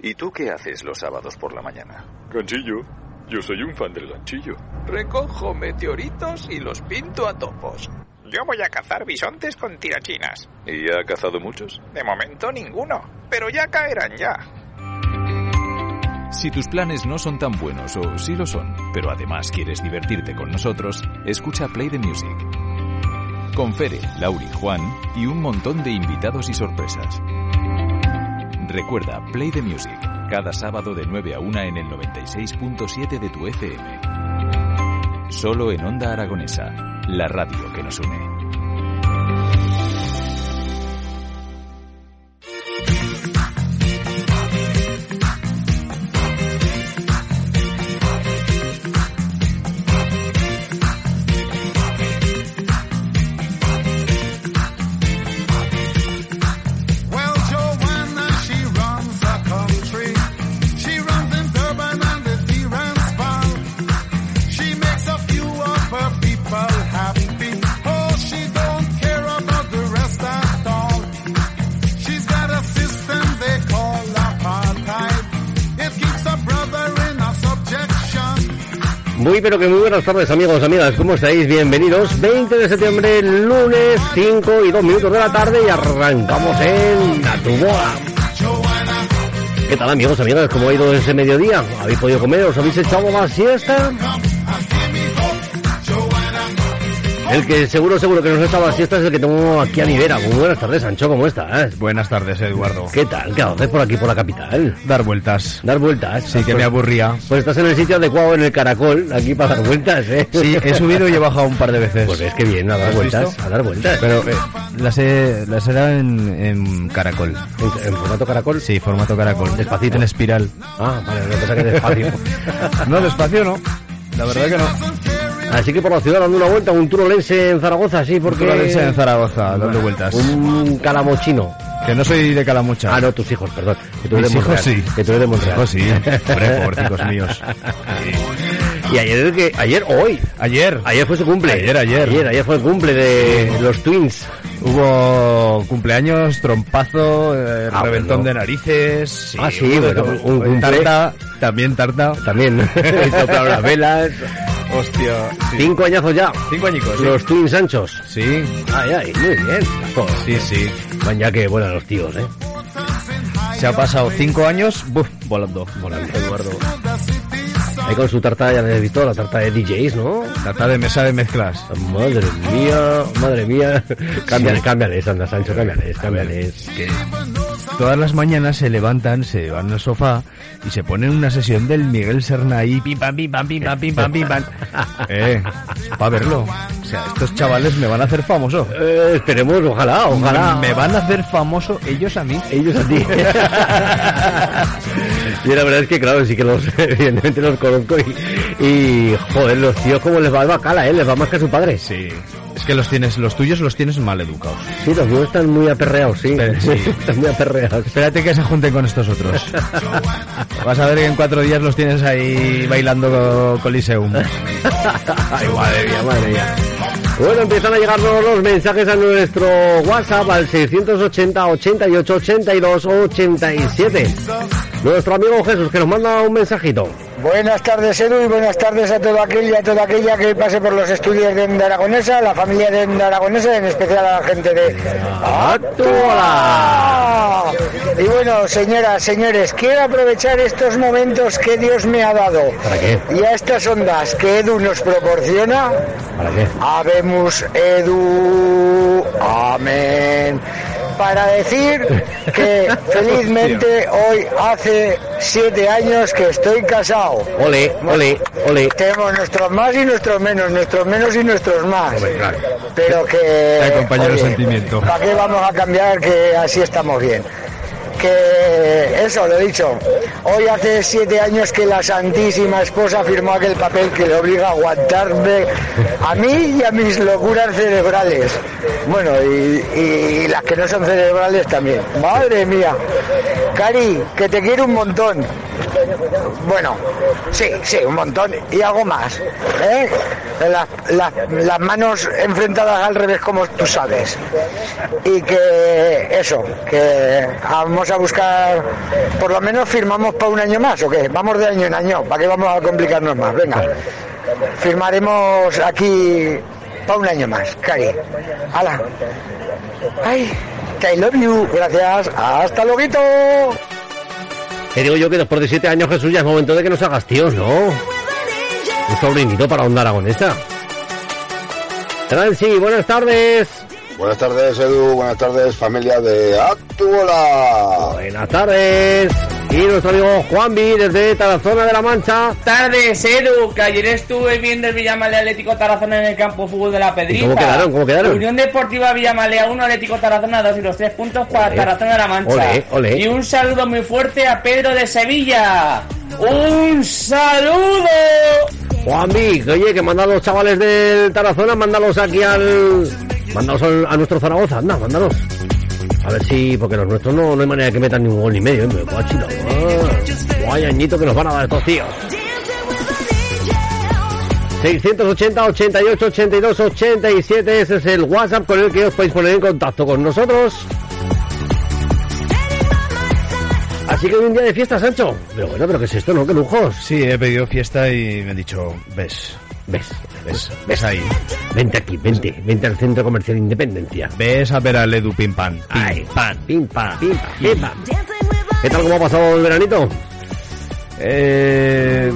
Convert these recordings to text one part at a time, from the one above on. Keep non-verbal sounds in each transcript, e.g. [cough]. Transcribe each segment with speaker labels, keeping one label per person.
Speaker 1: ¿Y tú qué haces los sábados por la mañana?
Speaker 2: Ganchillo. Yo soy un fan del ganchillo.
Speaker 3: Recojo meteoritos y los pinto a topos.
Speaker 4: Yo voy a cazar bisontes con tirachinas.
Speaker 1: ¿Y ha cazado muchos?
Speaker 4: De momento ninguno, pero ya caerán ya.
Speaker 5: Si tus planes no son tan buenos o sí lo son, pero además quieres divertirte con nosotros, escucha Play the Music. Con Fere, Lauri, Juan y un montón de invitados y sorpresas. Recuerda Play the Music, cada sábado de 9 a 1 en el 96.7 de tu FM. Solo en Onda Aragonesa, la radio que nos une.
Speaker 6: Buenas tardes amigos, amigas, ¿cómo estáis? Bienvenidos. 20 de septiembre, lunes, 5 y 2 minutos de la tarde y arrancamos en Atuboa. ¿Qué tal amigos, amigas? ¿Cómo ha ido ese mediodía? ¿Habéis podido comer? ¿Os habéis echado la siesta? El que seguro, seguro que nos la siesta es el que tengo aquí a mi vera. Muy buenas tardes, Sancho, ¿cómo estás?
Speaker 7: Buenas tardes, Eduardo.
Speaker 6: ¿Qué tal? ¿Qué haces por aquí, por la capital?
Speaker 7: Dar vueltas.
Speaker 6: Dar vueltas.
Speaker 7: Sí, que
Speaker 6: Pues-
Speaker 7: me aburría.
Speaker 6: Pues estás en el sitio adecuado en el caracol, aquí para dar vueltas, ¿eh?
Speaker 7: Sí, he subido y he bajado un par de veces.
Speaker 6: Pues es que bien, a dar
Speaker 7: ¿Has
Speaker 6: vueltas,
Speaker 7: visto?
Speaker 6: a dar vueltas.
Speaker 7: Pero eh, las he, las he dado en, en caracol.
Speaker 6: ¿En, en formato caracol?
Speaker 7: Sí, formato caracol.
Speaker 6: Despacito.
Speaker 7: En espiral.
Speaker 6: Ah, vale, no pasa que despacio. [laughs]
Speaker 7: No, despacio no. La verdad que no.
Speaker 6: Así que por la ciudad dando una vuelta, un turolense en Zaragoza, sí, porque...
Speaker 7: Porque en Zaragoza, dando vueltas.
Speaker 6: Un calamochino.
Speaker 7: Que no soy de Calamucha.
Speaker 6: Ah, no, tus hijos, perdón. Que tú
Speaker 7: Mis
Speaker 6: eres
Speaker 7: hijos
Speaker 6: Montreal,
Speaker 7: sí.
Speaker 6: Que tú eres de Montreal.
Speaker 7: Hijos sí. Hombre, pobrecicos [laughs] míos.
Speaker 6: Y ayer, que, ayer, hoy,
Speaker 7: Ayer.
Speaker 6: ayer fue su cumple.
Speaker 7: Ayer, ayer.
Speaker 6: Ayer, ayer fue el cumple de los Twins.
Speaker 7: Hubo cumpleaños, trompazo, eh,
Speaker 6: Ah,
Speaker 7: reventón
Speaker 6: bueno.
Speaker 7: de narices.
Speaker 6: Ah, sí, bueno, un cumple.
Speaker 7: Tarta, también tarta.
Speaker 6: También. [laughs] Las velas. [laughs]
Speaker 7: Hostia. sí.
Speaker 6: Cinco añazos ya.
Speaker 7: Cinco añicos. sí.
Speaker 6: Los Twins anchos.
Speaker 7: Sí,
Speaker 6: Ay, ay, muy bien. Joder.
Speaker 7: sí, sí.
Speaker 6: Van ya que buenos los tíos, ¿eh?
Speaker 7: Se ha pasado cinco años buf, volando.
Speaker 6: Volando, Eduardo. Ahí con su tarta, ya la he visto, la tarta de DJs, ¿no?
Speaker 7: Trata de mesa de mezclas.
Speaker 6: Madre mía, madre mía. Cámbiales, cámbiales, anda, Sancho, cámbiales, cámbiales.
Speaker 7: Que todas las mañanas se levantan, se van al sofá y se ponen una sesión del Miguel Serna ahí, pim pam, pim pam, pim pam, pim pam, pim pam. [laughs] Eh, para verlo. O sea, estos chavales me van a hacer famoso.
Speaker 6: Eh, esperemos, ojalá, ojalá.
Speaker 7: Me van a hacer famoso ellos a mí.
Speaker 6: Ellos a ti. [laughs] y la verdad es que, claro, sí que los, [laughs] evidentemente los conozco y, y, joder, los tíos como les va el bacala, ¿eh? Les va más que a su padre.
Speaker 7: Sí. Es que los tienes, los tuyos los tienes mal educados.
Speaker 6: Sí, los míos están muy aperreados, sí.
Speaker 7: Pero sí. [laughs]
Speaker 6: están muy aperreados.
Speaker 7: Espérate que se junten con estos otros. Vas a ver que en cuatro días los tienes ahí bailando co- Coliseum. [laughs]
Speaker 6: Ay, madre mía, madre mía. Bueno, empiezan a llegarnos los mensajes a nuestro WhatsApp al 680 88 82 87. Nuestro amigo Jesús que nos manda un mensajito.
Speaker 8: Buenas tardes Edu y buenas tardes a todo aquel y a toda aquella que pase por los estudios de Onda Aragonesa, la familia de Onda Aragonesa, en especial a la gente de Actuala. Y bueno, señoras, señores, quiero aprovechar estos momentos que Dios me ha dado
Speaker 6: ¿Para qué?
Speaker 8: y a estas ondas que Edu nos proporciona.
Speaker 6: ¿Para qué?
Speaker 8: Habemos Edu. Amén. Para decir que [laughs] felizmente hoy hace siete años que estoy casado.
Speaker 6: Ole, ole, ole.
Speaker 8: Tenemos nuestros más y nuestros menos, nuestros menos y nuestros más.
Speaker 6: Claro.
Speaker 8: Pero que...
Speaker 7: Te acompaña el sentimiento.
Speaker 8: ¿Para qué vamos a cambiar que así estamos bien? Que eso, lo he dicho. Hoy hace siete años que la Santísima Esposa firmó aquel papel que le obliga a aguantarme a mí y a mis locuras cerebrales. Bueno, y, las que no son cerebrales también. Madre mía. Cari, que te quiero un montón. Bueno, sí, sí, un montón y algo más. ¿eh? las, las, las manos enfrentadas al revés como tú sabes. Y que eso, que vamos a buscar, por lo menos firmamos para un año más, ¿o qué? Vamos de año en año, ¿para qué vamos a complicarnos más? Venga, firmaremos aquí para un año más, Cari. ¡Hala! ¡Ay! Gracias. Hasta luego.
Speaker 6: Que digo yo que después de siete años, Jesús, ya es momento de que nos hagas tíos, ¿no? Un sobrinito para onda aragonesa. Transi, buenas tardes.
Speaker 9: Buenas tardes, Edu. Buenas tardes, familia de Actuola.
Speaker 6: Buenas tardes. Y nuestro amigo Juanvi desde Tarazona de la Mancha.
Speaker 10: Tardes, Edu, que ayer estuve viendo el Villamalea Atlético Tarazona en el campo de fútbol de la Pedriza.
Speaker 6: ¿Cómo quedaron? ¿Cómo quedaron?
Speaker 10: Unión Deportiva Villamalea 1, Atlético Tarazona 2 y los tres puntos para. Tarazona de la Mancha.
Speaker 6: Ole, ole.
Speaker 10: Y un saludo muy fuerte a Pedro de Sevilla. ¡Un saludo!
Speaker 6: Juanvi, que oye, que manda a los chavales del Tarazona, mándalos aquí al... Mándalos al- a nuestro Zaragoza, anda, mándalos. A ver si, porque los nuestros no, no hay manera de que metan ni un gol ni medio, ¿eh? Me chino. Ah, Guay añito que nos van a dar estos tíos. 680 88 82 87 ese es el WhatsApp con el que os podéis poner en contacto con nosotros. Así que un día de fiesta, Sancho. Pero bueno, pero ¿qué es esto, no? ¡Qué lujos!
Speaker 7: Sí, he pedido fiesta y me han dicho, ves,
Speaker 6: ¿Ves?
Speaker 7: ves, ves ahí.
Speaker 6: Vente aquí, vente, vente al Centro Comercial Independencia.
Speaker 7: Ves a ver al Edu Pim Pam. Pim, pam.
Speaker 6: Pim, pam, pim, pam. ¿Qué tal, cómo ha pasado el veranito?
Speaker 7: Eh,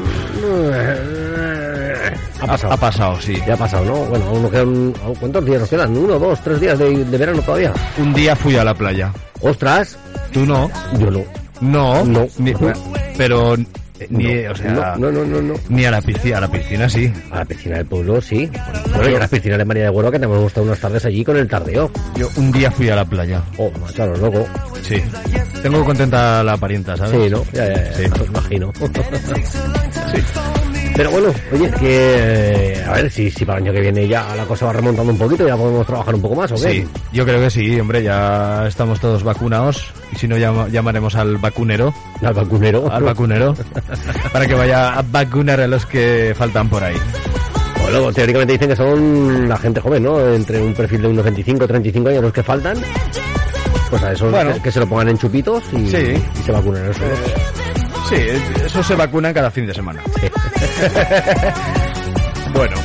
Speaker 6: Ha pasado.
Speaker 7: ha pasado, sí.
Speaker 6: Ya ha pasado, ¿no? Bueno, aún nos quedan... ¿Cuántos días nos quedan? ¿Uno, dos, tres días de, de verano todavía?
Speaker 7: Un día fui a la playa.
Speaker 6: ¡Ostras!
Speaker 7: Tú no.
Speaker 6: Yo no.
Speaker 7: No.
Speaker 6: No.
Speaker 7: Ni- pero ni,
Speaker 6: No,
Speaker 7: o sea,
Speaker 6: no, no, no, no.
Speaker 7: ni a la piscina, a la piscina sí.
Speaker 6: A la piscina del pueblo, sí. Bueno, y a la piscina de María de Huerva que te hemos estado unas tardes allí con el tardeo.
Speaker 7: Yo un día fui a la playa.
Speaker 6: Oh, lo loco.
Speaker 7: Sí. Tengo contenta la parienta, ¿sabes?
Speaker 6: Sí, ¿no? Ya, ya, ya.
Speaker 7: Sí. [laughs]
Speaker 6: imagino. [laughs] Pero bueno, oye, que eh, a ver si, si para el año que viene ya la cosa va remontando un poquito, ya podemos trabajar un poco más, ¿o qué?
Speaker 7: Sí, yo creo que sí, hombre, ya estamos todos vacunados y si no llama- llamaremos al vacunero,
Speaker 6: Al vacunero.
Speaker 7: al vacunero, para que vaya a vacunar a los que faltan por ahí.
Speaker 6: Bueno, teóricamente dicen que son la gente joven, ¿no? Entre un perfil de unos 25 35 años los que faltan. Pues a esos
Speaker 7: Bueno.
Speaker 6: que, se lo pongan en chupitos y,
Speaker 7: Sí.
Speaker 6: y se vacunen esos.
Speaker 7: Sí, eso se vacunan cada fin de semana. [laughs] bueno,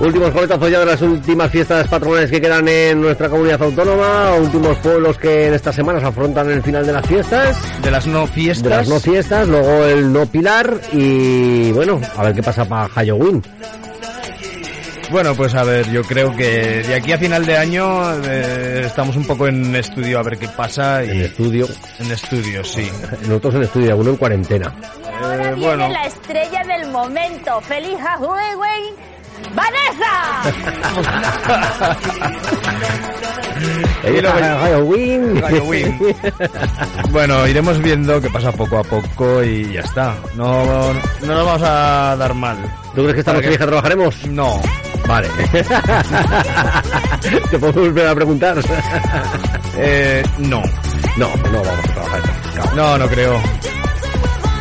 Speaker 6: Últimos coletazos ya de las últimas fiestas patronales que quedan en nuestra comunidad autónoma, últimos pueblos que en estas semanas afrontan el final de las fiestas,
Speaker 7: de las no fiestas,
Speaker 6: de las no fiestas, luego el no pilar y bueno, a ver qué pasa para Halloween.
Speaker 7: Bueno, pues a ver, yo creo que de aquí a final de año eh, estamos un poco en estudio a ver qué pasa y
Speaker 6: En estudio,
Speaker 7: en estudio, sí.
Speaker 6: nosotros en estudio, alguno en cuarentena.
Speaker 11: Ahora
Speaker 7: Eh,
Speaker 11: viene
Speaker 7: bueno.
Speaker 11: la estrella del momento. ¡Feliz Halloween! ¡Vanessa! [laughs]
Speaker 7: Luego-
Speaker 6: Halloween.
Speaker 7: Halloween. Bueno, iremos viendo qué pasa poco a poco y ya está. No, no nos vamos a dar mal.
Speaker 6: ¿Tú crees que esta
Speaker 7: ¿Para
Speaker 6: noche trabajaremos?
Speaker 7: No.
Speaker 6: Vale. [laughs] ¿Te puedo volver a preguntar? [laughs]
Speaker 7: Eh, no.
Speaker 6: No, no vamos a trabajar. Claro.
Speaker 7: No, no creo.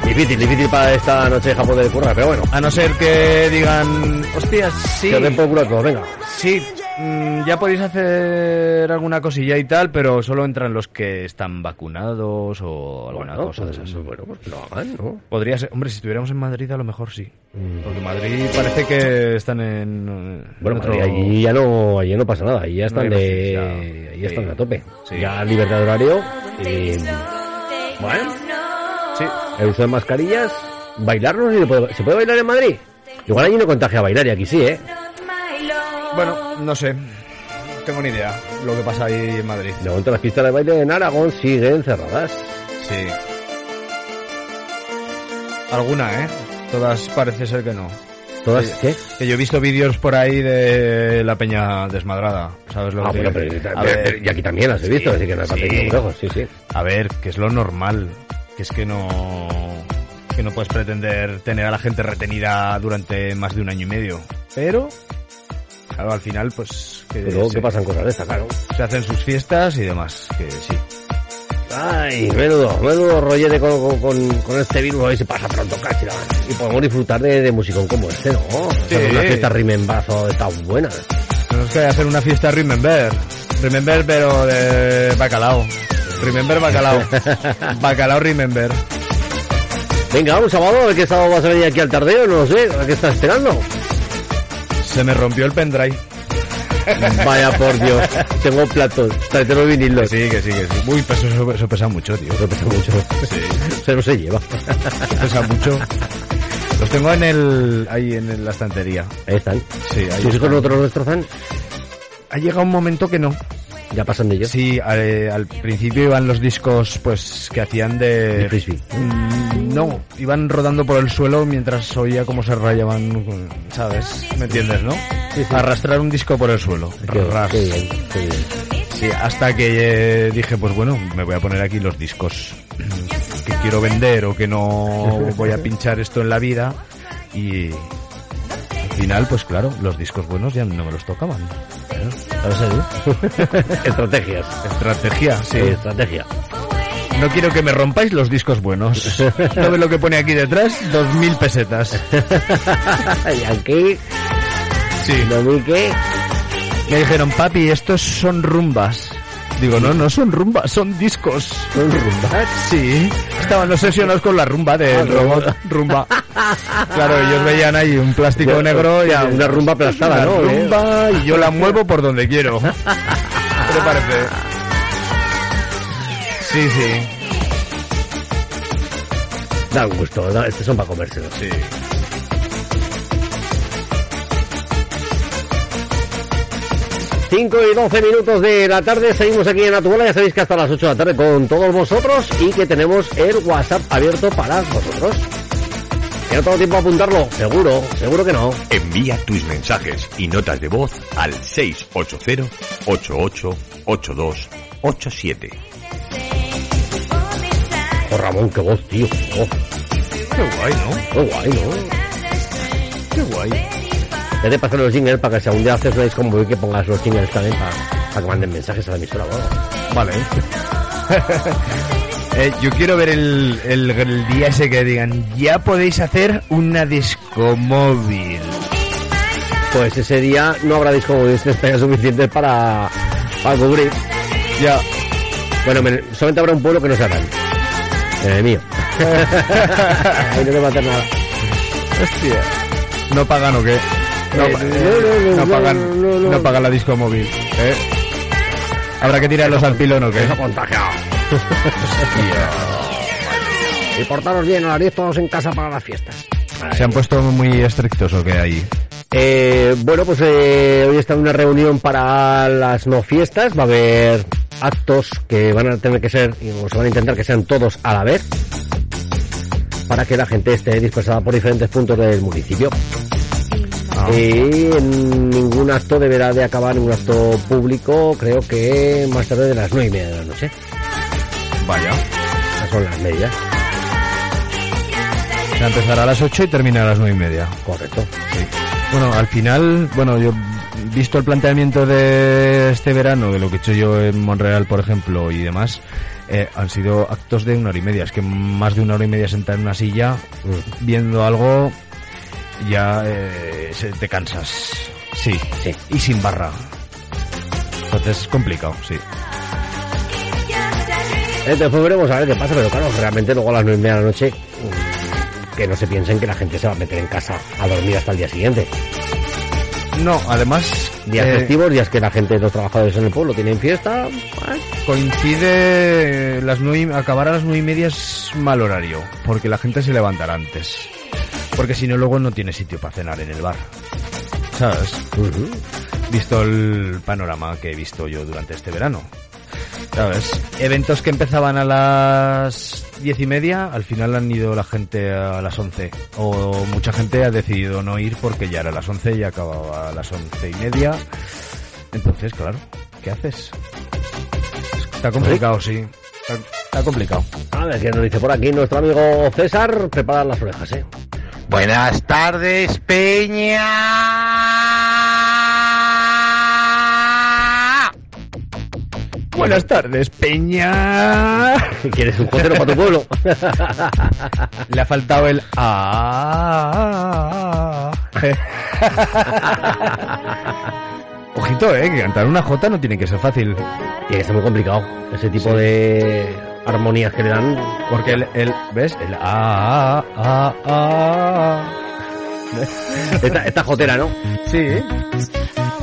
Speaker 6: Difícil, difícil para esta noche de poder currar, pero bueno.
Speaker 7: A no ser que digan, hostias, sí,
Speaker 6: Que den por culo a todos, venga.
Speaker 7: sí, mm, ya podéis hacer alguna cosilla y tal, pero solo entran los que están vacunados o alguna
Speaker 6: Bueno,
Speaker 7: cosa de
Speaker 6: pues,
Speaker 7: esas.
Speaker 6: bueno, pues lo hagan, ¿no?
Speaker 7: Podría ser, hombre, si estuviéramos en Madrid a lo mejor sí.
Speaker 6: Mm.
Speaker 7: Porque Madrid parece que están en... en
Speaker 6: Bueno,
Speaker 7: otro-
Speaker 6: Madrid, allí ya no, allí no pasa nada, ahí ya están
Speaker 7: No
Speaker 6: de,
Speaker 7: necesidad.
Speaker 6: ahí están
Speaker 7: Sí.
Speaker 6: a tope.
Speaker 7: Sí.
Speaker 6: Ya libertad de horario y, bueno,
Speaker 7: Sí.
Speaker 6: el uso de mascarillas, bailarnos y se puede, ¿se puede bailar en Madrid. Igual allí no contagia a bailar y aquí sí, ¿eh?
Speaker 7: Bueno, no sé. No tengo ni idea lo que pasa ahí en Madrid.
Speaker 6: De momento las pistas de baile en Aragón siguen cerradas.
Speaker 7: Sí. Alguna, ¿eh? Todas parece ser que no.
Speaker 6: Todas. ¿qué?
Speaker 7: Que yo he visto vídeos por ahí de la peña desmadrada. ¿Sabes lo
Speaker 6: Ah,
Speaker 7: que
Speaker 6: bueno, pero,
Speaker 7: A ver,
Speaker 6: y aquí también las he visto,
Speaker 7: Sí,
Speaker 6: así que no
Speaker 7: sí.
Speaker 6: lejos, sí, sí.
Speaker 7: a ver, que es lo normal. Que es que no... Que no puedes pretender tener a la gente retenida durante más de un año y medio. Pero... Claro, al final, pues... Que
Speaker 6: Pero luego
Speaker 7: se,
Speaker 6: que pasan cosas de estas, claro.
Speaker 7: se hacen sus fiestas y demás. Que sí.
Speaker 6: Ay, menudo, menudo rollete con, con, con, con este virus, hoy se pasa pronto casi la Y podemos disfrutar de, de musicón como este, ¿no?
Speaker 7: Sí.
Speaker 6: Hacer Una fiesta remembrazo de estas buenas.
Speaker 7: Tenemos que hacer una fiesta Remember. Remember, pero de bacalao. Remember bacalao. [laughs] bacalao Remember.
Speaker 6: Venga, un sábado, a ver qué sábado vas a venir aquí al tardeo, no lo sé, ¿a qué estás esperando?
Speaker 7: Se me rompió el pendrive.
Speaker 6: Vaya por Dios, tengo platos, tráetelo vinilo.
Speaker 7: Sí, que sí, que sí. Uy, pues eso, eso pesa mucho, tío.
Speaker 6: Eso pesa mucho. Se no se lleva.
Speaker 7: Pesa mucho. Los tengo en el, ahí en la estantería.
Speaker 6: Ahí están.
Speaker 7: Sí, ahí
Speaker 6: ¿Tus hijos no te los destrozan?
Speaker 7: Ha llegado un momento que no.
Speaker 6: Ya pasan de ellos.
Speaker 7: Sí, al, al principio iban los discos pues que hacían de...
Speaker 6: De frisbee.
Speaker 7: Mm, No, iban rodando por el suelo mientras oía cómo se rayaban, ¿sabes? ¿Me entiendes, no?
Speaker 6: Sí, sí.
Speaker 7: Arrastrar un disco por el suelo.
Speaker 6: Qué,
Speaker 7: Ras.
Speaker 6: qué bien, qué bien.
Speaker 7: Sí, hasta que eh, dije, pues bueno, me voy a poner aquí los discos que quiero vender o que no [laughs] voy a pinchar esto en la vida y final, pues claro, los discos buenos ya no me los tocaban. ¿Eh? ¿Sabes? [laughs]
Speaker 6: Estrategias.
Speaker 7: Estrategia, sí.
Speaker 6: Estrategia.
Speaker 7: No quiero que me rompáis los discos buenos. [laughs] ¿No ves lo que pone aquí detrás? Dos mil pesetas. [laughs]
Speaker 6: y aquí,
Speaker 7: Sí.
Speaker 6: no vi que...
Speaker 7: Me dijeron, papi, estos son rumbas. Digo, no, no son rumbas, son discos.
Speaker 6: ¿Son rumbas?
Speaker 7: Sí, estaban obsesionados con la rumba del
Speaker 6: Ah,
Speaker 7: robot. Rumba. [laughs] Claro, ellos veían ahí un plástico negro y
Speaker 6: una rumba aplastada, ¿no?
Speaker 7: rumba y yo la [laughs] muevo por donde quiero. [laughs] ¿Qué te parece? Sí, sí.
Speaker 6: Da gusto, da- estos son para comérselos.
Speaker 7: Sí.
Speaker 6: Cinco y 12 minutos de la tarde, seguimos aquí en Atubola, ya sabéis que hasta las 8 de la tarde con todos vosotros y que tenemos el WhatsApp abierto para vosotros. ¿Que no tengo tiempo a apuntarlo? Seguro, seguro que no.
Speaker 12: Envía tus mensajes y notas de voz al 680-888287.
Speaker 6: Oh, Ramón, qué voz, tío. Oh,
Speaker 7: Qué guay, ¿no?
Speaker 6: qué guay, ¿no?
Speaker 7: Qué guay.
Speaker 6: Ya te pasé los jingles para que si algún día haces una y que pongas los jingles también para, para que manden mensajes a la emisora algo.
Speaker 7: Vale. [laughs] Eh, yo quiero ver el, el, el día ese que digan, ya podéis hacer una disco móvil.
Speaker 6: Pues ese día no habrá disco España suficientes para, para cubrir.
Speaker 7: Ya.
Speaker 6: Bueno, me- solamente habrá un pueblo que no sea tal. El mío. [laughs] Ahí no te va a hacer nada.
Speaker 7: Hostia. ¿No pagan o qué? No,
Speaker 6: Eh,
Speaker 7: pa-
Speaker 6: no, no, no,
Speaker 7: no
Speaker 6: no,
Speaker 7: pagan,
Speaker 6: no,
Speaker 7: pagan la disco móvil. ¿eh? ¿Habrá que tirarlos al pilón o qué?
Speaker 6: Eso contagiado. Y portaros bien, 10 todos en casa para las fiestas.
Speaker 7: Se han puesto muy estrictos o qué ahí.
Speaker 6: Eh, bueno, pues eh, hoy está una reunión para las no fiestas. Va a haber actos que van a tener que ser, y se van a intentar que sean todos a la vez, para que la gente esté dispersada por diferentes puntos del municipio. Y ningún acto deberá de acabar en un acto público, creo que más tarde de las nueve y media de la noche.
Speaker 7: Vaya.
Speaker 6: Esas son las medidas.
Speaker 7: Va a las 8 y terminar a las 9 y media.
Speaker 6: Correcto.
Speaker 7: Bueno, al final, bueno, yo visto el planteamiento de este verano, de lo que he hecho yo en Monreal, por ejemplo, y demás, eh, han sido actos de una hora y media. Es que más de una hora y media sentada en una silla, viendo algo, ya eh, te cansas. Sí,
Speaker 6: Sí.
Speaker 7: y sin barra. Entonces es complicado, sí.
Speaker 6: Eh, Después veremos a ver qué pasa, pero claro, realmente luego a las nueve y media de la noche, que no se piensen que la gente se va a meter en casa a dormir hasta el día siguiente.
Speaker 7: No, además...
Speaker 6: Días
Speaker 7: eh,
Speaker 6: festivos, días que la gente, los trabajadores en el pueblo tienen fiesta, pues,
Speaker 7: Coincide las nueve, acabar a las nueve y media es mal horario, porque la gente se levantará antes. Porque si no, luego no tiene sitio para cenar en el bar. ¿Sabes? Visto el panorama que he visto yo durante este verano. ¿Sabes? Eventos que empezaban a las diez y media, al final han ido la gente a las once. O mucha gente ha decidido no ir porque ya era las once y acababa a las once y media. Entonces, claro, ¿qué haces? Está complicado, sí. Está, está complicado.
Speaker 6: A ver qué nos dice por aquí nuestro amigo César, preparar las orejas, eh.
Speaker 13: Buenas tardes, Peña.
Speaker 7: Buenas tardes, Peña. [laughs]
Speaker 14: ¿Quieres un jotero para tu pueblo? [laughs]
Speaker 7: Le ha faltado el ah. [laughs] Ojito, eh, que cantar una jota no tiene que ser fácil.
Speaker 14: Tiene que ser muy complicado. Ese tipo de armonías que le dan.
Speaker 7: Porque el, el ¿ves? El ah, ah, ah.
Speaker 14: Esta, esta jotera, ¿no?
Speaker 7: Sí.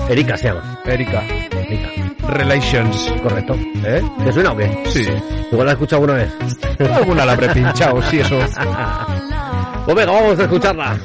Speaker 14: Erika se llama.
Speaker 7: Erika.
Speaker 14: Erika.
Speaker 7: Relations.
Speaker 14: Correcto.
Speaker 7: ¿Eh?
Speaker 14: ¿Te suena o qué?
Speaker 7: Sí.
Speaker 14: Igual la has escuchado alguna vez.
Speaker 7: Alguna la habré pinchado, sí, eso. [laughs]
Speaker 14: Pues venga, vamos a escucharla.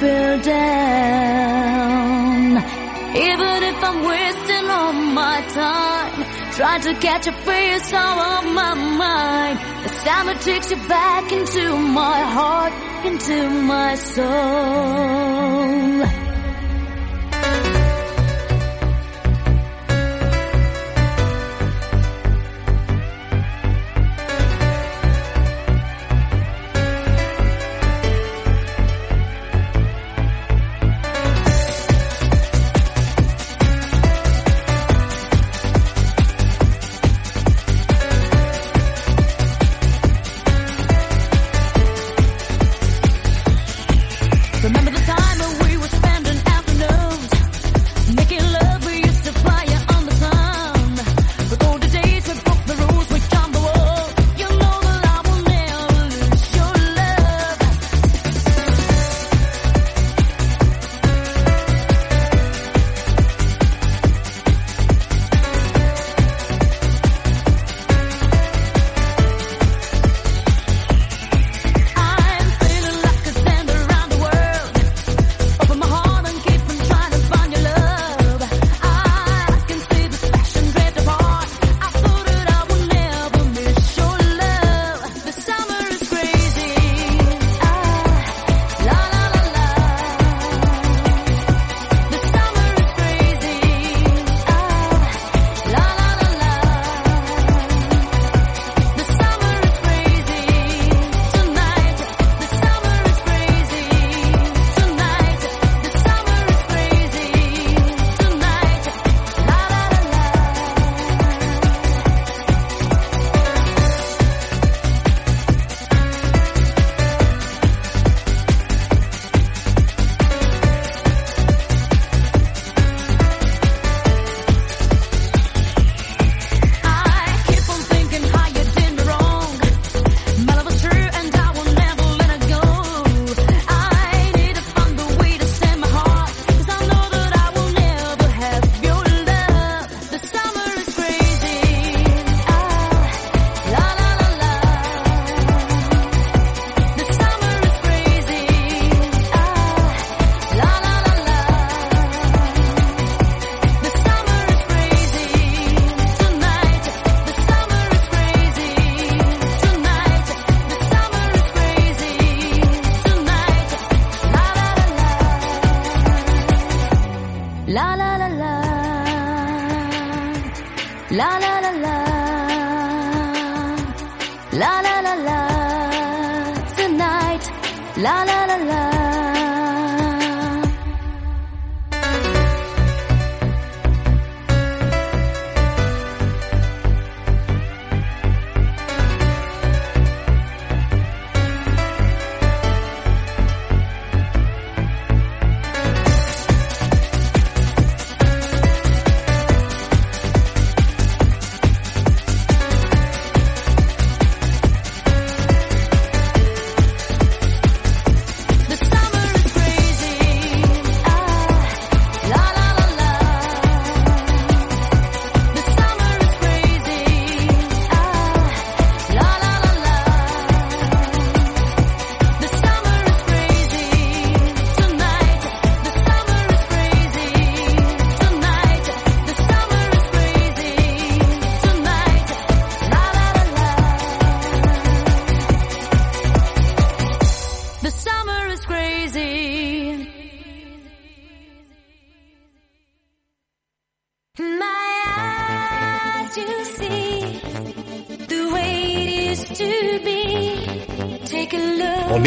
Speaker 15: Down. Even if I'm wasting all my time, trying to catch a face out of my mind. Time it takes you back into my heart, into my soul.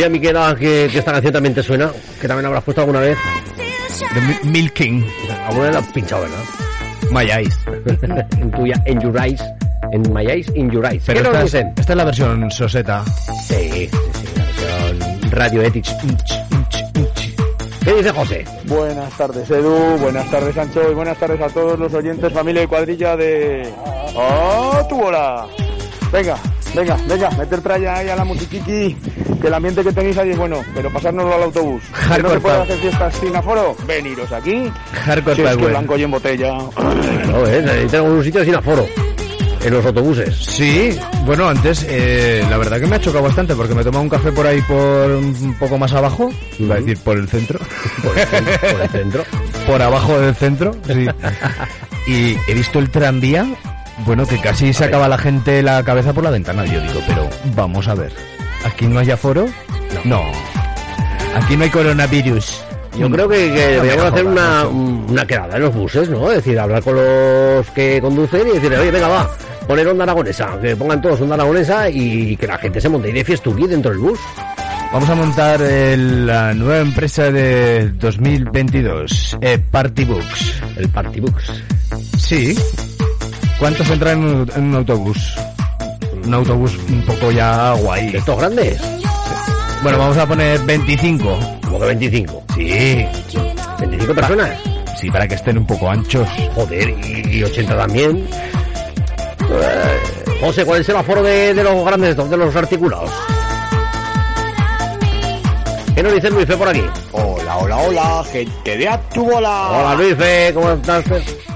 Speaker 6: Pues mira, Miquela, que, que esta canción también te suena, que también habrás puesto alguna vez.
Speaker 7: De Mi- Milking.
Speaker 6: Alguna vez la has pinchado, ¿verdad?
Speaker 7: My Eyes. [laughs]
Speaker 6: en tuya, en your eyes. En my eyes, in your eyes.
Speaker 7: Pero
Speaker 6: ¿Qué nos
Speaker 7: esta es,
Speaker 6: dicen?
Speaker 7: esta es la versión soseta.
Speaker 6: Sí, sí, sí, la versión Radio Ethics. ¿Qué dice José?
Speaker 16: Buenas tardes Edu, buenas tardes Sancho y buenas tardes a todos los oyentes, familia y cuadrilla de... ¡Oh, tu bola! Venga, venga, venga, meter tralla ahí a la musiquiqui, que el ambiente que tenéis ahí es bueno, pero pasárnoslo al autobús. ¿Que no
Speaker 7: Hardcore
Speaker 16: se puede
Speaker 7: pub.
Speaker 16: hacer fiestas sin aforo? Veniros aquí.
Speaker 7: Hardcore
Speaker 16: si es que blanco y en botella.
Speaker 6: Claro, ¿eh? Necesitamos un sitio sin aforo. En los autobuses.
Speaker 7: Sí, bueno, antes eh, la verdad que me ha chocado bastante porque me he tomado un café por ahí por un poco más abajo, iba a decir por el centro. [laughs]
Speaker 6: Por el, cen- por el centro. [laughs]
Speaker 7: por abajo del centro, sí. Y he visto el tranvía, bueno, que casi se acaba la gente la cabeza por la ventana. Yo digo, pero vamos a ver, ¿aquí no hay aforo? No. Aquí no hay coronavirus.
Speaker 6: Yo creo que, deberíamos hacer una, una quedada en los buses, ¿no? Es decir, hablar con los que conducen y decirle, oye, venga, va, poner onda aragonesa, que pongan todos onda aragonesa y que la gente se monte y de fiestuki dentro del bus.
Speaker 7: Vamos a montar el- la nueva empresa de 2022, eh, Party Books.
Speaker 6: El Party Books.
Speaker 7: Sí. ¿Cuántos entran en un, en un autobús? Un autobús un poco ya guay.
Speaker 6: ¿Estos grandes?
Speaker 7: Bueno, vamos a poner 25.
Speaker 6: ¿Cómo que 25?
Speaker 7: Sí.
Speaker 6: ¿25 personas?
Speaker 7: Sí, para que estén un poco anchos.
Speaker 6: Joder, y, y 80 también. Eh, José, ¿cuál es el aforo de, de los grandes, de los articulados? ¿Qué nos dice Luis Fe por aquí?
Speaker 17: Hola, hola, hola, gente de Actubola.
Speaker 6: Hola Luis Fe, ¿cómo estás?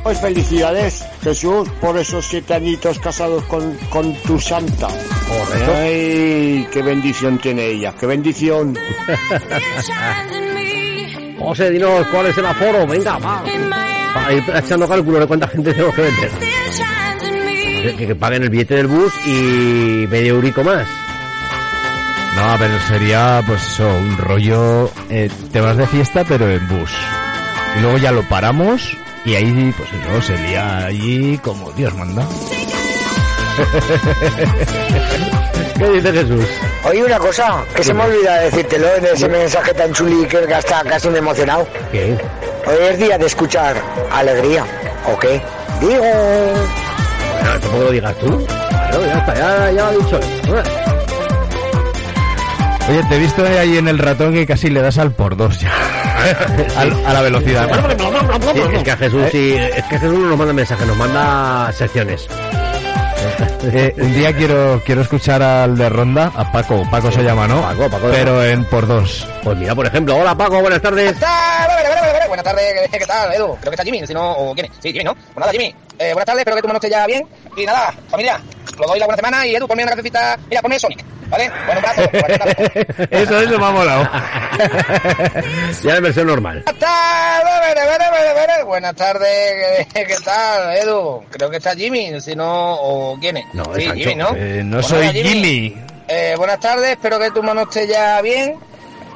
Speaker 17: Pues felicidades, Jesús, por esos siete añitos casados con, con tu santa.
Speaker 6: Correcto.
Speaker 17: Ay, qué bendición tiene ella, qué bendición. [laughs]
Speaker 6: José, dinos cuál es el aforo, venga, va. Para ir echando cálculos de cuánta gente tenemos que meter. Que, que paguen el billete del bus y medio eurico más.
Speaker 7: No, pero sería pues eso, un rollo, eh, te vas de fiesta pero en bus. Y luego ya lo paramos y ahí pues eso, se lía allí como Dios manda. [laughs]
Speaker 6: ¿Qué dice Jesús?
Speaker 8: Oye, una cosa, que se me olvida decírtelo en ese mensaje tan chuli que hasta casi me emocionado.
Speaker 6: ¿Qué?
Speaker 8: Hoy es día de escuchar alegría, ¿o qué? Digo...
Speaker 6: Bueno, tampoco lo digas tú. Claro, ya está, ya, ya lo ha dicho.
Speaker 7: Oye, te he visto ahí en el ratón que casi le das al por dos ya. [laughs] A la velocidad.
Speaker 6: Sí, es que a Jesús sí, es que Jesús no nos manda mensajes, nos manda secciones.
Speaker 7: Eh, un día quiero quiero escuchar al de Ronda, a Paco, Paco se llama, ¿no?
Speaker 6: Paco, Paco.
Speaker 7: Pero en por dos.
Speaker 6: Pues mira, por ejemplo, hola Paco, buenas tardes.
Speaker 18: Buenas tardes, ¿qué tal, Edu? Creo que está Jimmy, si no, o quién es. Sí, Jimmy, ¿no? Pues nada, Jimmy, eh, buenas tardes, espero que tu mano esté ya bien. Y nada, familia, os doy la buena semana y Edu, ponme una cafecita. Mira, ponme Sonic, ¿vale? Bueno, un. [laughs]
Speaker 7: Eso, eso me ha molado.
Speaker 6: Ya en versión normal.
Speaker 18: Buenas tardes. Buenas tardes, ¿qué, qué tal, Edu? Creo que está Jimmy, si no, o quién es.
Speaker 6: No, es
Speaker 18: sí,
Speaker 6: Sancho.
Speaker 18: Jimmy, ¿no?
Speaker 7: Eh, no
Speaker 18: Pues
Speaker 7: soy
Speaker 18: nada,
Speaker 7: Jimmy.
Speaker 18: Eh, buenas tardes, espero que tu mano esté ya bien.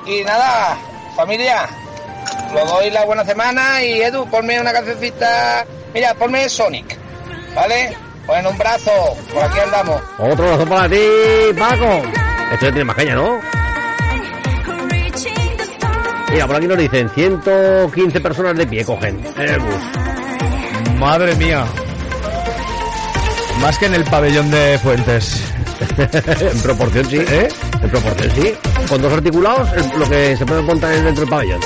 Speaker 18: Y nada, familia, os doy la buena semana y Edu, ponme una cancioncita. Mira, ponme Sonic. ¿vale? Pues en un brazo, por aquí andamos.
Speaker 6: Otro abrazo para ti, Paco. Esto ya tiene más caña, ¿no? Mira, por aquí nos dicen 115 personas de pie cogen en el bus.
Speaker 7: Madre mía. Más que en el pabellón de Fuentes. [laughs]
Speaker 6: en proporción sí, ¿eh? En proporción sí. Con dos articulados, es lo que se puede montar dentro del pabellón.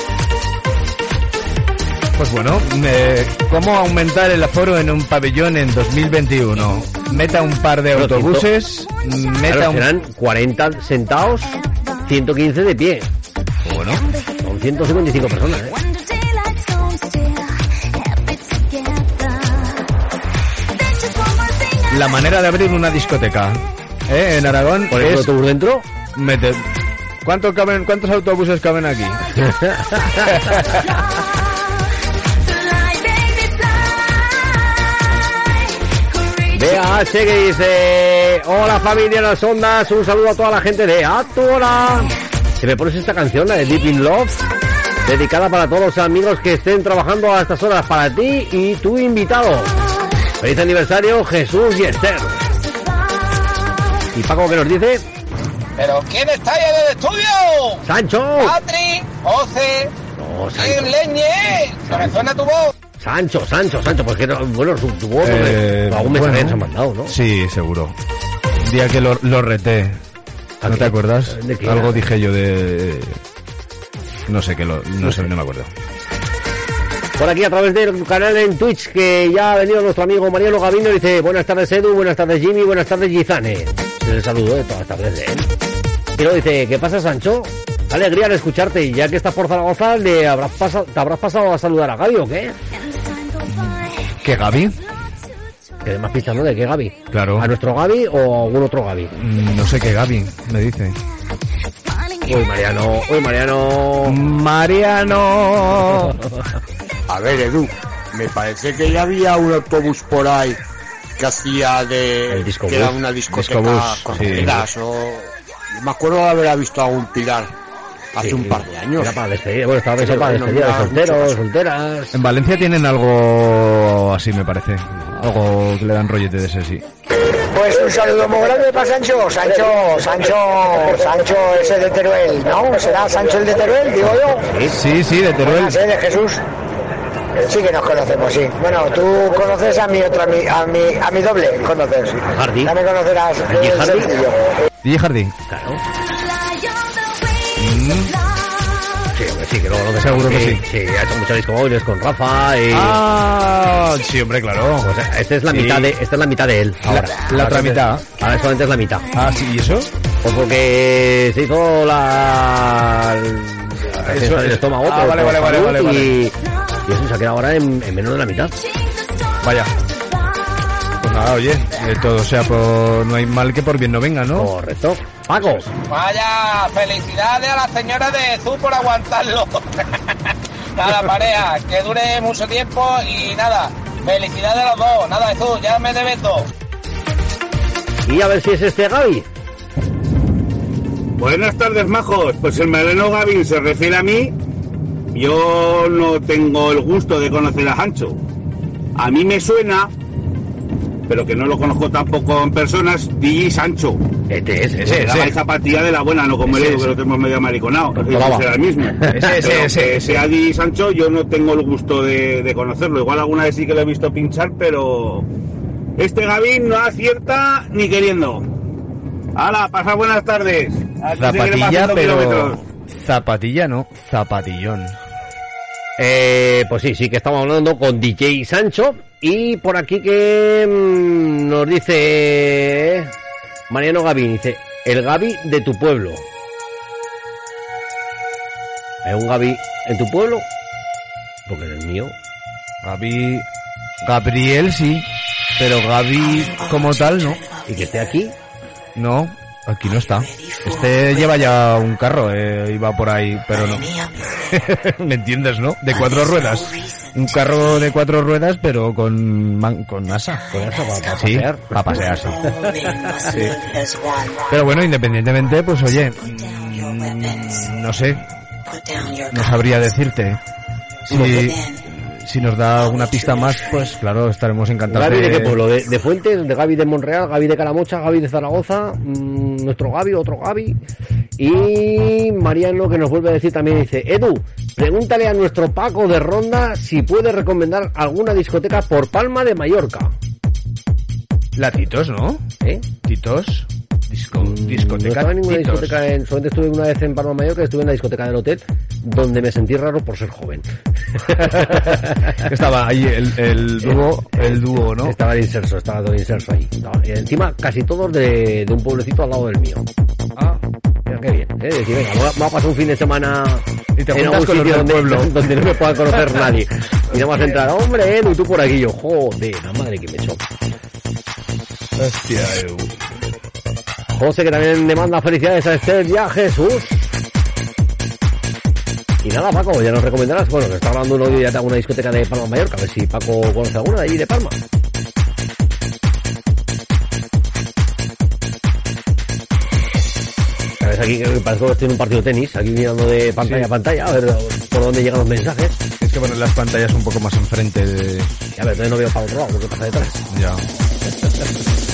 Speaker 7: Pues bueno, eh, ¿cómo aumentar el aforo en un pabellón en 2021? Meta un par de autobuses, meta
Speaker 6: Claro,
Speaker 7: un...
Speaker 6: serán 40 sentados, 115 de pie.
Speaker 7: Bueno.
Speaker 6: Son 155 personas, ¿eh?
Speaker 7: La manera de abrir una discoteca ¿eh? en Aragón
Speaker 6: ¿Poner
Speaker 7: es
Speaker 6: autobús dentro?
Speaker 7: meter... ¿Cuánto caben, ¿Cuántos autobuses caben aquí? [laughs]
Speaker 6: BH que dice Hola familia de las ondas, un saludo a toda la gente de Actua. Si me pones esta canción, la de Deep in Love, dedicada para todos los amigos que estén trabajando a estas horas, para ti y tu invitado. Feliz aniversario Jesús y Esther. ¿Y Paco qué nos dice?
Speaker 18: ¿Pero quién está ahí en el estudio?
Speaker 6: ¡Sancho!
Speaker 18: Patri, Oce,
Speaker 6: No,
Speaker 18: ¿quién
Speaker 6: Sancho.
Speaker 18: leñe? ¿No me suena tu voz?
Speaker 6: Sancho, Sancho, Sancho, porque no, bueno, su, tu voz,
Speaker 7: Eh,
Speaker 6: algún mensaje
Speaker 7: bueno.
Speaker 6: nos ha mandado, ¿no?
Speaker 7: Sí, seguro. Un día que lo, lo reté.
Speaker 6: ¿A
Speaker 7: ¿No
Speaker 6: qué?
Speaker 7: te acuerdas?
Speaker 6: ¿De qué
Speaker 7: Algo
Speaker 6: era?
Speaker 7: dije yo de... No sé qué lo... No, sé, no me acuerdo.
Speaker 6: Por aquí a través del canal en Twitch que ya ha venido nuestro amigo Mariano Gavino dice buenas tardes Edu, buenas tardes Jimmy, buenas tardes Gizane. Se le saludo de todas las tardes. Y luego dice, ¿qué pasa Sancho? Alegría al escucharte y ya que estás por Zaragoza, ¿le habrás pasado, ¿te habrás pasado a saludar a Gaby o qué?
Speaker 7: ¿Qué, Gaby?
Speaker 6: Que más pistas, ¿no? ¿De qué Gaby?
Speaker 7: Claro.
Speaker 6: ¿A nuestro Gaby o a algún otro Gaby?
Speaker 7: Mm, No sé qué Gaby me dice.
Speaker 6: Uy, Mariano, uy, Mariano.
Speaker 7: Mariano. [laughs]
Speaker 17: A ver, Edu, me parece que ya había un autobús por ahí que hacía de...
Speaker 6: El disco
Speaker 17: que era
Speaker 6: bus.
Speaker 17: una discoteca
Speaker 7: Discobús,
Speaker 17: con
Speaker 7: sí.
Speaker 17: pilas o... Me acuerdo de haber visto algún pilar hace
Speaker 6: Sí,
Speaker 17: un par de años.
Speaker 6: Era para despedir, bueno, estaba pensado
Speaker 17: Pero
Speaker 6: para despedir de solteros, solteras.
Speaker 7: En Valencia tienen algo así, me parece. Algo que le dan rollete de ese, sí.
Speaker 8: Pues un saludo muy grande para Sancho, Sancho, Sancho, Sancho ese de Teruel, ¿no? ¿Será Sancho el de Teruel, digo yo?
Speaker 7: Sí, sí, de Teruel.
Speaker 8: Buenas, ¿eh? de Jesús. Sí que nos conocemos, sí. Bueno, tú conoces a mi otra, a mi, a mi, a mi doble, conoces.
Speaker 6: Hardy.
Speaker 8: Ya me conocerás.
Speaker 6: ¿Y
Speaker 8: el
Speaker 6: Hardy?
Speaker 7: Hardy.
Speaker 6: Claro. Sí, hombre, sí, que luego lo que
Speaker 7: Seguro que sí.
Speaker 6: Sí, ha hecho muchos discos móviles con Rafa y...
Speaker 7: Ah, sí, hombre, claro.
Speaker 6: O sea, esta es la mitad de, esta es la mitad de él. Ahora,
Speaker 7: la otra mitad.
Speaker 6: Ahora solamente es la mitad.
Speaker 7: Ah, sí, ¿y eso?
Speaker 6: Pues porque se hizo la, la
Speaker 7: Eso
Speaker 6: del
Speaker 7: es-
Speaker 6: estómago
Speaker 7: Ah, vale, vale, vale, vale, vale.
Speaker 6: y, y eso se ha quedado ahora en, en menos de la mitad.
Speaker 7: Vaya. Pues nada, oye, todo sea por... No hay mal que por bien no venga, ¿no?
Speaker 6: Correcto. Paco,
Speaker 18: Vaya, felicidades a la señora de Zu por aguantarlo. [laughs] nada, pareja, que dure mucho tiempo y nada, felicidades a los dos. Nada, Zu, ya me debes dos.
Speaker 6: y a ver si es este Gaby.
Speaker 19: Buenas tardes, majos. Pues el Mariano Gavin se refiere a mí. Yo no tengo el gusto de conocer a Hancho. A mí me suena, pero que no lo conozco tampoco en personas, DJ Sancho.
Speaker 6: Este es,
Speaker 7: Ese,
Speaker 6: ese
Speaker 19: La
Speaker 7: ese.
Speaker 19: zapatilla de la buena, no como el Edu, que lo tenemos medio mariconado. Será el mismo. [laughs]
Speaker 7: Ese, ese,
Speaker 19: sea DJ Sancho, yo no tengo el gusto de, de conocerlo. Igual alguna vez sí que lo he visto pinchar, pero este Gavin no acierta ni queriendo. ¡Hala! Pasa buenas tardes.
Speaker 7: Zapatilla, pero...
Speaker 19: kilómetros.
Speaker 7: Zapatilla no, zapatillón.
Speaker 6: Eh, pues sí, sí que estamos hablando con DJ Sancho y por aquí que mm, nos dice Mariano Gavín, dice, el Gaby de tu pueblo. ¿Hay un Gaby en tu pueblo? Porque en el mío.
Speaker 7: Gaby... Gabriel sí, pero Gaby como tal no.
Speaker 6: ¿Y que esté aquí?
Speaker 7: No, aquí no está. Este lleva ya un carro, eh, iba por ahí, pero no. [laughs] ¿Me entiendes, no? De cuatro ruedas. Un carro de cuatro ruedas, pero con man- con asa.
Speaker 6: Con asa para,
Speaker 7: Sí,
Speaker 6: pasear.
Speaker 7: para pasear, sí. [laughs] Sí. Pero bueno, independientemente, pues oye, mm, no sé, no sabría decirte si, si nos da alguna pista más, pues claro, estaremos encantados.
Speaker 6: ¿Gaby de qué pueblo? ¿De, de Fuentes? ¿De Gaby de Monreal? ¿Gaby de Calamocha? ¿Gaby de Zaragoza? mm, nuestro Gaby, otro Gaby. Y Mariano que nos vuelve a decir también, dice, Edu, pregúntale a nuestro Paco de Ronda si puede recomendar alguna discoteca por Palma de Mallorca.
Speaker 7: La Titos, ¿no?
Speaker 6: ¿Eh?
Speaker 7: Titos. Disco,
Speaker 6: No
Speaker 7: discoteca
Speaker 6: estaba en ninguna discoteca, en, solamente estuve una vez en Palma de Mallorca, estuve en la discoteca del hotel, donde me sentí raro por ser joven. [laughs]
Speaker 7: Estaba ahí el, el dúo, el dúo, ¿no?
Speaker 6: Estaba de inserso, estaba todo inserso ahí. Y encima, casi todos de, de un pueblecito al lado del mío.
Speaker 7: Ah,
Speaker 6: Mira, qué bien. ¿eh? Decir, venga, voy a, pasar un fin de semana
Speaker 7: Y te
Speaker 6: en algún
Speaker 7: con
Speaker 6: sitio donde,
Speaker 7: pueblo. [laughs]
Speaker 6: donde no me pueda conocer [laughs] nadie. Y nada más entrar, hombre, y tú por aquí. Yo, joder, la madre que me echó.
Speaker 7: Hostia, Edu.
Speaker 6: José, que también le manda felicidades a este ya Jesús. Y nada, Paco, ya nos recomendarás. Bueno, que está hablando un audio ya de alguna discoteca de Palma Mallorca. A ver si Paco conoce alguna de allí de Palma. A ver, aquí que parece que estoy en un partido de tenis, aquí mirando de pantalla
Speaker 7: Sí.
Speaker 6: a pantalla, a ver por dónde llegan los mensajes.
Speaker 7: Es que poner las pantallas un poco más enfrente de...
Speaker 6: Y a ver, todavía no veo para otro lado lo que pasa detrás.
Speaker 7: Ya.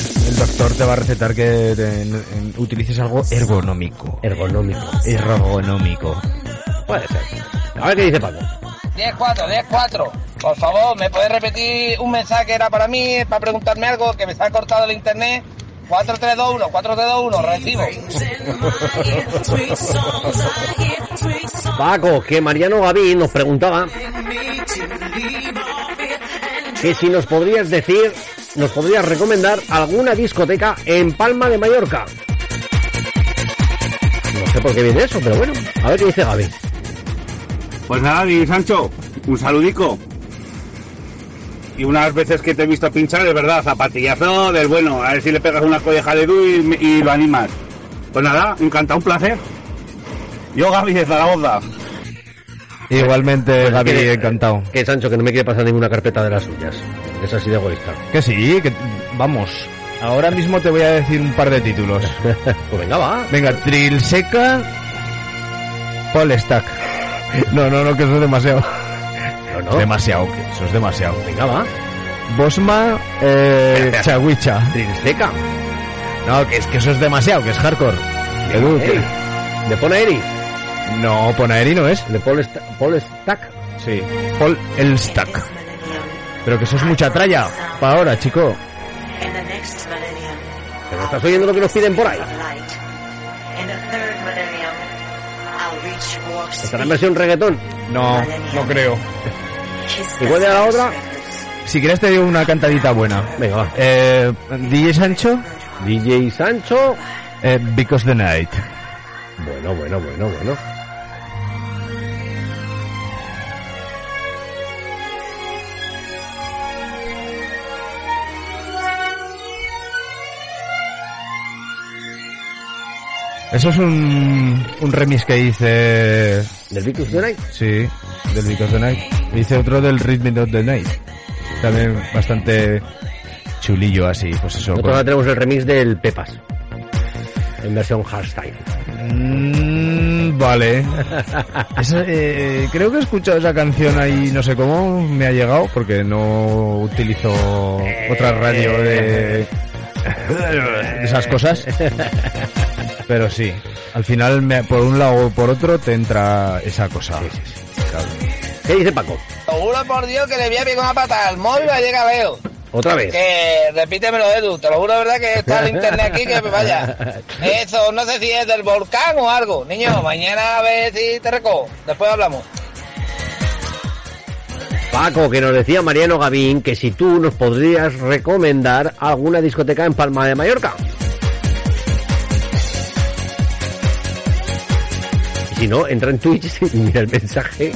Speaker 7: [laughs] El doctor te va a recetar que te- en- en- utilices algo ergonómico.
Speaker 6: Ergonómico.
Speaker 7: Ergonómico.
Speaker 6: Puede ser. A ver qué dice Paco.
Speaker 18: 10-4, 10-4. Por favor, ¿me puedes repetir un mensaje que era para mí, para preguntarme algo, que me se ha cortado el internet? 4321, 4321, recibo.
Speaker 6: Paco, que Mariano Gavín nos preguntaba que si nos podrías decir, nos podrías recomendar alguna discoteca en Palma de Mallorca. No sé por qué viene eso, pero bueno, a ver qué dice Gaby.
Speaker 19: Pues nada, mi Sancho, un saludico. Y unas veces que te he visto pinchar, de verdad, zapatillazo del bueno. A ver si le pegas una colleja de du y, y lo animas. Pues nada, encantado, un placer. Yo, Gaby de Zaragoza.
Speaker 7: Igualmente, Gaby,
Speaker 6: que-
Speaker 7: encantado.
Speaker 6: Que Sancho, que no me quiere pasar ninguna carpeta de las suyas. Es así de egoísta.
Speaker 7: Que sí, que vamos. Ahora mismo te voy a decir un par de títulos. [laughs]
Speaker 6: pues venga, va.
Speaker 7: Venga, Trilseca, Polestack. No, no, no, que eso es demasiado.
Speaker 6: No, no.
Speaker 7: Es demasiado, que eso es demasiado.
Speaker 6: Venga, va.
Speaker 7: Bosma, eh. [laughs] Chawicha.
Speaker 6: Trilseca.
Speaker 7: No, que es que eso es demasiado, que es hardcore. Edu,
Speaker 6: Eri. ¿De Ponaeri?
Speaker 7: No, Ponaeri no es.
Speaker 6: ¿De Paul, Sta- Paul Stack?
Speaker 7: Sí, Paul Elstack. Pero que eso es mucha tralla. Para ahora, chico.
Speaker 6: ¿Pero estás oyendo lo que nos piden por ahí? ¿Estará en versión reggaetón?
Speaker 7: No, no creo.
Speaker 6: ¿Y cuál era la otra?
Speaker 7: Si quieres te digo una cantadita buena.
Speaker 6: Venga, va.
Speaker 7: Eh, DJ Sancho,
Speaker 6: DJ Sancho.
Speaker 7: eh, Because the Night.
Speaker 6: Bueno, bueno, bueno, bueno.
Speaker 7: Eso es un, un remix que hice...
Speaker 6: ¿Del Vicus the Night?
Speaker 7: Sí, del Because the Night. Hice otro del Rhythm of the Night. También bastante chulillo así, pues eso.
Speaker 6: Nosotros ahora tenemos el remix del Pepas. En versión hardstyle.
Speaker 7: Mm, vale. [laughs] Eh, creo que he escuchado esa canción ahí, no sé cómo me ha llegado, porque no utilizo otra radio de, de esas cosas. [laughs] Pero sí, al final me- por un lado o por otro te entra esa cosa. Claro.
Speaker 6: ¿Qué dice Paco?
Speaker 18: Te juro por Dios que le voy a pegar una pata al móvil a llega Leo.
Speaker 6: Otra vez.
Speaker 18: Que repítemelo, Edu. Te lo juro, de verdad, que está el internet aquí que me vaya. [laughs] Eso, no sé si es del volcán o algo. Niño, mañana a ver si te recojo. Después hablamos.
Speaker 6: Paco, que nos decía Mariano Gavín que si tú nos podrías recomendar alguna discoteca en Palma de Mallorca. Si no, entra en Twitch [laughs] y mira el mensaje.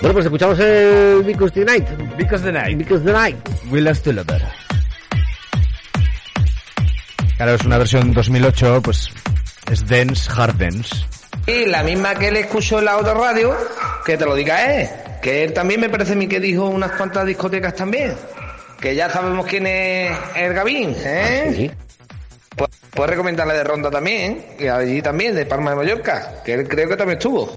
Speaker 6: Bueno, pues escuchamos el Because the Night.
Speaker 7: Because the Night.
Speaker 6: Because the Night.
Speaker 7: We Lost to Lover. Claro, es una versión 2008, pues es dance, hard dance.
Speaker 18: Y la misma que él escuchó en la otra radio, que te lo diga él. Que él también me parece a mí que dijo unas cuantas discotecas también. Que ya sabemos quién es el Gavín, ¿eh?
Speaker 6: Sí.
Speaker 18: Puedes recomendarle de Ronda también, y allí también, de Palma de Mallorca, que él creo que también estuvo.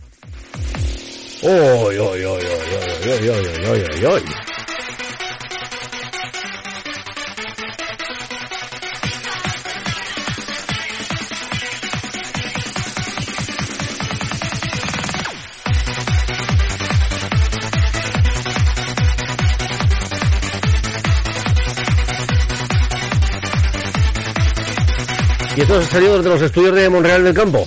Speaker 6: ¿Y esto ha salido de los estudios de Monreal del Campo?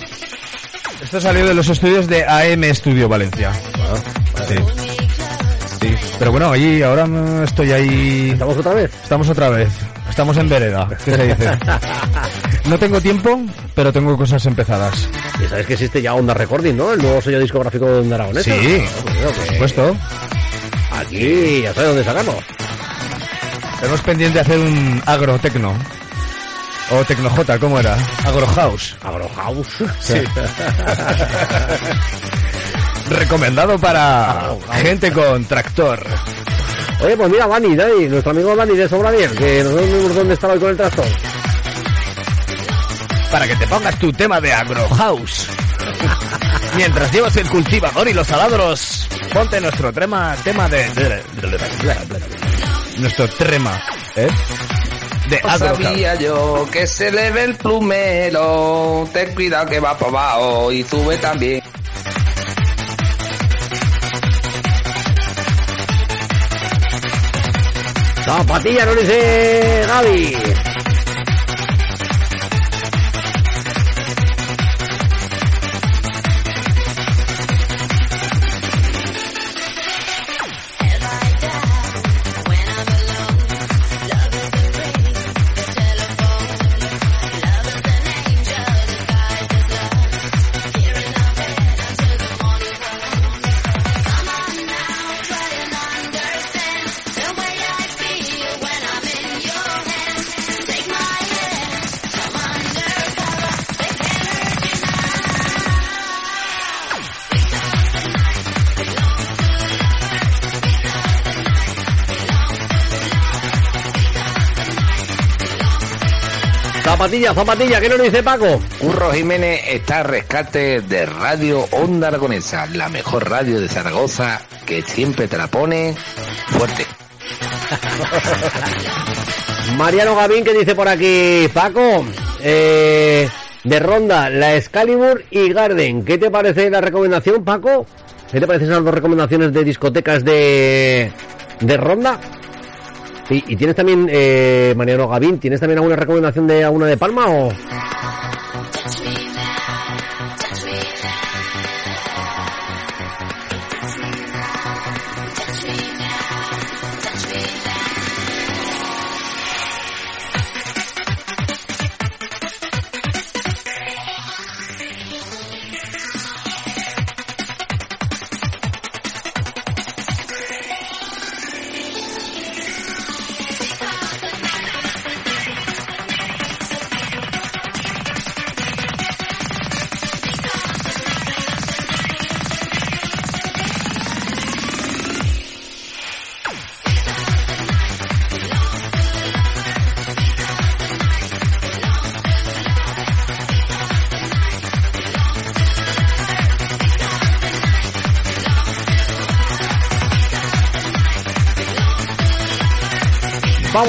Speaker 7: Esto salió de los estudios de AM Studio Valencia. Sí. Sí. Pero bueno, allí ahora estoy ahí.
Speaker 6: ¿Estamos otra vez?
Speaker 7: Estamos otra vez. Estamos en vereda. ¿Qué se dice? [laughs] No tengo tiempo, pero tengo cosas empezadas.
Speaker 6: Y sabes que existe ya Onda Recording, ¿no? El nuevo sello discográfico de Onda Aragonesa.
Speaker 7: Sí,
Speaker 6: Ah, mira,
Speaker 7: por supuesto.
Speaker 6: Aquí, ya sabes dónde sacamos.
Speaker 7: Tenemos pendiente de hacer un agrotecno. O tecnojota, ¿cómo era? Agrohouse.
Speaker 6: Agrohouse.
Speaker 7: Sí. Recomendado para gente con tractor.
Speaker 6: Oye, pues mira, Dani, Dani, nuestro amigo Dani de Sobradiel, que no sabemos dónde estaba hoy con el tractor.
Speaker 7: Para que te pongas tu tema de agrohouse. Mientras llevas el cultivador y los taladros, ponte nuestro tema, tema de... Nuestro trema, ¿eh? De
Speaker 18: No
Speaker 7: agrohouse.
Speaker 18: sabía yo que se le ve el plumero. Ten cuidado que va para abajo y sube también.
Speaker 6: Zapatilla, no dice Gaby. Zapatilla, zapatilla, ¿qué nos dice Paco?
Speaker 18: Curro Jiménez está a rescate de Radio Onda Aragonesa, la mejor radio de Zaragoza que siempre te la pone fuerte. [laughs]
Speaker 6: Mariano Gavín que dice por aquí, Paco, eh, de Ronda, la Excalibur y Garden. ¿Qué te parece la recomendación, Paco? ¿Qué te parecen esas dos recomendaciones de discotecas de, de Ronda? Y, y tienes también, eh, Mariano Gavín, ¿tienes también alguna recomendación de alguna de Palma o...?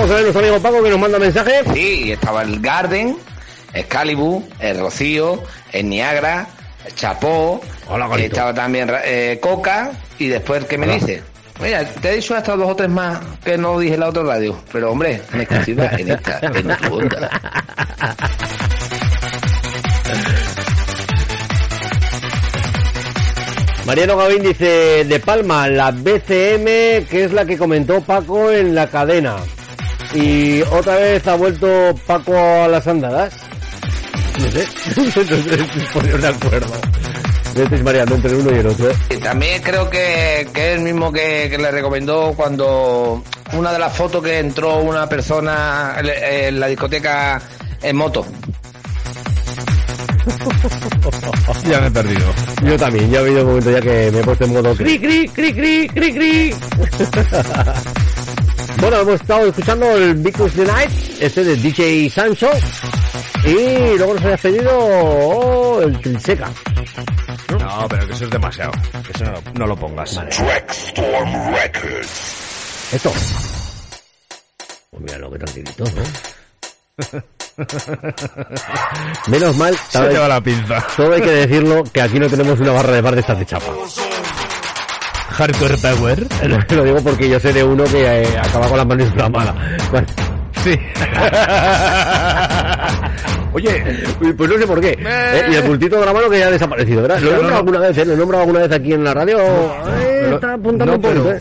Speaker 6: Vamos a ver nuestro amigo Paco que nos manda mensaje.
Speaker 18: Sí, estaba el Garden, Excalibur, el Rocío, el Niagara, el Chapó, estaba también eh, Coca y después, ¿qué me
Speaker 6: Hola.
Speaker 18: dice? Mira, te he dicho hasta dos o tres más que no dije en la otra radio, pero hombre, en exclusiva [laughs] en esta, en tu onda.
Speaker 6: Mariano Gavín dice, de Palma, la BCM, que es la que comentó Paco en la cadena. Y otra vez ha vuelto Paco a las andadas. No sé, [laughs] si poner de acuerdo. Me estáis mareando entre uno y el otro.
Speaker 18: Y También creo que, que es el mismo que, que le recomendó cuando una de las fotos que entró una persona en- en la discoteca en moto.
Speaker 7: Ya me he perdido.
Speaker 6: Yo también, ya ha habido un momento ya que me he puesto en modo cri, cri, cri, cri, cri, cri. [laughs] bueno, hemos estado escuchando el Because the Night, este de DJ Sancho. Y luego nos habías pedido oh, el Trinseca.
Speaker 7: No, pero que eso es demasiado. Que eso no, lo- no lo pongas.
Speaker 12: Trackstorm Records.
Speaker 6: Esto. Pues mira lo que tranquilito, ¿no? [laughs] Menos mal,
Speaker 7: Se te va la pinza.
Speaker 6: Todo hay que decirlo que aquí no tenemos una barra de bar de estas de chapa.
Speaker 7: Hardcore Power. [laughs]
Speaker 6: Lo digo porque yo sé de uno que eh, acaba con las manos inflamadas. Bueno,
Speaker 7: Sí. [laughs] Oye,
Speaker 6: pues no sé por qué. Eh, y el pultito de la mano que ya ha desaparecido, ¿verdad? Lo he nombrado
Speaker 7: no.
Speaker 6: alguna vez, ¿eh? Lo he nombrado alguna vez aquí en la radio. Eh, está apuntando
Speaker 7: no, pero-
Speaker 6: ¿eh?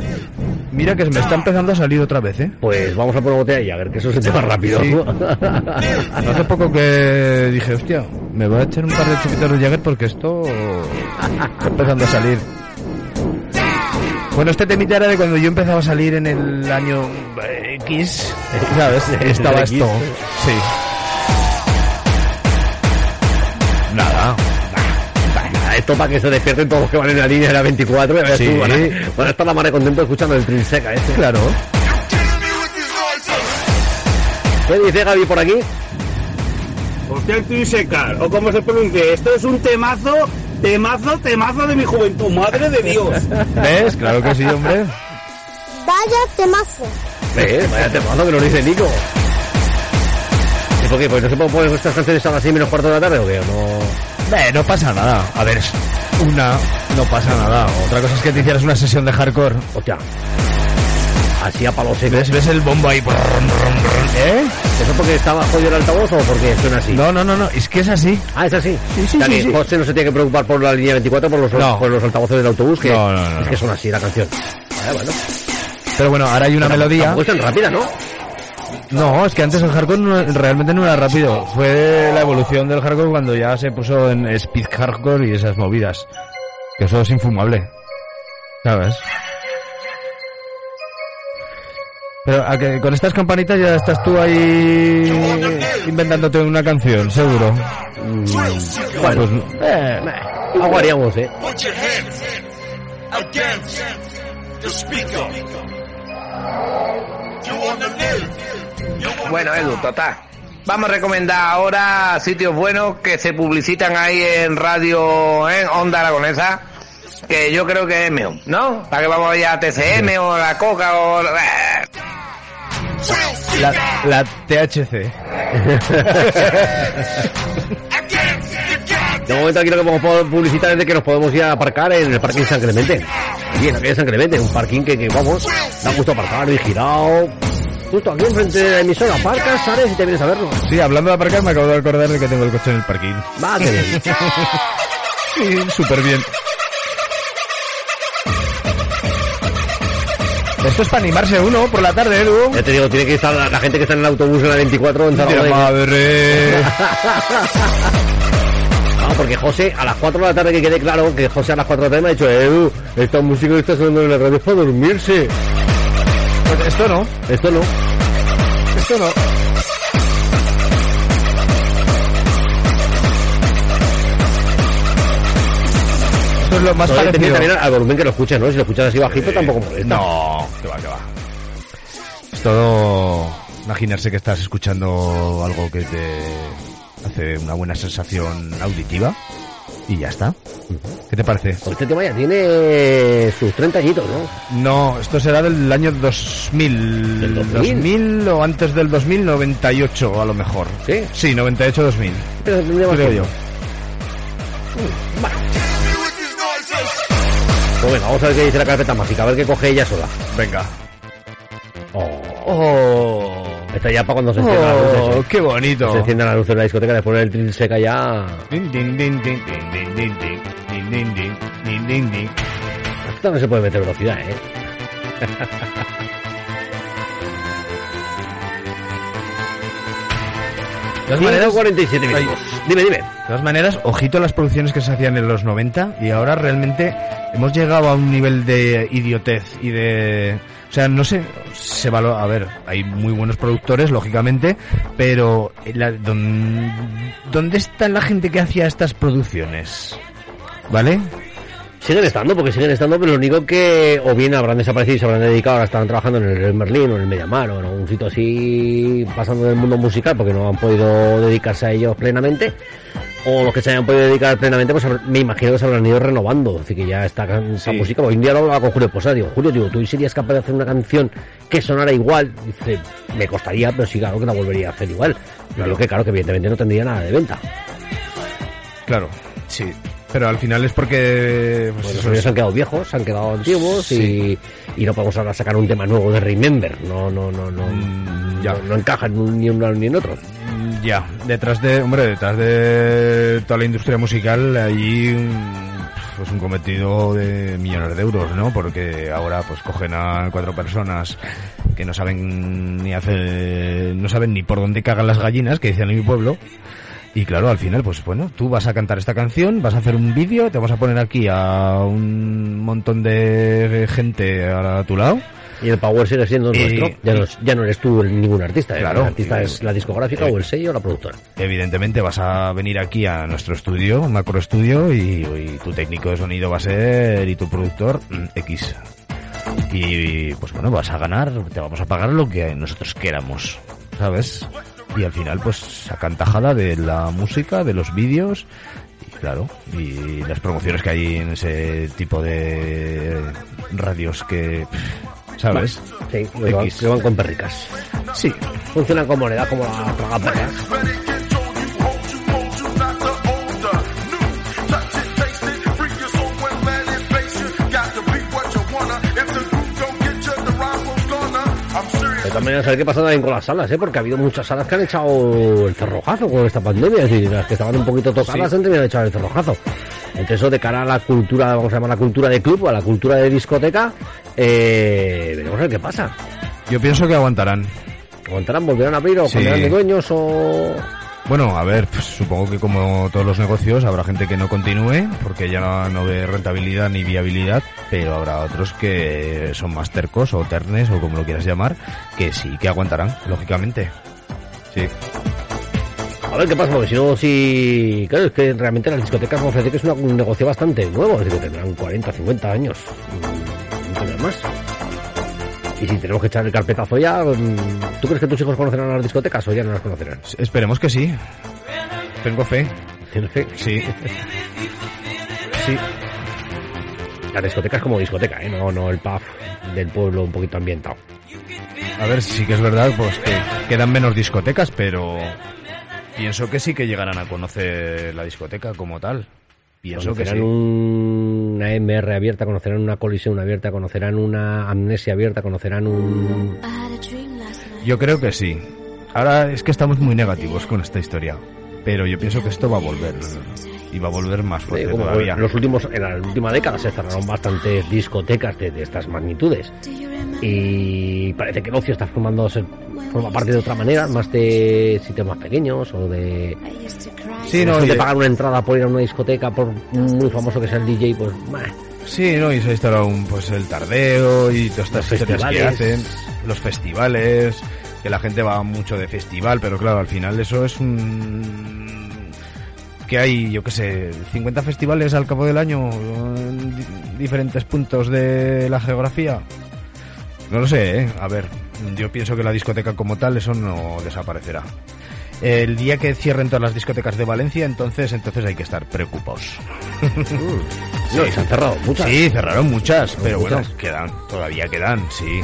Speaker 7: mira que me está empezando a salir otra vez, ¿eh?
Speaker 6: Pues vamos a poner botella y a ver que eso se te va rápido.
Speaker 7: Sí. [laughs] Hace poco que dije, hostia, me voy a echar un par de chupitos de Jagger porque esto está empezando a salir. Bueno, este temita era de cuando yo empezaba a salir en el año eh, X, [laughs] ¿sabes? [laughs] Estaba esto. Sí. Nada.
Speaker 6: Esto para que se despierten todos los que van en la línea de la 24 y a ver
Speaker 7: Sí.
Speaker 6: tú, van, a, van a estar la madre contento escuchando el Trinseca este.
Speaker 7: Claro.
Speaker 6: ¿Qué dice Gaby por aquí?
Speaker 19: Hostia, el Trinsecar, o como se pronuncie, esto es un temazo, temazo, temazo de mi juventud, madre de Dios.
Speaker 7: ¿Ves? Claro que sí, hombre.
Speaker 20: Vaya temazo.
Speaker 6: Eh, vaya temazo que nos dice Nico. ¿Y por qué? Pues no se pueden poner estas canciones a las 6 menos cuarto de la tarde o qué? ¿O no?
Speaker 7: Eh, no pasa nada. A ver, una, no pasa nada. Otra cosa es que te hicieras una sesión de hardcore.
Speaker 6: Hostia. Así a palo seco.
Speaker 7: ¿Ves, ves el bombo ahí? ¿Eh?
Speaker 6: ¿Eso porque estaba jodido el altavoz o porque suena así?
Speaker 7: No, no, no, no, es que es así.
Speaker 6: Ah, es así.
Speaker 7: Sí, sí,
Speaker 6: sea
Speaker 7: sí.
Speaker 6: José no se tiene que preocupar por la línea 24 por los,
Speaker 7: No.
Speaker 6: por los altavoces del autobús, que
Speaker 7: No, no, no,
Speaker 6: es que son así la canción. Vale, bueno.
Speaker 7: Pero bueno, ahora hay una melodía.
Speaker 6: es tan rápida, ¿no?
Speaker 7: No, es que antes el hardcore no- realmente no era rápido. Fue la evolución del hardcore cuando ya se puso en speed hardcore y esas movidas. Que eso es infumable. ¿Sabes? Pero a que con estas campanitas ya estás tú ahí inventándote una canción, seguro.
Speaker 6: Bueno,
Speaker 7: Pues,
Speaker 6: eh, algo haríamos, ¿eh?
Speaker 12: Wanna
Speaker 18: Bueno, Edu, total. Vamos a recomendar ahora sitios buenos que se publicitan ahí en radio, en Onda Aragonesa, que yo creo que es mejor, ¿no? Para que vamos a ir a TCM o la Coca o...
Speaker 7: la, la THC.
Speaker 6: De momento aquí lo que podemos publicitar es de que nos podemos ir a aparcar en el parking San Clemente. Aquí en la calle San Clemente, un parking que, que vamos, da gusto aparcar, vigilado. Justo aquí enfrente de la emisora, aparcas, sales y te vienes a verlo.
Speaker 7: Sí, hablando de aparcar, me acabo de acordar de que tengo el coche en el parking.
Speaker 6: Va, bien. [laughs]
Speaker 7: Sí, súper bien. Esto es para animarse uno por la tarde, Edu.
Speaker 6: Ya te digo, tiene que estar la, la gente que está en el autobús en la 24 en Zaragoza.
Speaker 7: madre. [laughs]
Speaker 6: No, porque José, a las 4 de la tarde que quede claro, que José a las 4 de la tarde me ha dicho, Edu, esta música que está sonando en la radio es para dormirse.
Speaker 7: Pues esto no.
Speaker 6: Esto no.
Speaker 7: Esto no. Esto es lo más
Speaker 6: No,
Speaker 7: parecido.
Speaker 6: también al volumen que lo escuches, ¿no? Si lo escuchas así bajito tampoco molesta.
Speaker 7: No, que va, que va. Es todo imaginarse que estás escuchando algo que te hace una buena sensación auditiva y ya está. ¿Qué te parece?
Speaker 6: Pues este tema ya tiene sus 30 añitos, ¿no?
Speaker 7: No, esto será del año 2000.
Speaker 6: ¿Del 2000?
Speaker 7: 2000 o antes del 2000, 98 a lo mejor.
Speaker 6: ¿Sí?
Speaker 7: Sí, 98-2000.
Speaker 6: Pero tendría más
Speaker 7: Creo yo.
Speaker 6: Pues venga, vamos a ver qué dice la carpeta mágica, a ver qué coge ella sola.
Speaker 7: Venga.
Speaker 6: Oh.
Speaker 7: oh.
Speaker 6: Está ya para cuando se encienda la luz.
Speaker 7: ¡Qué bonito!
Speaker 6: Se enciende la luz de la discoteca después del tril seca ya. Esto no se puede meter velocidad, ¿eh?
Speaker 7: De todas maneras,
Speaker 6: 47 minutos. Dime, dime.
Speaker 7: De todas maneras, ojito a las producciones que se hacían en los 90 y ahora realmente hemos llegado a un nivel de idiotez y de... O sea, no sé, se valora... A ver, hay muy buenos productores, lógicamente, pero la- don- ¿dónde está la gente que hacía estas producciones? ¿Vale?
Speaker 6: Siguen estando, porque siguen estando, pero lo único que o bien habrán desaparecido y se habrán dedicado, ahora están trabajando en el Merlín o en el Mediamar o en algún sitio así pasando del mundo musical porque no han podido dedicarse a ellos plenamente, o los que se hayan podido dedicar plenamente, pues me imagino que se habrán ido renovando, así que ya está esa
Speaker 7: Sí.
Speaker 6: música. Hoy en día lo hablaba con Julio Posada, digo, Julio, digo, tú serías capaz de hacer una canción que sonara igual, dice, me costaría, pero sí, claro que la volvería a hacer igual. Claro que claro que evidentemente no tendría nada de venta.
Speaker 7: Claro, sí. Pero al final es porque... pues
Speaker 6: Pues los
Speaker 7: eso
Speaker 6: sonidos
Speaker 7: es-
Speaker 6: se han quedado viejos, se han quedado antiguos y, y no podemos ahora sacar un tema nuevo de Remember. No, no, no, no.
Speaker 7: ya.
Speaker 6: No, no encaja en un- ni en uno ni en otro.
Speaker 7: Mm, Ya, detrás de, hombre, detrás de toda la industria musical hay pues un cometido de millones de euros, ¿no? Porque ahora pues cogen a cuatro personas que no saben ni hacer, no saben ni por dónde cagan las gallinas, que dicen en mi pueblo. Y claro, al final, pues bueno, tú vas a cantar esta canción, vas a hacer un vídeo, te vas a poner aquí a un montón de gente a tu lado.
Speaker 6: Y el power sigue siendo
Speaker 7: Y-
Speaker 6: nuestro. Ya no, ya no eres tú ningún artista. ¿eh?
Speaker 7: Claro.
Speaker 6: El artista es la discográfica
Speaker 7: Eh,
Speaker 6: o el sello o la productora.
Speaker 7: Evidentemente vas a venir aquí a nuestro estudio, un macro estudio, y, y tu técnico de sonido va a ser, y tu productor, mm, X. Y pues bueno, vas a ganar, te vamos a pagar lo que nosotros queramos, ¿sabes? Y al final pues sacan tajada de la música, de los vídeos, y claro, y las promociones que hay en ese tipo de radios que, ¿sabes?
Speaker 6: Sí, que van,
Speaker 7: X.
Speaker 6: que van con perricas.
Speaker 7: Sí.
Speaker 6: Funcionan como moneda, como la tragaperras. A ver qué pasa también con las salas, ¿eh? Porque ha habido muchas salas que han echado el cerrojazo con esta pandemia. Es decir, las que estaban un poquito tocadas han terminado de echar el cerrojazo. Entonces, eso de cara a la cultura, vamos a llamar la cultura de club, o a la cultura de discoteca, eh, veremos a ver qué pasa.
Speaker 7: Yo pienso que aguantarán.
Speaker 6: ¿Aguantarán? ¿Volverán a abrir o
Speaker 7: Sí.
Speaker 6: cambiarán de dueños o...?
Speaker 7: Bueno, a ver, pues, supongo que como todos los negocios habrá gente que no continúe porque ya no, ve rentabilidad ni viabilidad, pero habrá otros que son más tercos o ternes o como lo quieras llamar, que sí que aguantarán, lógicamente. Sí.
Speaker 6: A ver qué pasa, porque si no, si... Claro, es que realmente las discotecas me parece que es un negocio bastante nuevo, es decir, tendrán 40, 50 años. mm, No tendrán más. Y si tenemos que echar el carpetazo ya, mm, ¿tú crees que tus hijos conocerán las discotecas o ya no las conocerán?
Speaker 7: Esperemos que sí. Tengo fe.
Speaker 6: ¿Tienes fe?
Speaker 7: Sí. [laughs] Sí.
Speaker 6: Las discotecas como discoteca, ¿eh? No, no el pub del pueblo un poquito ambientado.
Speaker 7: A ver, sí que es verdad, pues que quedan menos discotecas, pero pienso que sí que llegarán a conocer la discoteca como tal. Pienso que
Speaker 6: conocerán
Speaker 7: sí.
Speaker 6: una MR abierta, conocerán una colisión abierta, conocerán una amnesia abierta, conocerán un...
Speaker 7: Yo creo que sí. Ahora es que estamos muy negativos con esta historia. Pero yo pienso que esto va a volver. Y va a volver más fuerte
Speaker 6: como
Speaker 7: todavía.
Speaker 6: en los últimos, en la última década se cerraron bastantes discotecas de, de estas magnitudes. Y parece que el ocio está formando, se forma parte de otra manera, más de sitios más pequeños o de...
Speaker 7: Sí, no,
Speaker 6: de pagar una entrada por ir a una discoteca, por muy famoso que sea el DJ, pues... bah,
Speaker 7: Sí, no, y se ha instalado un, pues el tardeo y todas estas historias que hacen, los festivales, que la gente va mucho de festival, pero claro, al final eso es un que hay, yo qué sé, 50 festivales al cabo del año en di- diferentes puntos de la geografía. No lo sé, ¿eh? A ver, yo pienso que la discoteca como tal, eso no desaparecerá. El día que cierren todas las discotecas de Valencia, entonces, entonces hay que estar preocupados.
Speaker 6: No, y se han cerrado muchas.
Speaker 7: Sí, cerraron muchas, pero
Speaker 6: Muchas.
Speaker 7: bueno, quedan, todavía quedan, sí.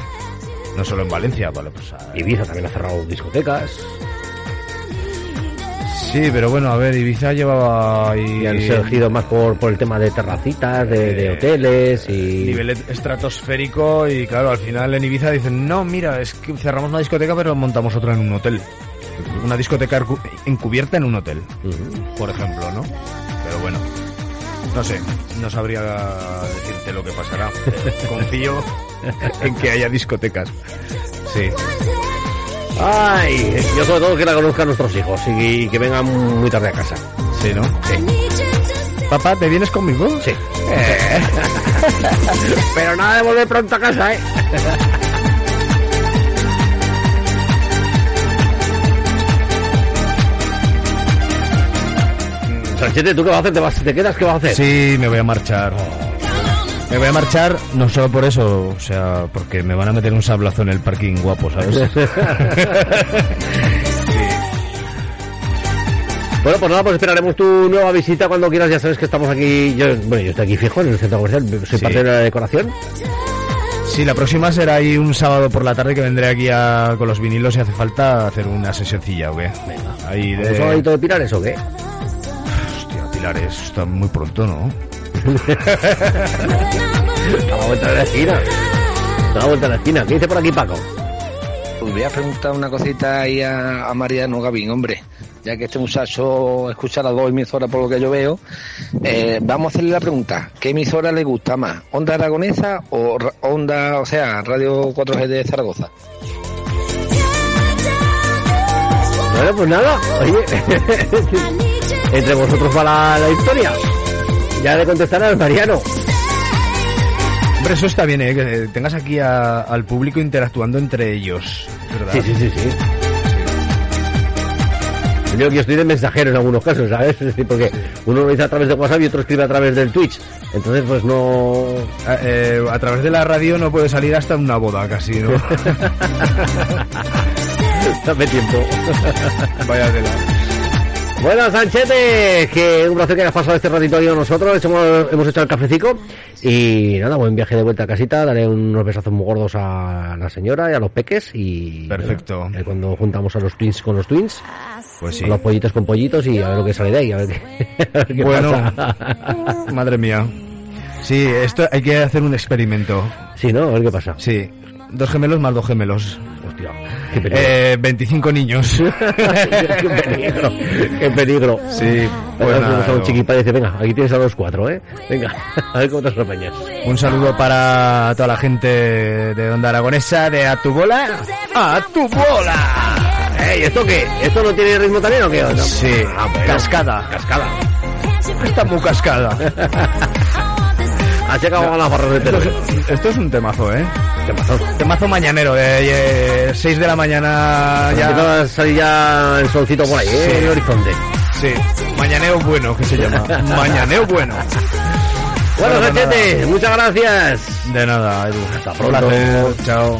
Speaker 7: No solo en Valencia, vale, pues... a-
Speaker 6: Ibiza también ha cerrado discotecas.
Speaker 7: Sí, pero bueno, a ver, Ibiza llevaba.
Speaker 6: Y han surgido más por, por el tema de terracitas, de, de hoteles y...
Speaker 7: nivel estratosférico y claro, al final en Ibiza dicen, no, mira, es que cerramos una discoteca pero montamos otra en un hotel. Una discoteca encu- encubierta en un hotel, por ejemplo, ¿no? Pero bueno, no sé, no sabría decirte lo que pasará. [laughs] Confío en que haya discotecas. Sí.
Speaker 6: Ay, yo sobre todo que la conozcan nuestros hijos y que vengan muy tarde a casa.
Speaker 7: Sí, ¿no? Papá, ¿te vienes conmigo?
Speaker 6: Sí. [laughs] Pero nada de volver pronto a casa, ¿eh? [laughs] Sanchete, ¿tú qué vas a hacer? ¿Te, vas, te quedas? ¿Qué vas a hacer?
Speaker 7: Sí, me voy a marchar. Me voy a marchar no solo por eso, o sea, porque me van a meter un sablazo en el parking guapo, ¿sabes? [laughs]
Speaker 6: Bueno, pues nada, pues esperaremos tu nueva visita cuando quieras. Ya sabes que estamos aquí. Yo, bueno, yo estoy aquí fijo en el centro comercial. Soy
Speaker 7: Sí.
Speaker 6: parte de la decoración.
Speaker 7: Sí, la próxima será ahí un sábado por la tarde que vendré aquí a- con los vinilos si hace falta hacer una sesioncilla, ¿o qué? Ahí
Speaker 6: ¿Un
Speaker 7: de...
Speaker 6: sabadito de Pilares o qué?
Speaker 7: Hostia, Pilares, está muy pronto, ¿no?
Speaker 6: A la vuelta de la esquina. A la vuelta de la esquina. ¿Qué dice por aquí Paco?
Speaker 18: Pues voy a preguntar una cosita ahí a, a Mariano Gavín, hombre. Ya que este muchacho escucha las dos emisoras por lo que yo veo, eh, vamos a hacerle la pregunta. ¿Qué emisora le gusta más? ¿Onda Aragonesa o Onda, o sea, Radio 4G de Zaragoza?
Speaker 6: Bueno, pues nada. Oye, [laughs] entre vosotros va la, la historia. Ya le contestará al Mariano.
Speaker 7: Hombre, eso está bien, ¿eh? Que tengas aquí a- al público interactuando entre ellos, ¿verdad?
Speaker 6: Sí, sí, sí, sí. Yo que estoy de mensajero en algunos casos, ¿sabes? [laughs] Es decir, porque uno lo dice a través de WhatsApp y otro escribe a través del Twitch. Entonces, pues no...
Speaker 7: A, eh, a través de la radio no puede salir hasta una boda casi, ¿no? [laughs]
Speaker 6: Dame tiempo.
Speaker 7: Vaya tela.
Speaker 6: Bueno, Sanchete, que un placer que hayas pasado este ratito con nosotros. Hemos, hemos hecho el cafecico y nada, buen viaje de vuelta a casita. Daré unos besazos muy gordos a la señora y a los peques y...
Speaker 7: Perfecto.
Speaker 6: nada, eh, cuando juntamos a los twins con los twins,
Speaker 7: Pues sí.
Speaker 6: a los pollitos con pollitos y a ver lo que sale de ahí, a ver qué, [laughs] a ver qué
Speaker 7: Bueno,
Speaker 6: pasa. [laughs]
Speaker 7: madre mía. Sí, esto hay que hacer un experimento.
Speaker 6: Sí, ¿no? A ver qué pasa.
Speaker 7: Sí. Dos gemelos más dos gemelos.
Speaker 6: Hostia, qué peligro.
Speaker 7: Eh, 25 niños. [laughs]
Speaker 6: qué peligro, qué peligro.
Speaker 7: Sí,
Speaker 6: Pues
Speaker 7: pues
Speaker 6: nada, a un y dice, venga, aquí tienes a los cuatro, ¿eh? Venga, [laughs] a ver cómo te sorprendes.
Speaker 7: Un saludo para toda la gente de Onda Aragonesa, de A Tu Bola. ¡A Tu Bola!
Speaker 6: Ey, ¿esto qué? ¿Esto no tiene ritmo también o qué? No.
Speaker 7: Sí,
Speaker 6: Ah, bueno.
Speaker 7: cascada.
Speaker 6: Cascada.
Speaker 7: Está muy cascada. [laughs]
Speaker 6: Ha llegado a las barras de
Speaker 7: Esto es, esto es un temazo, ¿eh?
Speaker 6: Temazo.
Speaker 7: Temazo mañanero, de 6 de la mañana
Speaker 6: Ya
Speaker 7: ya.
Speaker 6: empieza a salir ya el solcito por ahí, ¿eh?
Speaker 7: Sí.
Speaker 6: El horizonte.
Speaker 7: Sí, mañaneo bueno, que se llama. Mañaneo bueno.
Speaker 6: Bueno, Sanchete, muchas gracias.
Speaker 7: De nada, Edu.
Speaker 6: Hasta pronto.
Speaker 7: Chao.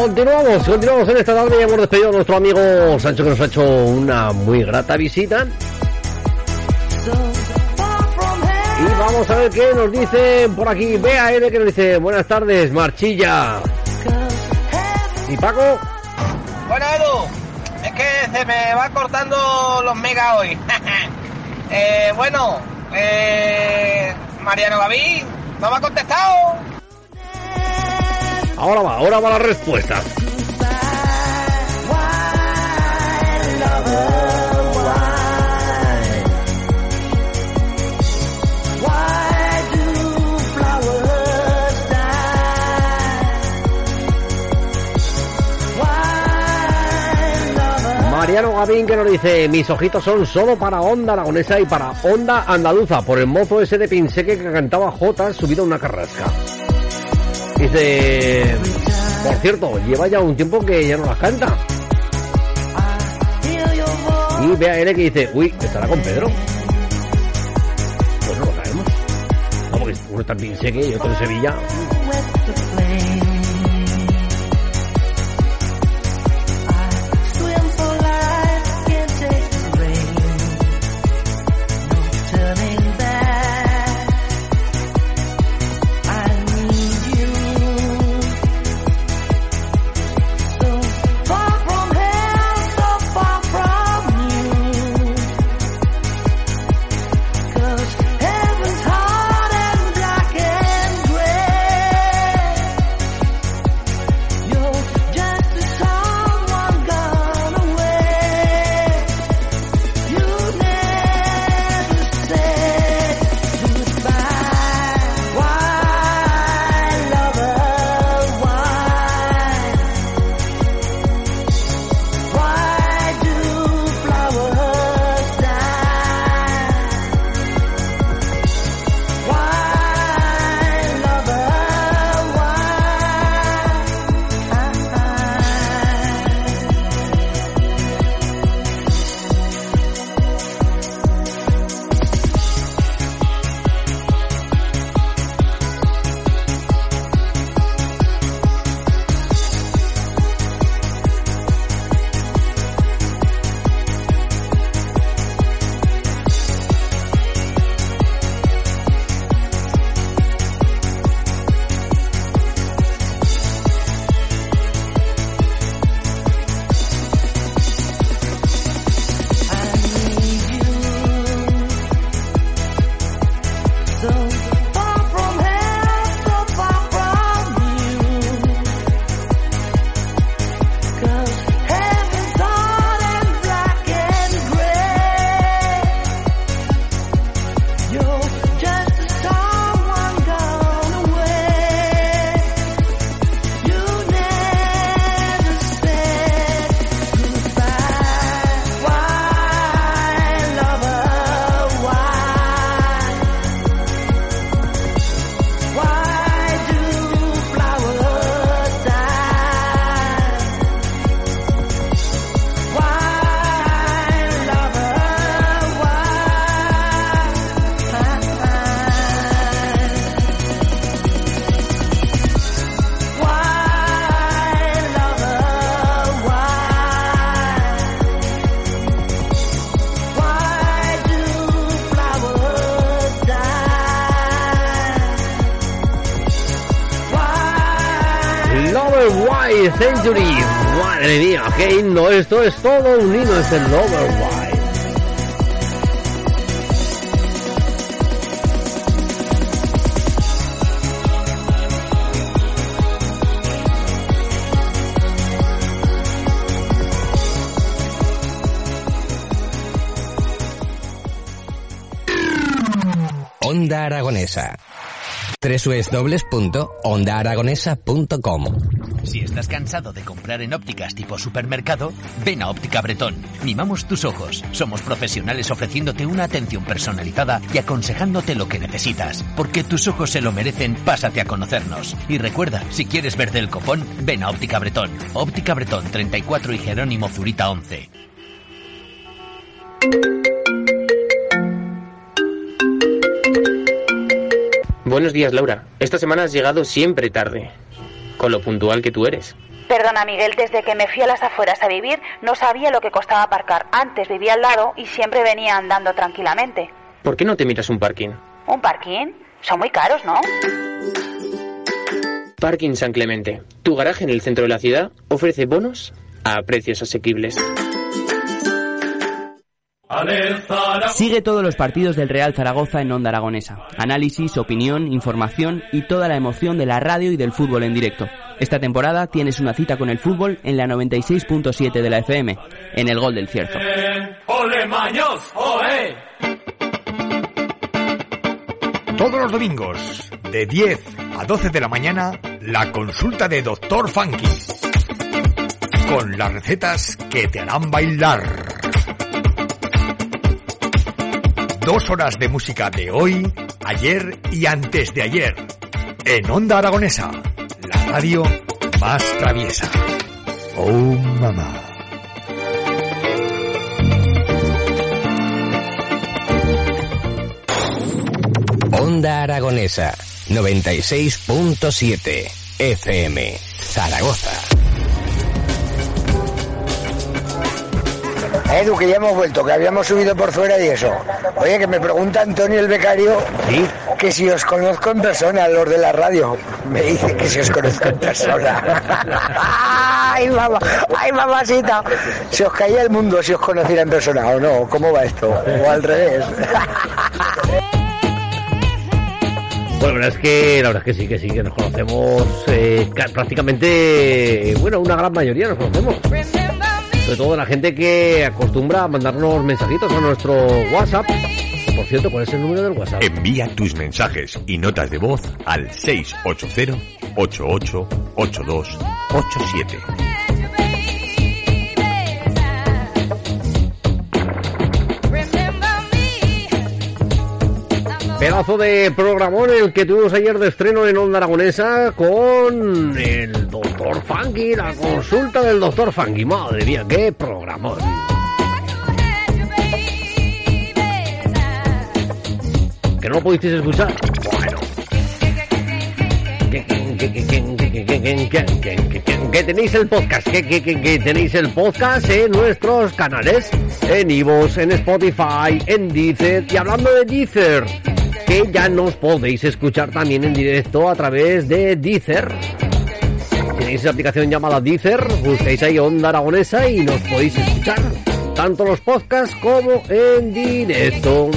Speaker 6: Continuamos, continuamos en esta tarde y hemos despedido a nuestro amigo Sancho que nos ha hecho una muy grata visita. Y vamos a ver qué nos dice por aquí BAN que nos dice buenas tardes, Marchilla. ¿Y Paco?
Speaker 18: Bueno, Edu, es que se me va cortando los megas hoy. [laughs] eh, bueno, eh, Mariano Gavín, ¿no me ha contestado?
Speaker 6: Ahora va, ahora va la respuesta. Mariano Gavín que nos dice mis ojitos son solo para onda aragonesa y para onda andaluza por el mozo ese de Pinseque que cantaba J subido a una carrasca. Dice, por cierto, lleva ya un tiempo que ya no las canta. Y ve a él que dice, uy, estará con Pedro. Pues no lo sabemos. Porque uno está en Pinseque y otro en Sevilla. Century. Madre mía, qué himno. Esto es todo unido, es el Loverwise.
Speaker 21: Onda Aragonesa. www.ondaaragonesa.com
Speaker 22: estás cansado de comprar en ópticas tipo supermercado, ven a Óptica Bretón. Mimamos tus ojos. Somos profesionales ofreciéndote una atención personalizada y aconsejándote lo que necesitas. Porque tus ojos se lo merecen, pásate a conocernos. Y recuerda, si quieres ver del copón, ven a Óptica Bretón. Óptica Bretón 34 y Jerónimo Zurita 11.
Speaker 23: Buenos días, Laura. Esta semana has llegado siempre tarde, con lo puntual que tú eres.
Speaker 24: Perdona, Miguel, desde que me fui a las afueras a vivir no sabía lo que costaba aparcar. Antes vivía al lado y siempre venía andando tranquilamente.
Speaker 23: ¿Por qué no te miras un parking?
Speaker 24: ¿Un parking? Son muy caros, ¿no?
Speaker 23: Parking San Clemente. Tu garaje en el centro de la ciudad ofrece bonos a precios asequibles.
Speaker 25: Sigue todos los partidos del Real Zaragoza en Onda Aragonesa. Análisis, opinión, información y toda la emoción de la radio y del fútbol en directo. Esta temporada tienes una cita con el fútbol en la 96.7 de la FM, en el Gol del Cierzo.
Speaker 26: Todos los domingos, de 10 a 12 de la mañana, la consulta de Doctor Funky. Con las recetas que te harán bailar. Dos horas de música de hoy, ayer y antes de ayer. En Onda Aragonesa, la radio más traviesa. Oh, mamá.
Speaker 21: Onda Aragonesa 96.7 FM Zaragoza.
Speaker 8: Edu, que ya hemos vuelto, que habíamos subido por fuera y eso. Oye, que me pregunta Antonio el becario que si os conozco en persona, los de la radio. Me dice que si os conozco en persona. [laughs] ay, mamá, ay, mamacita. Si os caía el mundo si os conociera en persona o no, ¿cómo va esto? O al revés. [laughs]
Speaker 6: Bueno, la verdad es que, la verdad es que sí, que sí, que nos conocemos eh, ca- prácticamente, bueno, una gran mayoría nos conocemos. Sobre todo la gente que acostumbra a mandarnos mensajitos a nuestro WhatsApp. Por cierto, ¿cuál es el número del WhatsApp?
Speaker 5: Envía tus mensajes y notas de voz al 680-888287.
Speaker 6: Pedazo de programón el que tuvimos ayer de estreno en Onda Aragonesa con el Doctor Funky, la consulta del Doctor Funky. Madre mía, qué programón. ¿Que no lo pudisteis escuchar? Bueno. Que tenéis el podcast, que, tenéis el podcast en nuestros canales, en Ivos, en Spotify, en Deezer. Y hablando de Deezer, que ya nos podéis escuchar también en directo a través de Deezer. Tenéis esa aplicación llamada Deezer, buscáis ahí Onda Aragonesa y nos podéis escuchar tanto los podcasts como en directo.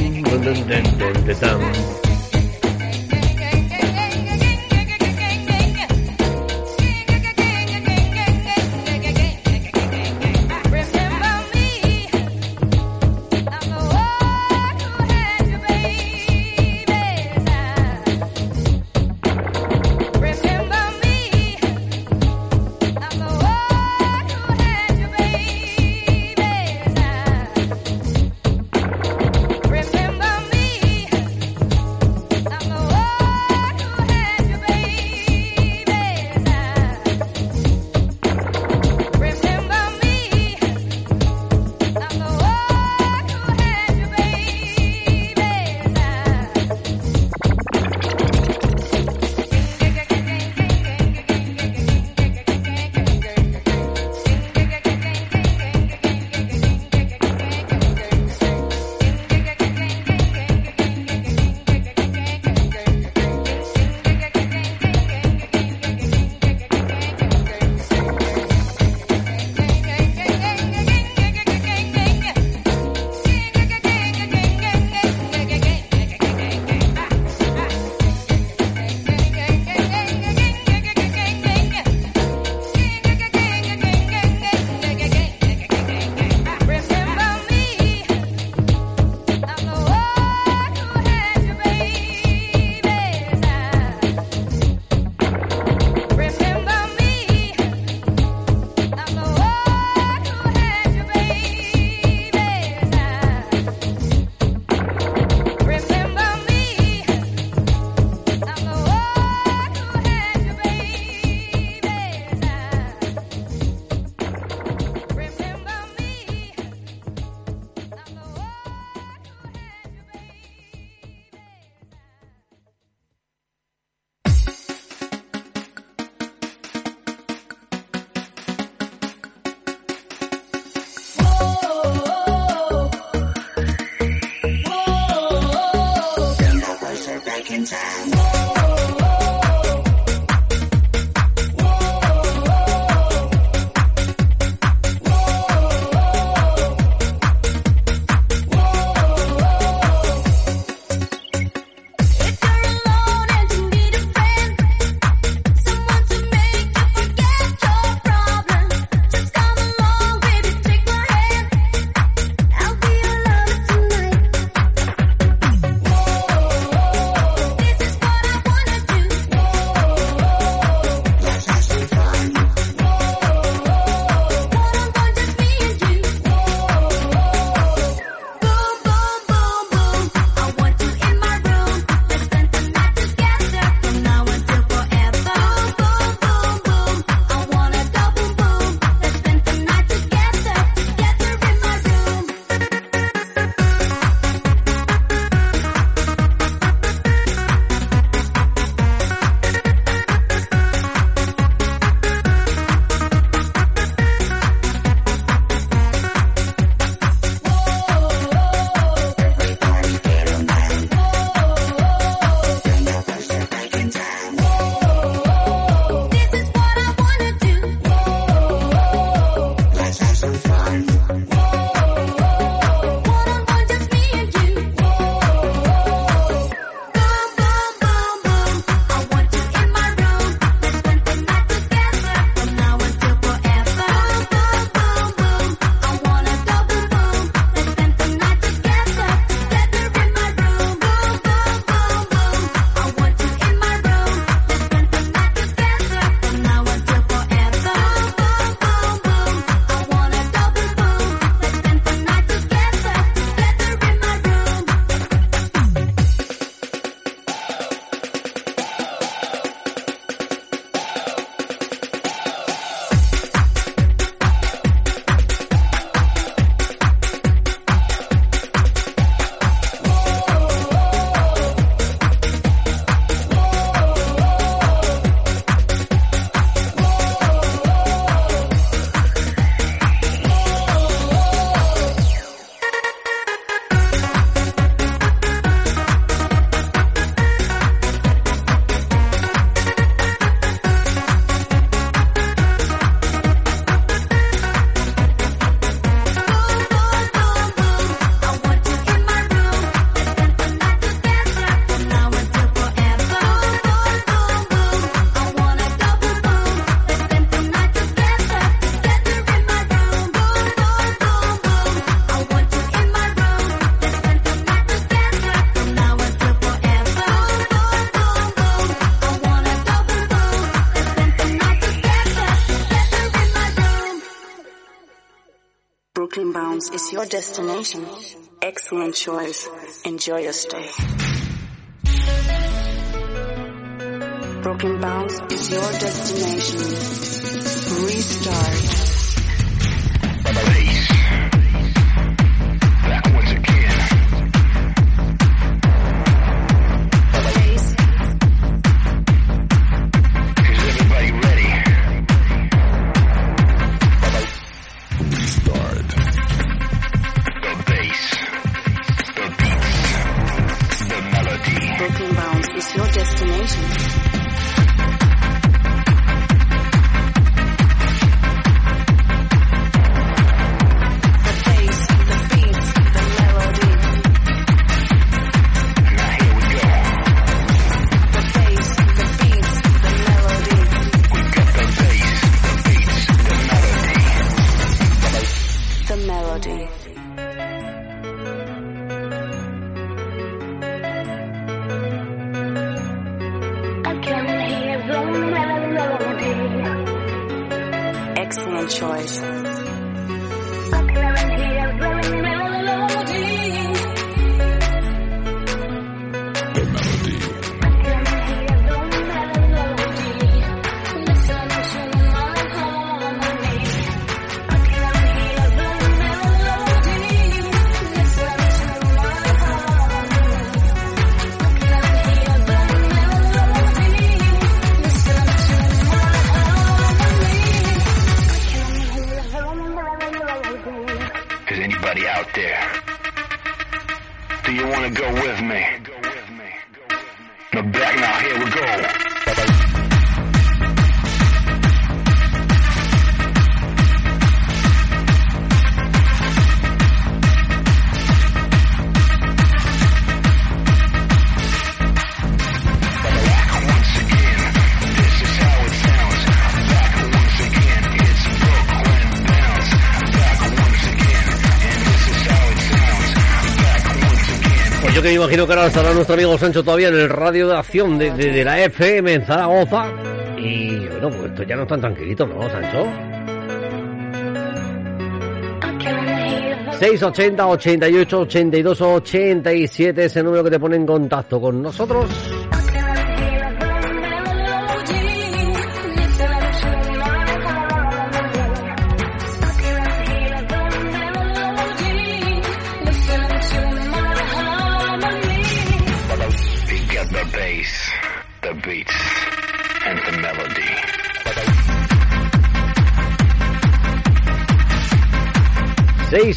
Speaker 27: destination. Excellent choice. Enjoy your stay. Broken Bounce is your destination. Restart.
Speaker 12: Me
Speaker 6: imagino que ahora estará nuestro amigo Sancho todavía en el radio de acción de, de- la FM en Zaragoza. Y bueno, pues esto ya no es tan tranquilito, ¿no, Sancho? 680 88 82 87 es el número que te pone en contacto con nosotros.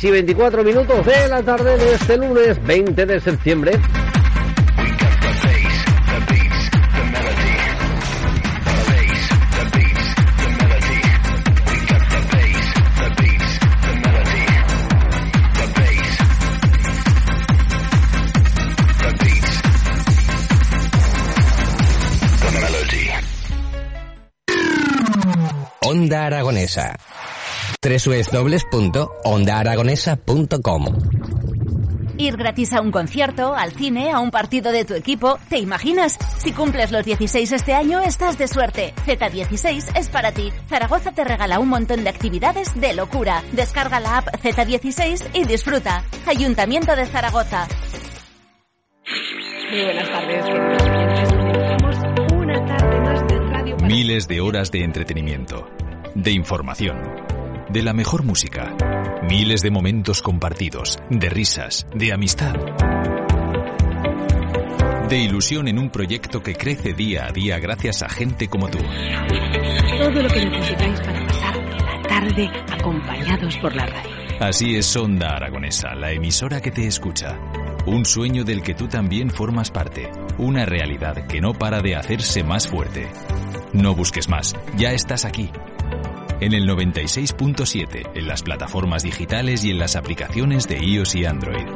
Speaker 6: y 24 minutos de la tarde de este lunes 20 de septiembre.
Speaker 21: www.ondaaragonesa.com
Speaker 28: Ir gratis a un concierto, al cine, a un partido de tu equipo. ¿Te imaginas? Si cumples los 16 este año, estás de suerte. Z16 es para ti. Zaragoza te regala un montón de actividades de locura. Descarga la app Z16 y disfruta. Ayuntamiento de Zaragoza.
Speaker 29: Muy buenas tardes,
Speaker 5: Miles de horas de entretenimiento, de información, de la mejor música, miles de momentos compartidos, de risas, de amistad, de ilusión en un proyecto que crece día a día gracias a gente como tú.
Speaker 29: todo lo que necesitáis para pasar la tarde acompañados por la radio.
Speaker 5: Así es Onda Aragonesa, la emisora que te escucha. Un sueño del que tú también formas parte. Una realidad que no para de hacerse más fuerte. No busques más, ya estás aquí. En el 96.7, en las plataformas digitales y en las aplicaciones de iOS y Android.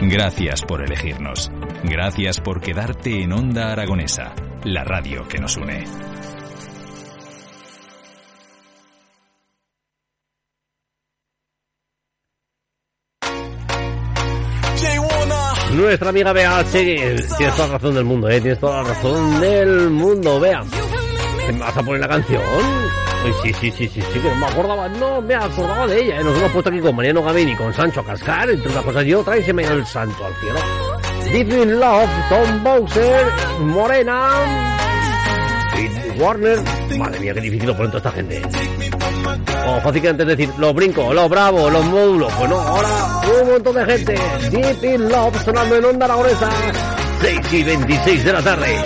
Speaker 5: Gracias por elegirnos. Gracias por quedarte en Onda Aragonesa, la radio que nos une.
Speaker 6: Nuestra amiga Bea, sí, tienes toda la razón del mundo, ¿eh? Tienes toda la razón del mundo, Bea. ¿Me vas a poner la canción? Sí, sí, sí, sí, sí, que no me acordaba, no me acordaba de ella. ¿eh? Nos hemos puesto aquí con Mariano Gavin y con Sancho cascar, entre unas cosas y otras, y se me ido el santo al cielo. Deep in Love, Tom Bowser, Morena, y Warner. Madre mía, qué difícil lo ponen toda esta gente. O fácil que antes decir los brincos, los bravos, los módulos. Bueno, ahora un montón de gente. Deep in Love sonando en Onda Aragonesa. 6 y 26 de la tarde.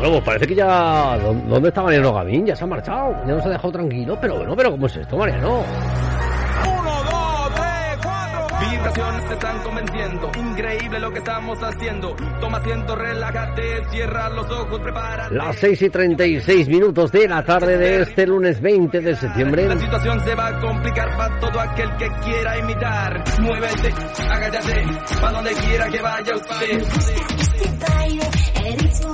Speaker 6: Bueno, pues parece que ya... ¿dó- ¿Dónde está Mariano Gavín? Ya se ha marchado. Ya nos ha dejado tranquilo. Pero bueno, pero ¿cómo es esto, Mariano?
Speaker 30: Vibraciones te están convenciendo, increíble lo que estamos haciendo. Toma asiento, relájate, cierra los ojos, prepara.
Speaker 6: Las 6 y 36 minutos de la tarde de este lunes 20 de septiembre.
Speaker 30: La situación se va a complicar para todo aquel que quiera imitar. Muévete, agáchate, para donde quiera que vaya usted.
Speaker 14: Este baile, el ritmo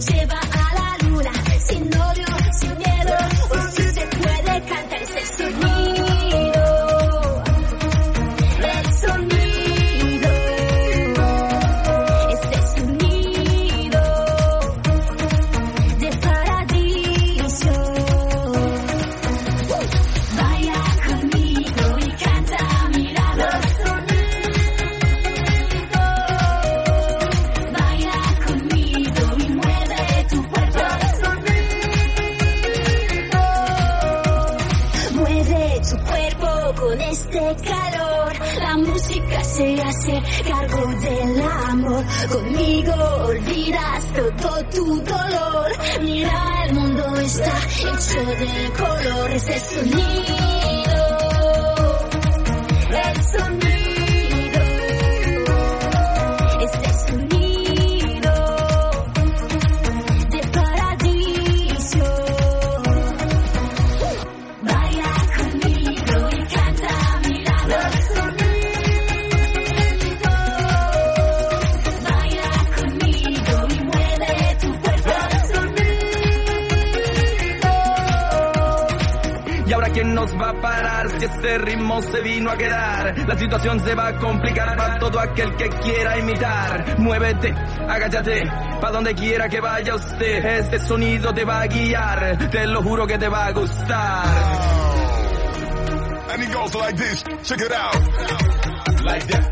Speaker 14: lleva a cargo del amor. Conmigo olvidas todo tu dolor. Mira, el mundo está hecho de colores. El sonido. El sonido.
Speaker 30: Nos va a parar si este ritmo se vino a quedar. La situación se va a complicar para todo aquel que quiera imitar. Muévete, agáchate, para donde quiera que vaya usted. Este sonido te va a guiar, te lo juro que te va a gustar.
Speaker 31: And it goes like this. Check it out.
Speaker 30: Like that,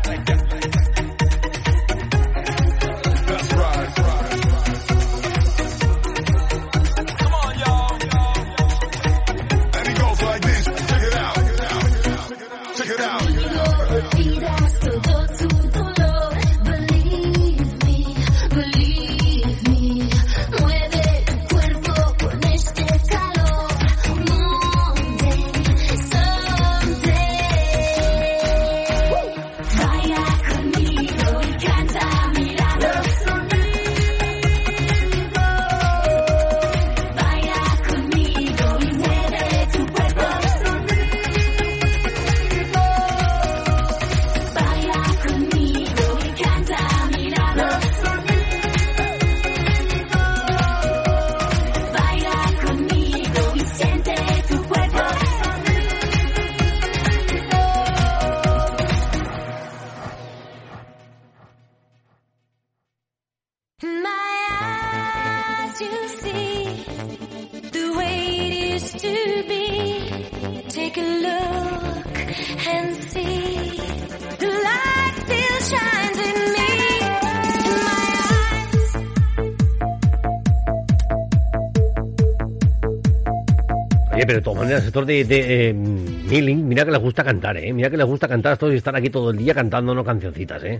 Speaker 6: pero de todas maneras, estos de, de eh, Milling, mira que les gusta cantar, ¿eh? Mira que les gusta cantar estos y estar aquí todo el día cantándonos cancioncitas, ¿eh?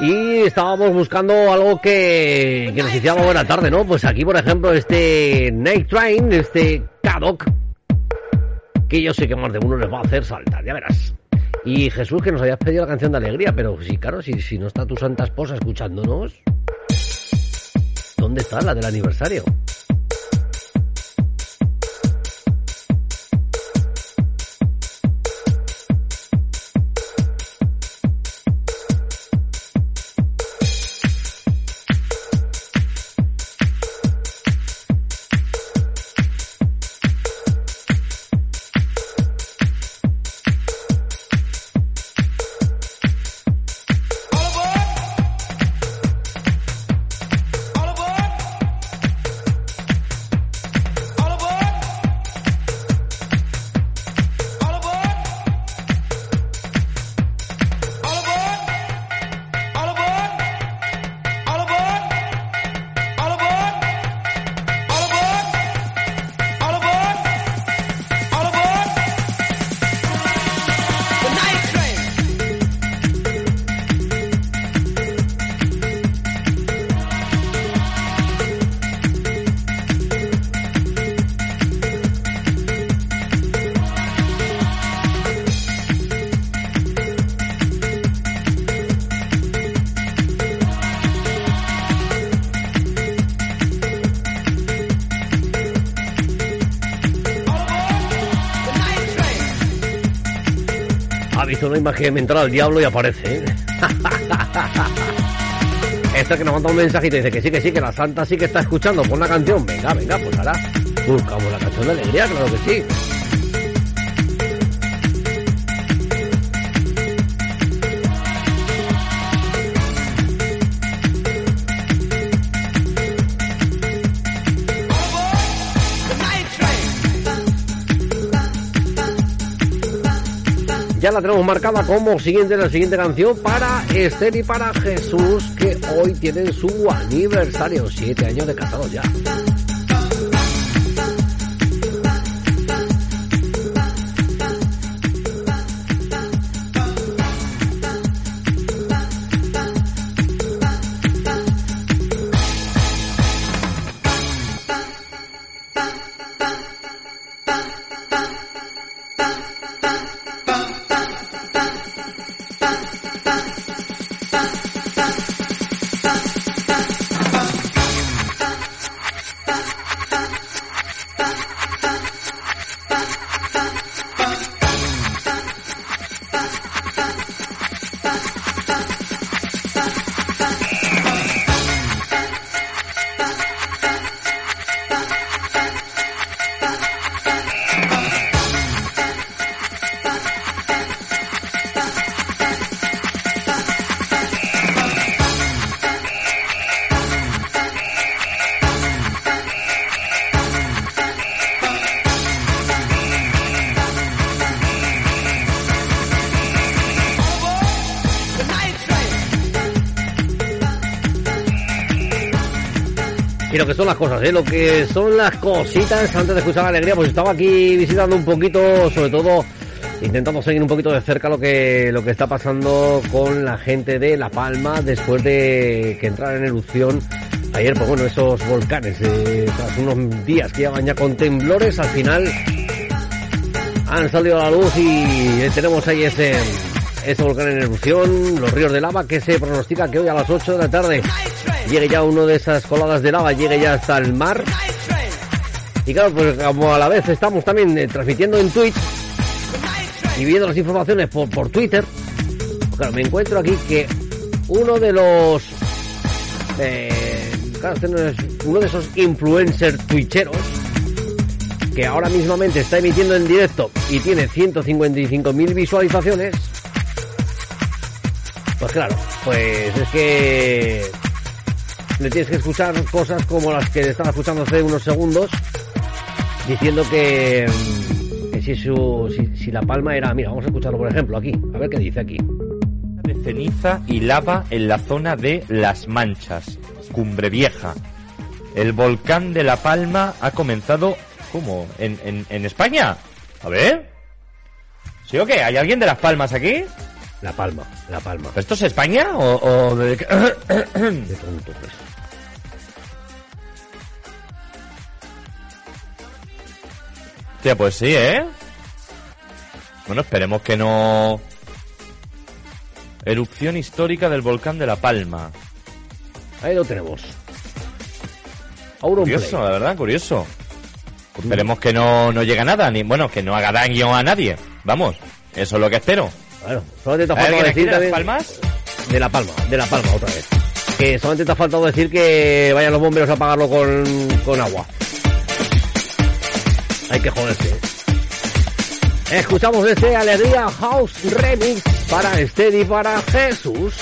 Speaker 6: Y estábamos buscando algo que, que nos hiciera buena tarde, ¿no? Pues aquí, por ejemplo, este Night Train, este Kadok, que yo sé que más de uno les va a hacer saltar, ya verás. Y Jesús, que nos habías pedido la canción de alegría, pero sí, claro, si, si no está tu santa esposa escuchándonos, ¿dónde está la del aniversario? Imagen mental al diablo y aparece. ¿eh? [laughs] Esta que nos manda un mensajito y dice que sí, que sí, que la santa sí que está escuchando. Pon la canción. Venga, venga, pues ahora buscamos la canción de alegría, claro que sí. Ya la tenemos marcada como siguiente la siguiente canción para Esther y para Jesús, que hoy tienen su aniversario, siete años de casados ya. Las cosas, ¿eh? Lo que son las cositas, antes de escuchar la alegría, pues estaba aquí visitando un poquito, sobre todo intentando seguir un poquito de cerca lo que, lo que está pasando con la gente de La Palma después de que entrara en erupción ayer, pues bueno, esos volcanes, eh, tras unos días que llevan ya con temblores, al final han salido a la luz y tenemos ahí ese, ese volcán en erupción, los ríos de lava que se pronostica que hoy a las 8 de la tarde llegue ya uno de esas coladas de lava, llegue ya hasta el mar. Y claro, pues como a la vez estamos también eh, transmitiendo en Twitch y viendo las informaciones por, por Twitter, claro, me encuentro aquí que uno de los... Eh, este no es uno de esos influencers twitcheros que ahora mismamente está emitiendo en directo y tiene 155.000 visualizaciones, pues claro, pues es que le tienes que escuchar cosas como las que estaba escuchando hace unos segundos, diciendo que, que si, su, si, si La Palma era... Mira, vamos a escucharlo por ejemplo aquí, a ver qué dice aquí.
Speaker 32: de ceniza y lava en la zona de Las Manchas, Cumbre Vieja. El volcán de La Palma ha comenzado... ¿Cómo? ¿En, en, en España? A ver. ¿Sí o qué? ¿Hay alguien de Las Palmas aquí?
Speaker 6: La Palma, La Palma.
Speaker 32: ¿Esto es España o, o de...
Speaker 6: De tonto, pues.
Speaker 32: Hostia, pues sí, ¿eh? Bueno, esperemos que no... Erupción histórica del volcán de La Palma.
Speaker 6: Ahí lo tenemos. Auronplay.
Speaker 32: Curioso, la verdad, curioso. Esperemos que no, no llegue a nada, ni bueno, que no haga daño a nadie. Vamos, eso es lo que espero.
Speaker 6: Claro, solamente te ha
Speaker 32: ¿Hay
Speaker 6: faltado
Speaker 32: alguien aquí
Speaker 6: decir
Speaker 32: de Las Palmas?
Speaker 6: De La Palma, de La Palma otra vez. Que solamente te ha faltado decir que vayan los bomberos a apagarlo con, con agua. Hay que joderse. ¿eh? Escuchamos este Alegría House Remix para Esther y para Jesús.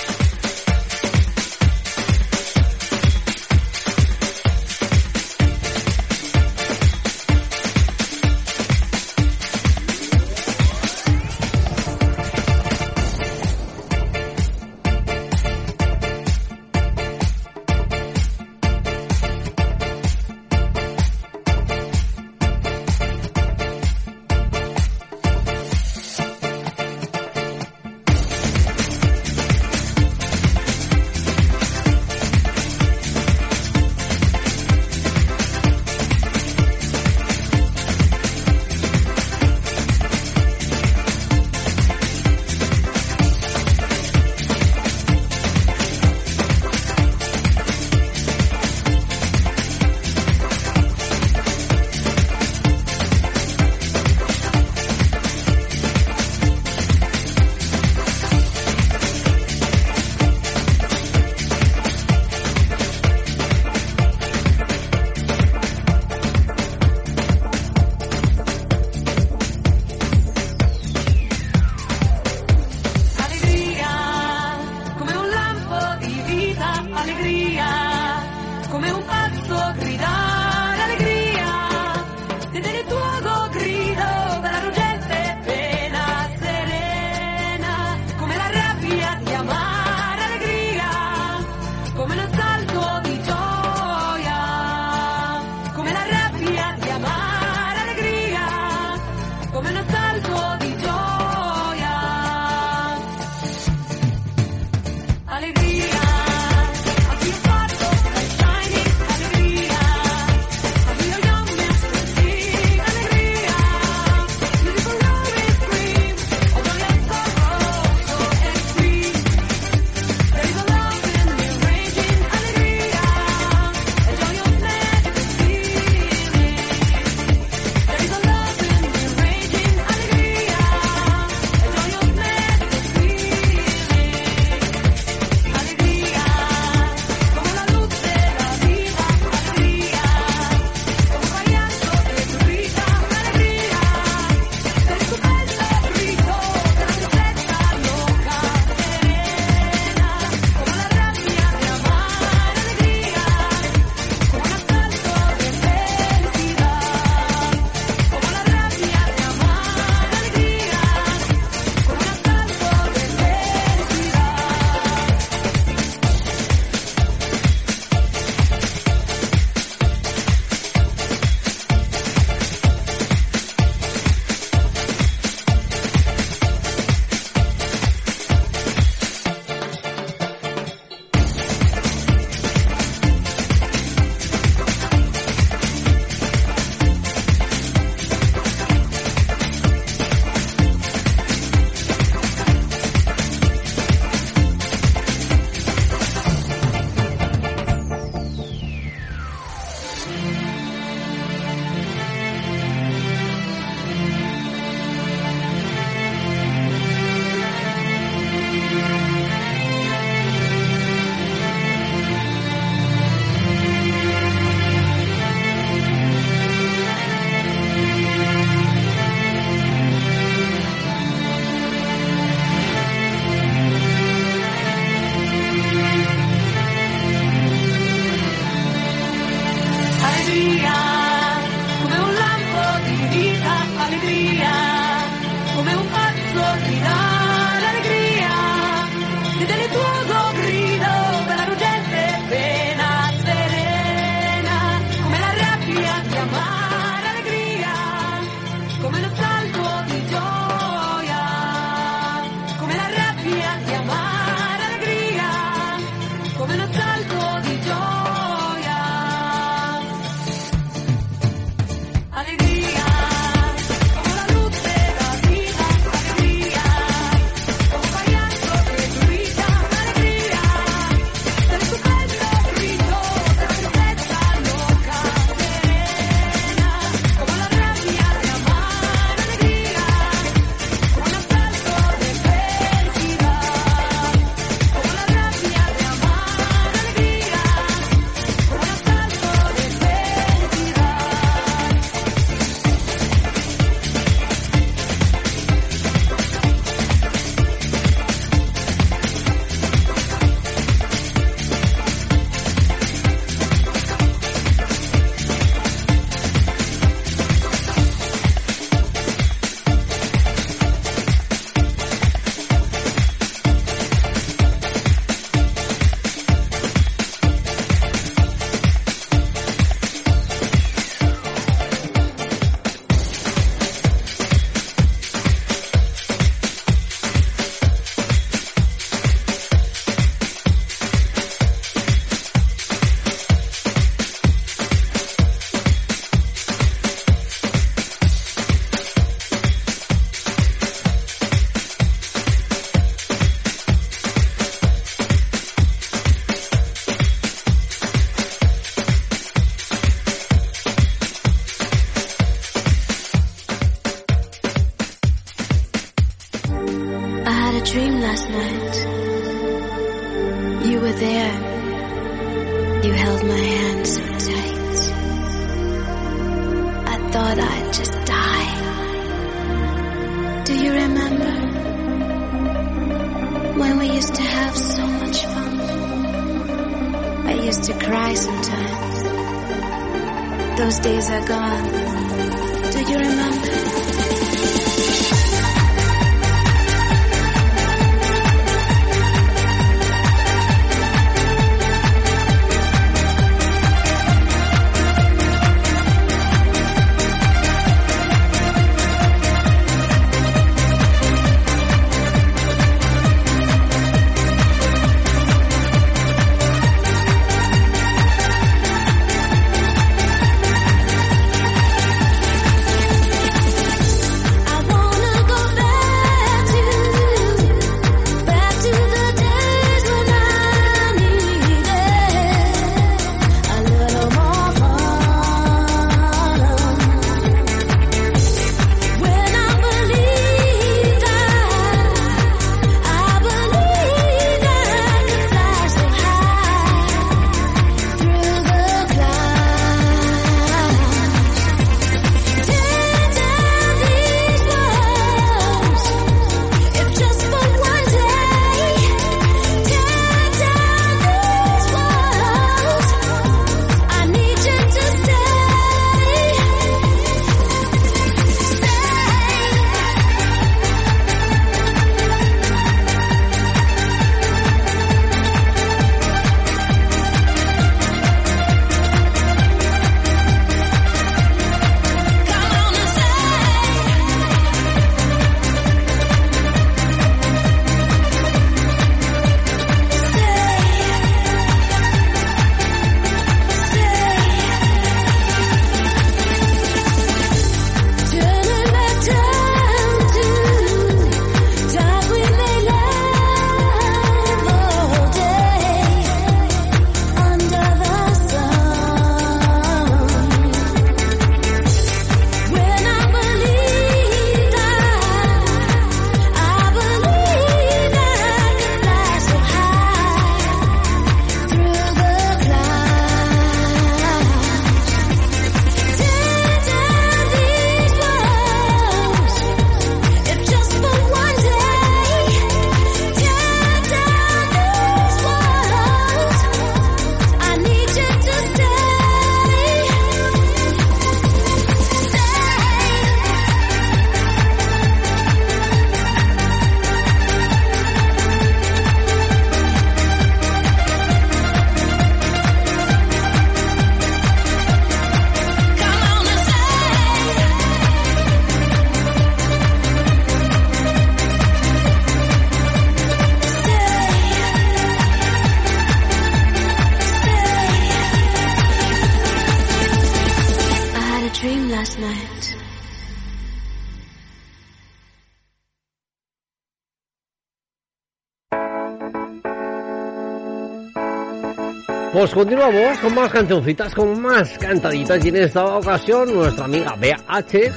Speaker 14: Continuamos con más cancioncitas, con más cantaditas y en esta ocasión nuestra amiga BH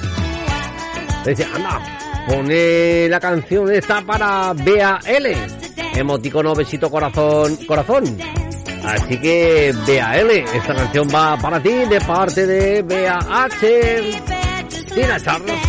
Speaker 14: dice, anda, pone la canción esta para BAL, emoticono besito corazón, corazón. Así que BAL, esta canción va para ti de parte de BAH. Tina Charles.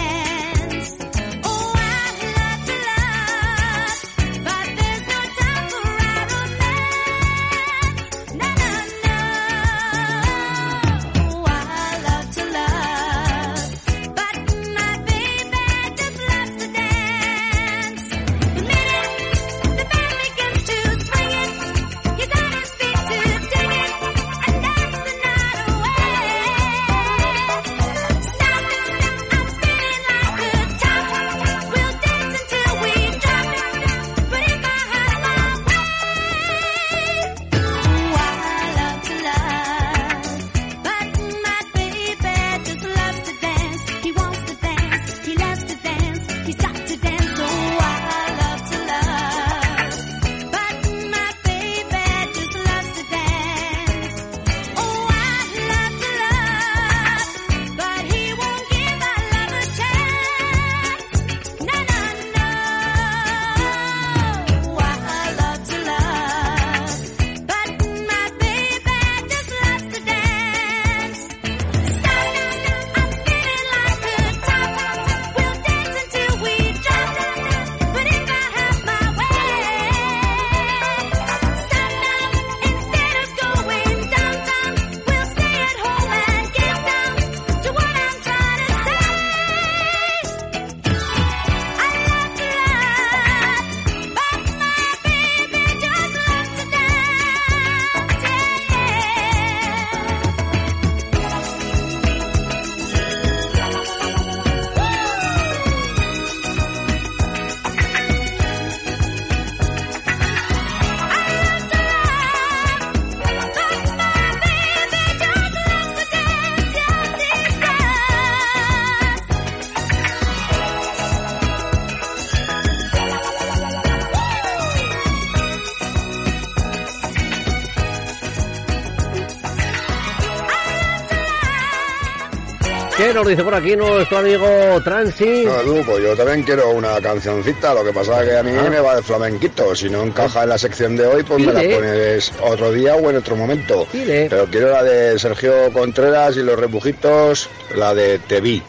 Speaker 14: Nos dice por aquí nuestro amigo Transi?
Speaker 33: No, pues yo también quiero una cancioncita, lo que pasa es que a mí
Speaker 14: Ah.
Speaker 33: me va de flamenquito, si no encaja en la sección de hoy, pues me la pones otro día o en otro momento.
Speaker 14: Dile.
Speaker 33: Pero quiero la de Sergio Contreras y los rebujitos, la de Te vi.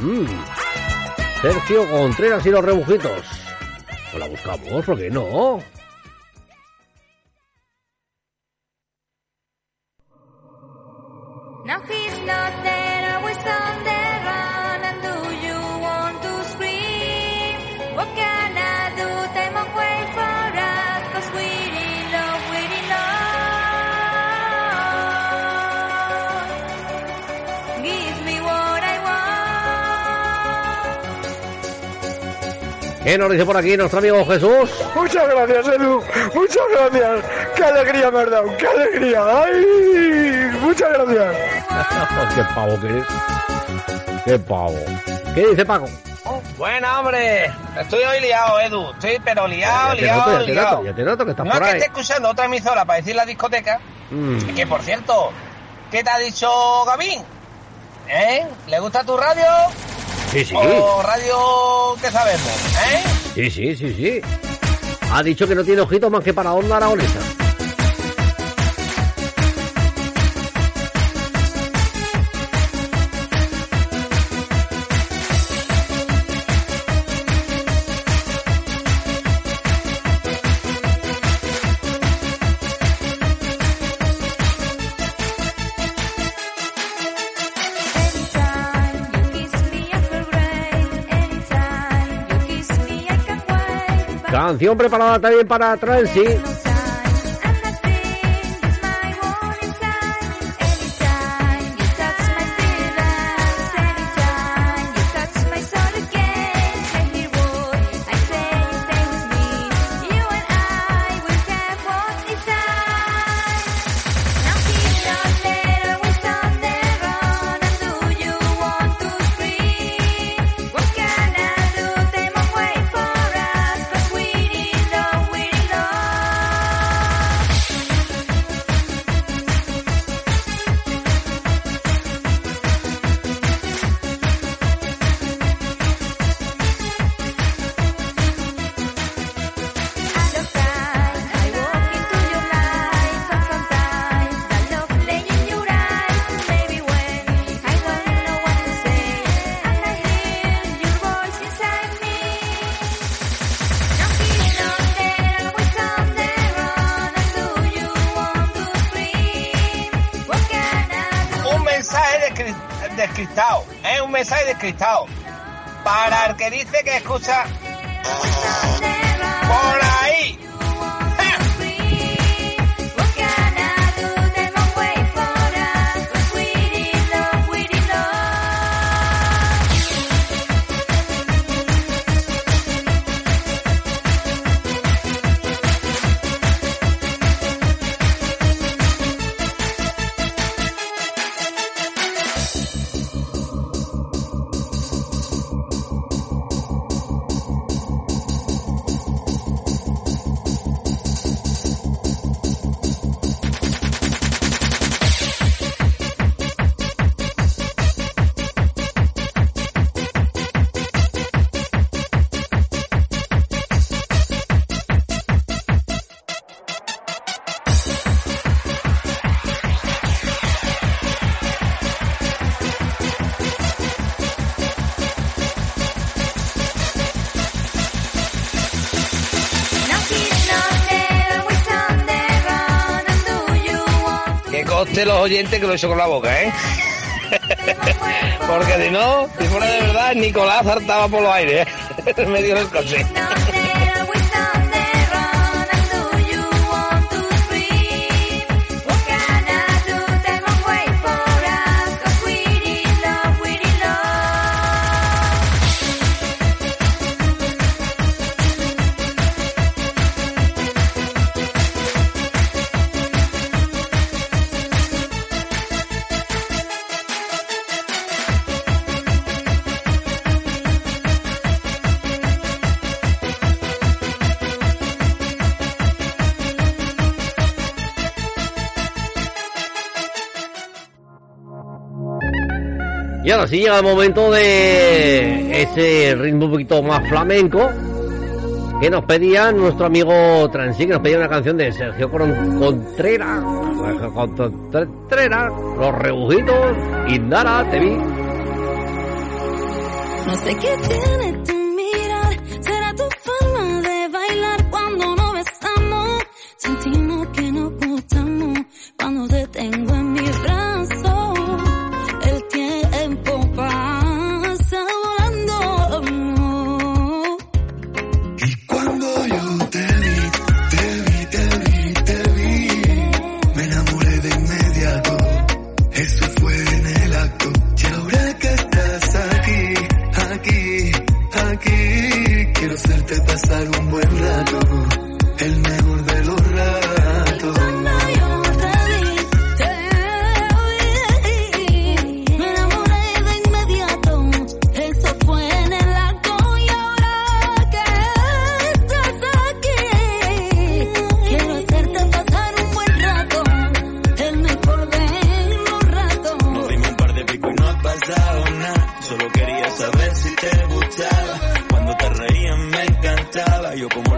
Speaker 14: Mm. Sergio Contreras y los rebujitos. Pues la buscamos, ¿por qué no? ¿Qué nos dice por aquí nuestro amigo Jesús?
Speaker 16: Muchas gracias, Edu. Muchas gracias. Qué alegría me has dado. Qué alegría. Ay, muchas gracias. [laughs]
Speaker 14: ¡Qué pavo que eres! ¡Qué pavo! ¿Qué dice Paco?
Speaker 18: Buena, hombre. Estoy hoy liado, Edu. Estoy pero liado,
Speaker 14: Ya te noto,
Speaker 18: liado,
Speaker 14: ya te
Speaker 18: liado.
Speaker 14: noto, ya te noto que estás
Speaker 18: no
Speaker 14: por
Speaker 18: es que esté escuchando otra emisora para decir la discoteca.
Speaker 14: Mm.
Speaker 18: Que por cierto, ¿qué te ha dicho Gavín? ¿Eh? ¿Le gusta tu radio?
Speaker 14: Sí, sí.
Speaker 18: ¿O radio que sabemos? ¿Eh?
Speaker 14: Sí, sí, sí, sí. Ha dicho que no tiene ojitos más que para onda aragonesa. Canción preparada también para Transi.
Speaker 18: Para el que dice que escucha los oyentes que lo hizo con la boca, ¿eh? [laughs] Porque si no, si fuera de verdad, Nicolás hartaba por los aires, ¿eh? [laughs] en medio del coche.
Speaker 14: así llega el momento de ese ritmo un poquito más flamenco que nos pedía nuestro amigo Transi que nos pedía una canción de Sergio Contreras, Contreras, Los Rebujitos, Indara, te vi.
Speaker 34: gallo como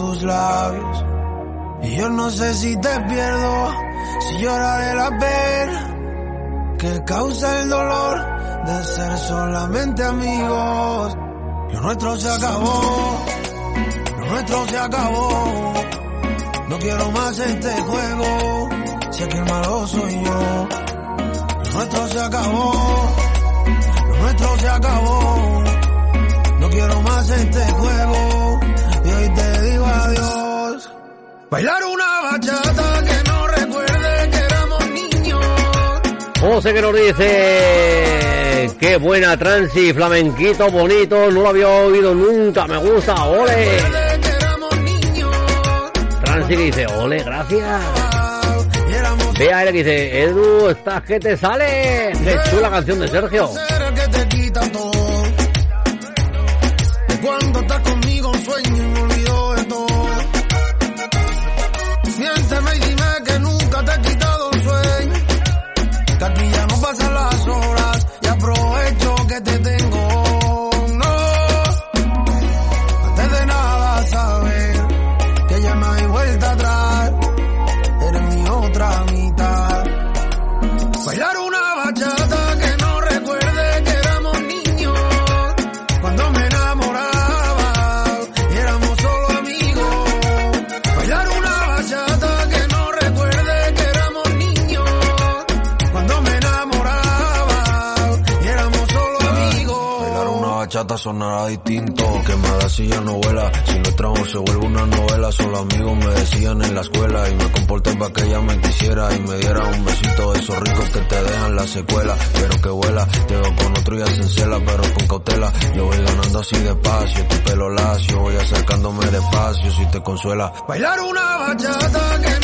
Speaker 35: tus labios. Y yo no sé si te pierdo, si lloraré la pena que causa el dolor de ser solamente amigos. Lo nuestro se acabó, lo nuestro se acabó. No quiero más este juego, sé que el malo soy yo. Lo nuestro se acabó, lo nuestro se acabó. No quiero más este juego, Bailar una bachata que no recuerde que éramos niños.
Speaker 6: José que nos dice qué buena transi, flamenquito, bonito, no lo había oído nunca, me gusta, ole. Transi que dice, ole, gracias. Vea él que dice, Edu, estás que te sale. Qué chula canción de Sergio.
Speaker 36: Distinto, quemada si ya no vuela. Si nuestro amor se vuelve una novela, solo amigos me decían en la escuela. Y me comporté para que ella me quisiera y me diera un besito de esos ricos que te dejan la secuela. Pero que vuela, veo con otro y hacen cela, pero con cautela. Yo voy ganando así despacio, tu pelo lacio, voy acercándome despacio si te consuela.
Speaker 35: Bailar una bachata que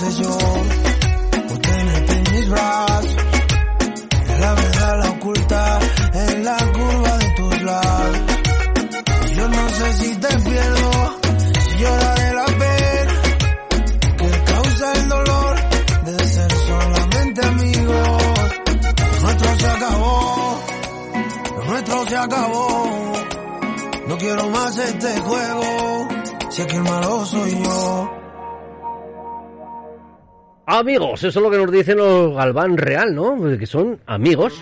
Speaker 35: Veces yo
Speaker 6: Eso es lo que nos dicen los Galván Real, ¿no? Que son amigos.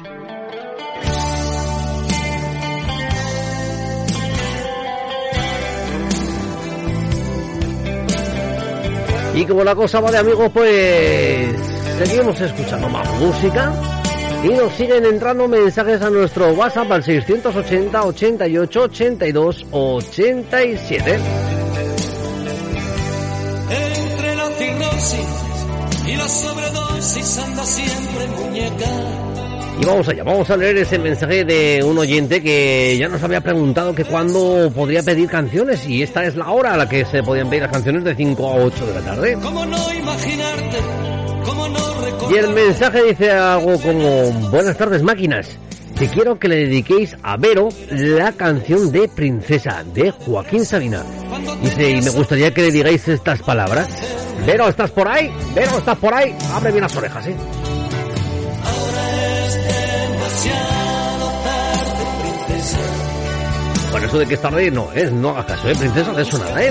Speaker 6: Y como la cosa va de amigos, pues seguimos escuchando más música y nos siguen entrando mensajes a nuestro WhatsApp al 680 88 82 87.
Speaker 37: Entre la cirrosis y la sobredosis anda siempre muñeca.
Speaker 6: Y vamos allá, vamos a leer ese mensaje de un oyente que ya nos había preguntado que cuándo podría pedir canciones y esta es la hora a la que se podían pedir las canciones de 5 a 8 de la tarde.
Speaker 37: ¿Cómo no imaginarte? ¿Cómo no recordar?
Speaker 6: Y el mensaje dice algo como, buenas tardes máquinas, que quiero que le dediquéis a Vero la canción de Princesa de Joaquín Sabina. Dice, y me gustaría que le digáis estas palabras. Vero, ¿estás por ahí? Vero, ¿estás por ahí? Abre bien las orejas, ¿eh?
Speaker 37: Es tarde, princesa.
Speaker 6: Bueno, eso de que es tarde no es, no hagas caso, ¿eh? Princesa, de eso nada, ¿eh?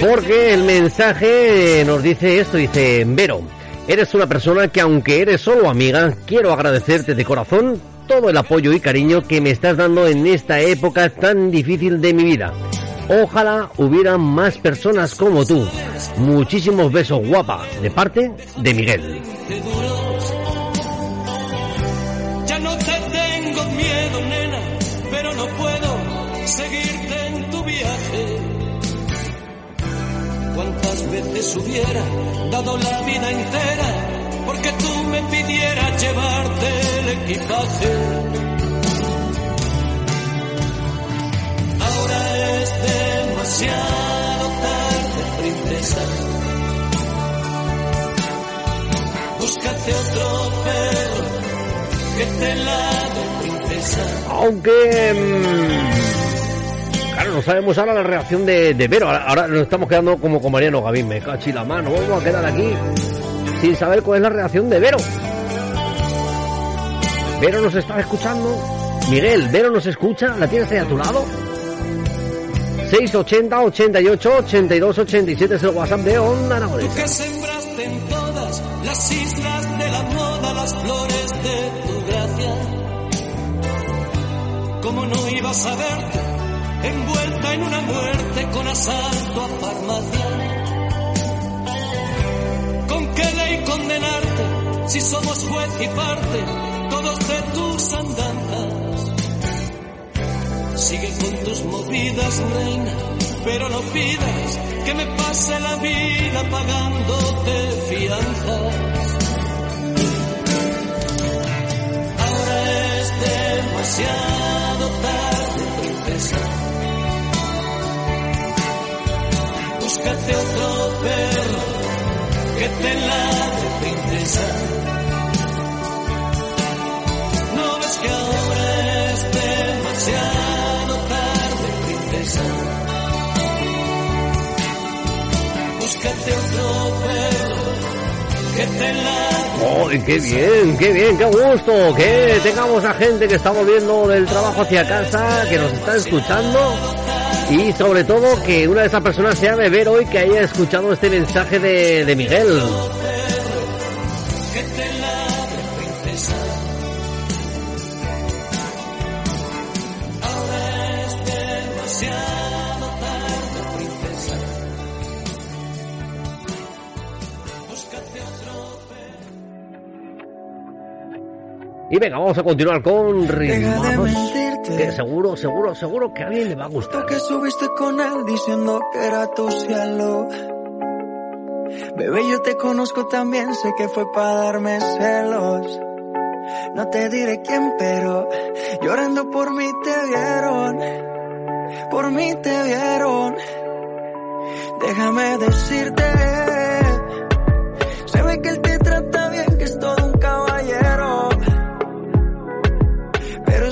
Speaker 6: Porque el mensaje nos dice esto, dice, Vero, eres una persona que aunque eres solo amiga, quiero agradecerte de corazón todo el apoyo y cariño que me estás dando en esta época tan difícil de mi vida. Ojalá hubiera más personas como tú. Muchísimos besos, guapa, de parte de Miguel.
Speaker 37: Ya no te tengo miedo, nena, pero no puedo seguirte en tu viaje. ¿Cuántas veces hubiera dado la vida entera porque tú me pidieras llevarte el equipaje?
Speaker 6: Aunque... mm, Claro, no sabemos ahora la reacción de, Vero. Ahora, ahora nos estamos quedando como con Mariano Gavín. Me cachi la mano. Vamos a quedar aquí sin saber cuál es la reacción de Vero. Vero nos está escuchando. Miguel, Vero nos escucha. ¿La tienes ahí a tu lado? 680 88 82 87 es el WhatsApp de Onda
Speaker 37: Tú
Speaker 6: Aragonesa.
Speaker 37: que sembraste en todas las islas de la moda las flores de tu gracia. ¿Cómo no ibas a verte envuelta en una muerte con asalto a farmacia? ¿Con qué ley condenarte si somos juez y parte todos de tus andanzas? Sigue con tus movidas, reina, pero no pidas que me pase la vida pagándote fianzas. Ahora es demasiado tarde, princesa. Búscate otro perro que te ladre, princesa. No
Speaker 6: ¡Ay, qué bien, qué bien, qué gusto! Que tengamos a gente que está volviendo del trabajo hacia casa, que nos está escuchando y sobre todo que una de esas personas sea de ver hoy que haya escuchado este mensaje de, de Miguel. Y venga, vamos a continuar con ritmos. Que seguro, seguro, seguro que a alguien le va a gustar.
Speaker 38: que subiste con él diciendo que era tu cielo. Bebé, yo te conozco también, sé que fue para darme celos. No te diré quién, pero llorando por mí te vieron. Por mí te vieron. Déjame decirte, se ve que él te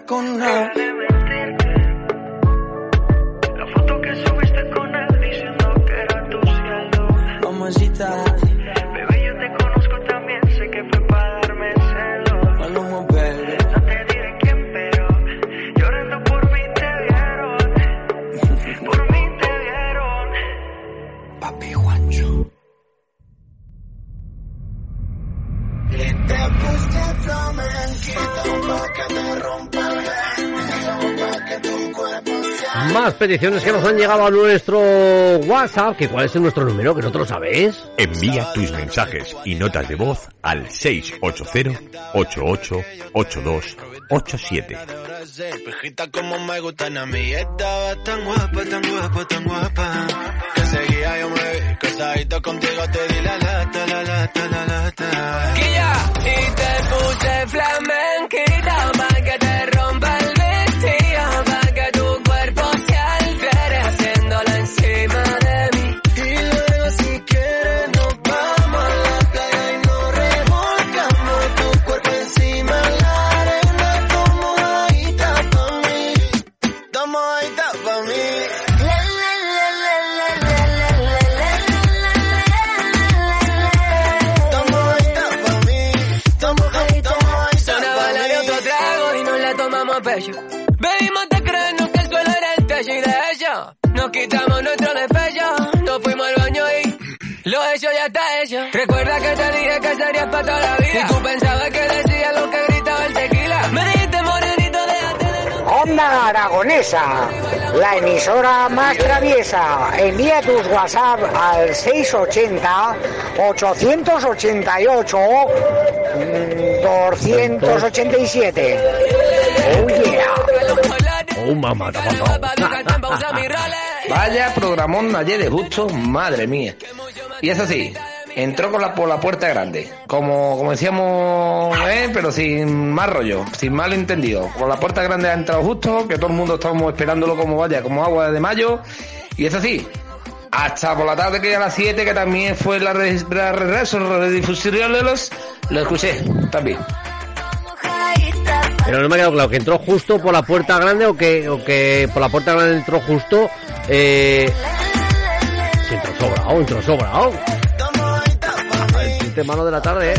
Speaker 38: con nada.
Speaker 6: Más peticiones que nos han llegado a nuestro WhatsApp. que ¿Cuál es nuestro número? ¿Que no te lo sabéis?
Speaker 5: Envía tus mensajes y notas de voz al 680-888287.
Speaker 39: Pejita como me gustan a mí Estaba tan guapa, tan guapa, tan guapa Que seguía yo me vi Casadito contigo te di la lata, la lata, la lata
Speaker 40: Guilla, y te puse flamenquita Recuerda que te dije que serías para toda la vida. Y tú pensabas que decía lo que gritaba el tequila. Me dijiste morenito, déjate de
Speaker 8: Onda Aragonesa, la emisora más traviesa. Envía tus WhatsApp al 680 888 mm, 287. Oh yeah.
Speaker 6: Oh mamá. [laughs]
Speaker 18: Vaya programón ayer de gusto, madre mía. Y eso sí, entró con la, por la puerta grande. Como, como decíamos, ¿eh? pero sin más rollo, sin mal entendido. Por la puerta grande ha entrado justo, que todo el mundo estábamos esperándolo como vaya, como agua de mayo. Y eso sí, hasta por la tarde que a las 7, que también fue la, la, los, lo escuché también.
Speaker 6: Pero no me ha quedado claro que entró justo por la puerta grande o que, o que por la puerta grande entró justo. Eh... Sí, entró sobrado, entró sobrado. Malo de la tarde, ¿eh?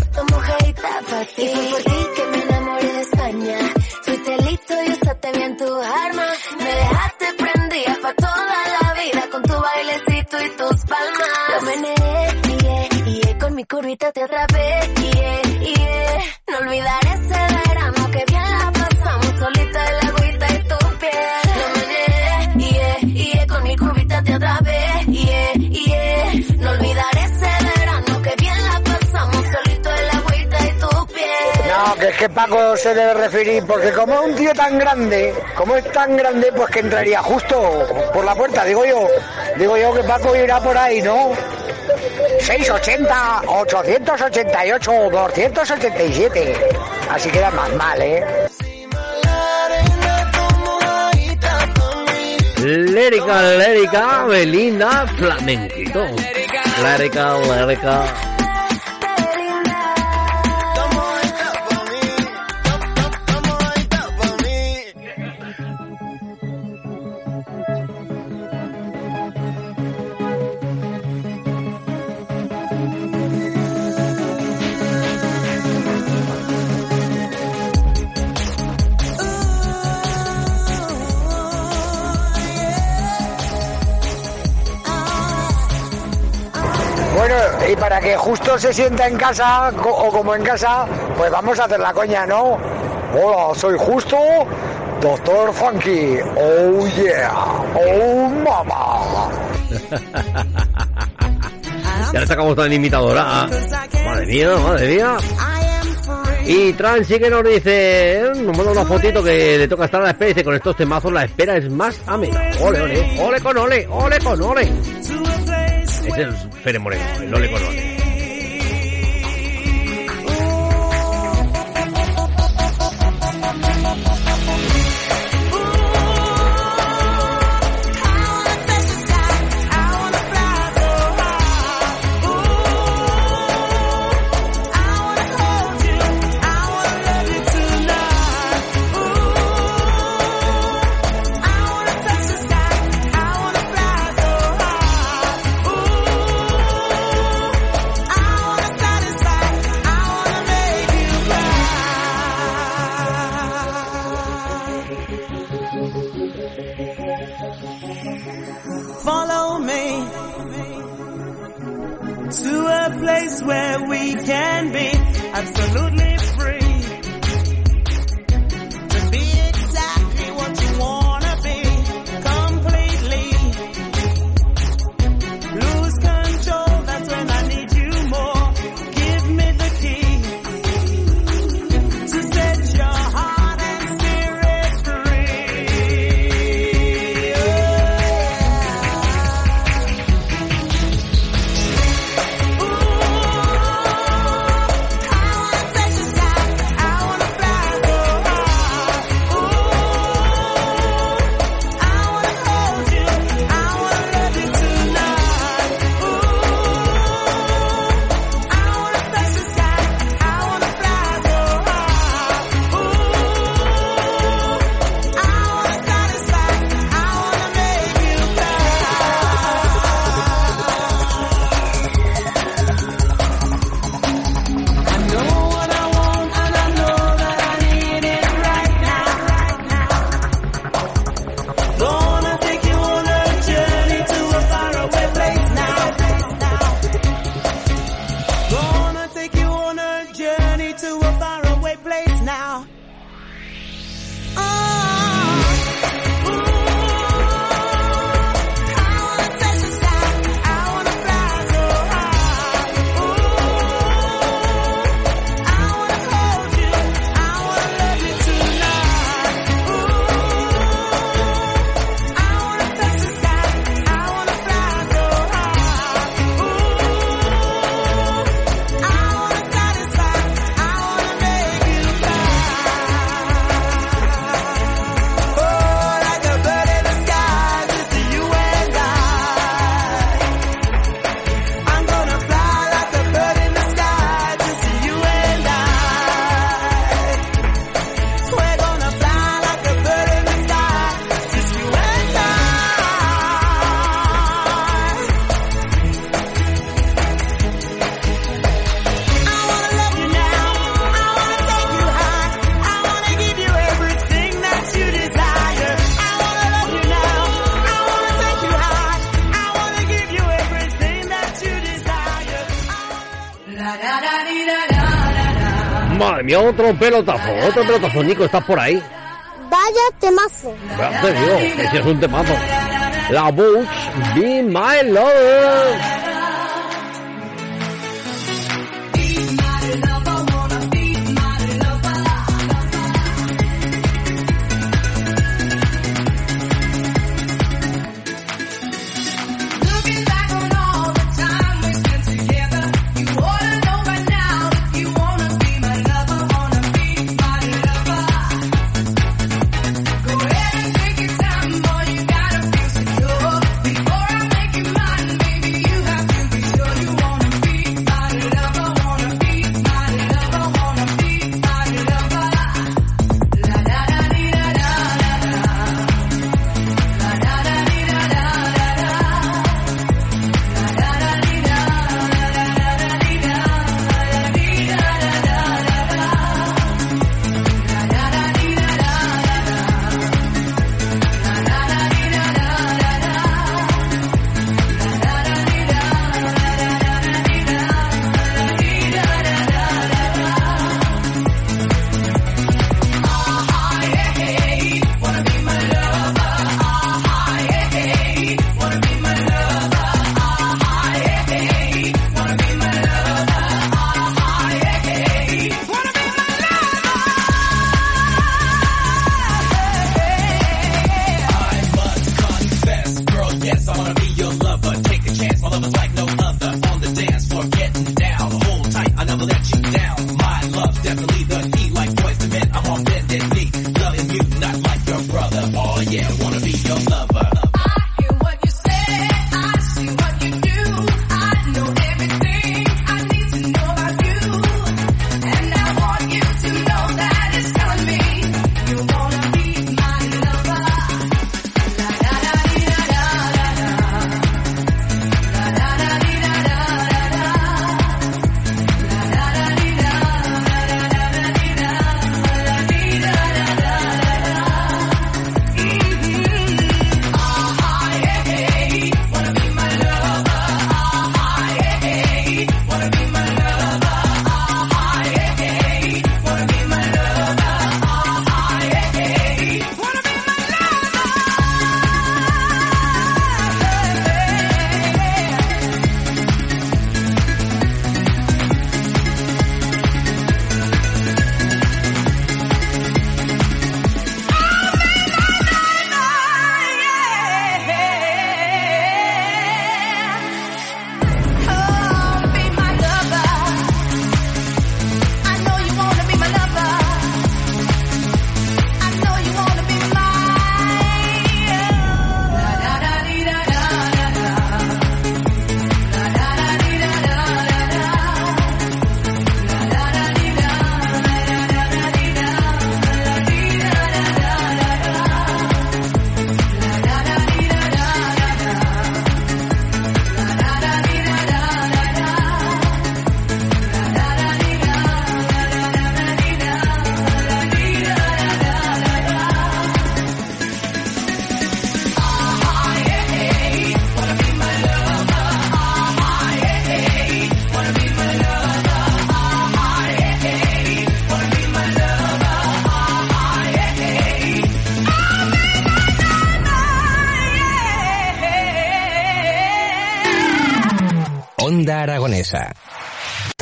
Speaker 41: Curvita te atrapé, yeah, yeah. No olvidaré ese Que
Speaker 8: es que Paco se debe referir, porque como es un tío tan grande, como es tan grande, pues que entraría justo por la puerta, digo yo. Digo yo que Paco irá por ahí, ¿no? 680, 888, 287. Así queda más mal, ¿eh?
Speaker 6: Lérica, lérica, Belinda, flamenquito. Lérica, lérica.
Speaker 8: Bueno, y para que justo se sienta en casa, o como en casa, pues vamos a hacer la coña, ¿no? Hola, soy justo, Doctor Funky. Oh yeah, oh mama. [laughs]
Speaker 6: Ya le sacamos tan imitadora. ah. Madre mía, madre mía. Y Tran sí que nos dice, nos manda una fotito que le toca estar a la espera y dice, con estos temazos la espera es más amena. Ole, ole, ole con ole, ole con ole. Ese es Fere Moreno, el ole con otro pelotazo, otro pelotazo. Nico, ¿estás por ahí?
Speaker 42: Vaya temazo.
Speaker 6: Gracias Dios, ese es un temazo. La Books, Be My Lover.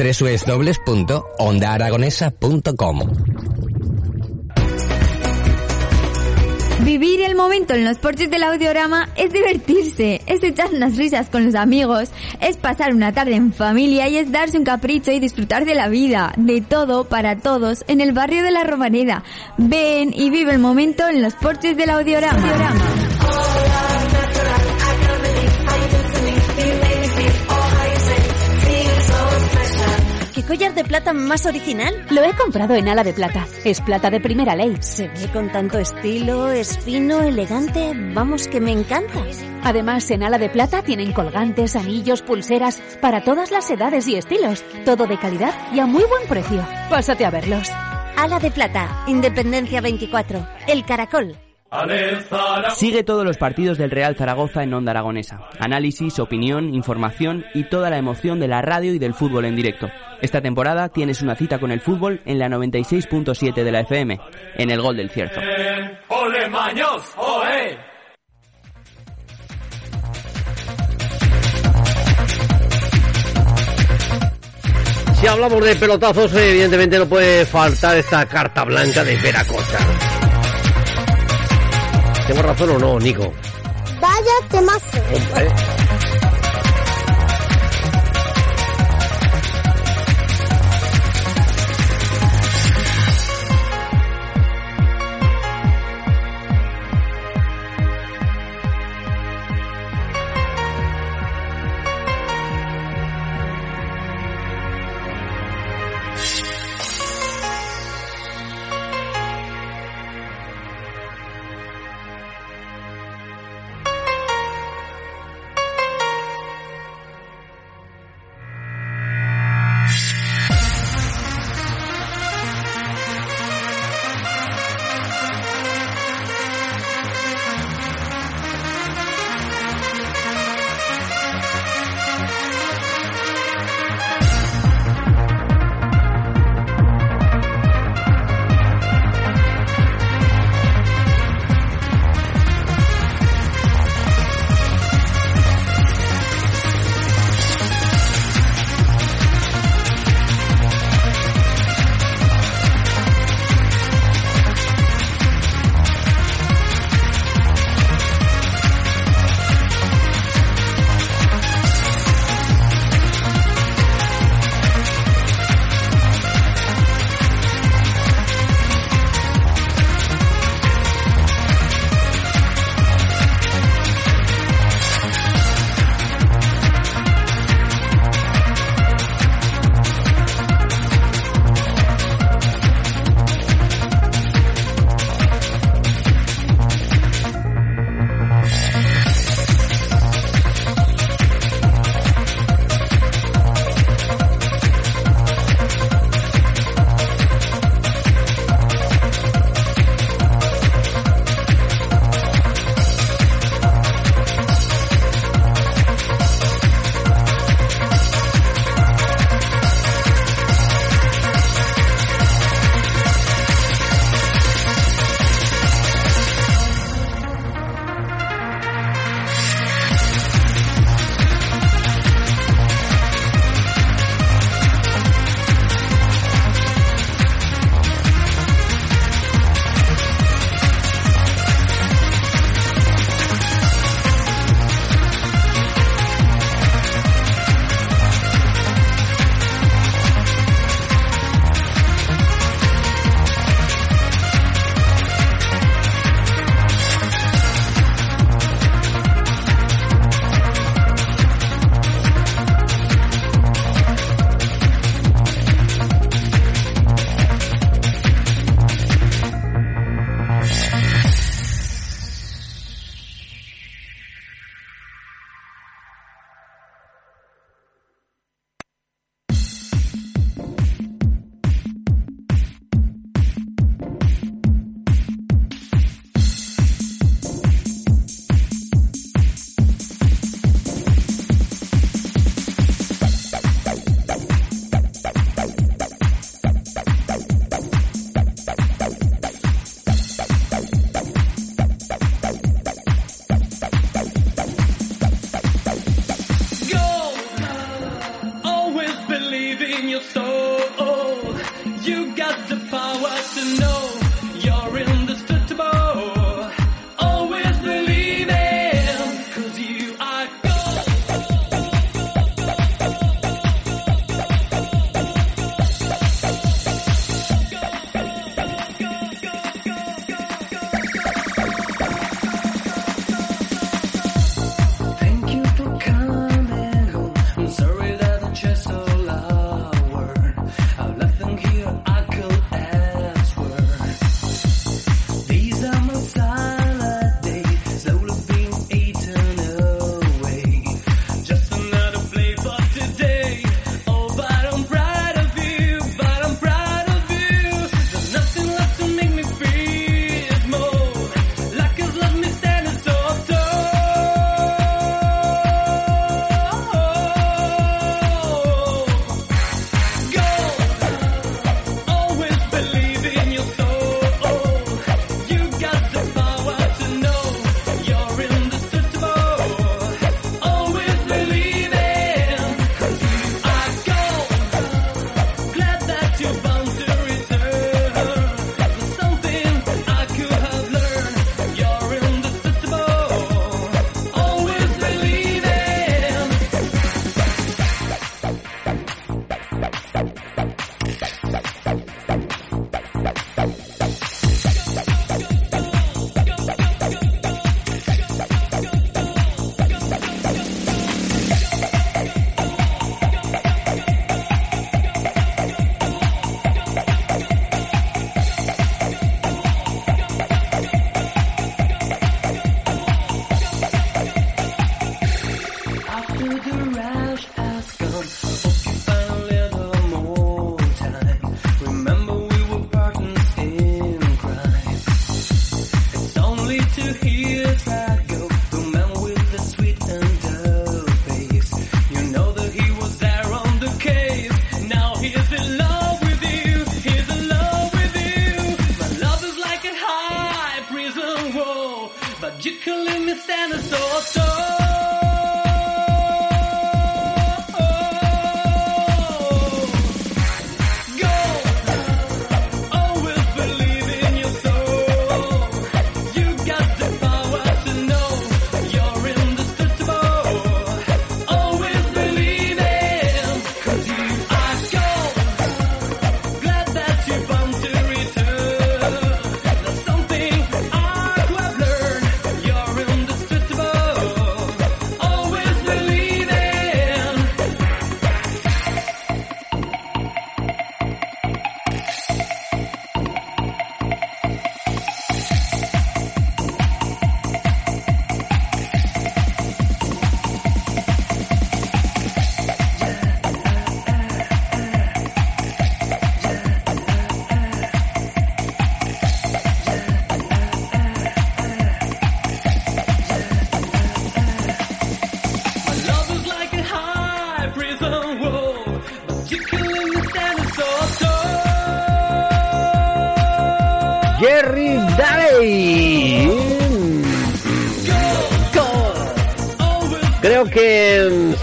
Speaker 21: www.ondaaragonesa.com
Speaker 43: Vivir el momento en los porches del audiorama es divertirse, es echar unas risas con los amigos, es pasar una tarde en familia y es darse un capricho y disfrutar de la vida, de todo para todos en el barrio de la Romareda. Ven y vive el momento en los porches del audiorama.
Speaker 44: Collar de plata más original? Lo he comprado en Ala de Plata. Es plata de primera ley. Se ve con tanto estilo, es fino, elegante. Vamos, que me encanta. Además, en Ala de Plata tienen colgantes, anillos, pulseras, para todas las edades y estilos. Todo de calidad y a muy buen precio. Pásate a verlos. Ala de Plata, Independencia 24. El Caracol.
Speaker 25: Sigue todos los partidos del Real Zaragoza en Onda Aragonesa. Análisis, opinión, información y toda la emoción de la radio y del fútbol en directo. Esta temporada tienes una cita con el fútbol en la 96.7 de la FM, en el Gol del Cierzo.
Speaker 6: Si hablamos de pelotazos, evidentemente no puede faltar esta carta blanca de Veracocha. ¿Tengo razón o no, Nico?
Speaker 20: Vaya temazo.
Speaker 6: Hombre.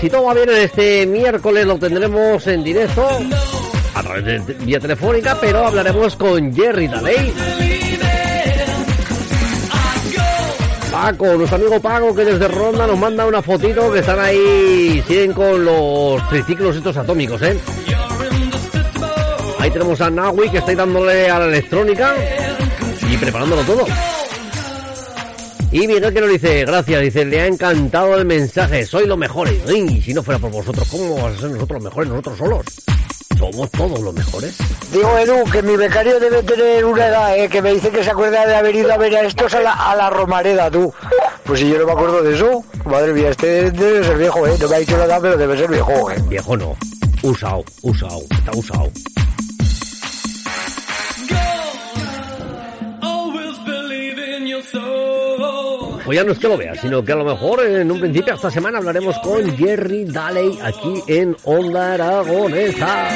Speaker 45: Si todo va bien en este miércoles lo tendremos en directo a través de vía telefónica, pero hablaremos con Jerry Daley. Paco, nuestro amigo Paco que desde Ronda nos manda una fotito que están ahí, siguen con los triciclos estos atómicos, ¿eh? Ahí tenemos a Nawi que está ahí dándole a la electrónica y preparándolo todo. Y Miguel que nos dice, gracias, dice, le ha encantado el mensaje, soy los mejores. Y si no fuera por vosotros, ¿cómo vamos a ser nosotros los mejores, nosotros solos? Somos todos los mejores.
Speaker 8: Digo, Edu, que mi becario debe tener una edad, ¿eh? que me dice que se acuerda de haber ido a ver a estos a la, a la Romareda, tú. Pues si yo no me acuerdo de eso, madre mía, este debe ser viejo, ¿eh? No me ha dicho la edad, pero debe ser viejo, ¿eh?
Speaker 45: Viejo no, usado, usado, está usado. Pues ya no es que lo veas, sino que a lo mejor en un principio esta semana hablaremos con Jerry Daley aquí en Onda Aragonesa.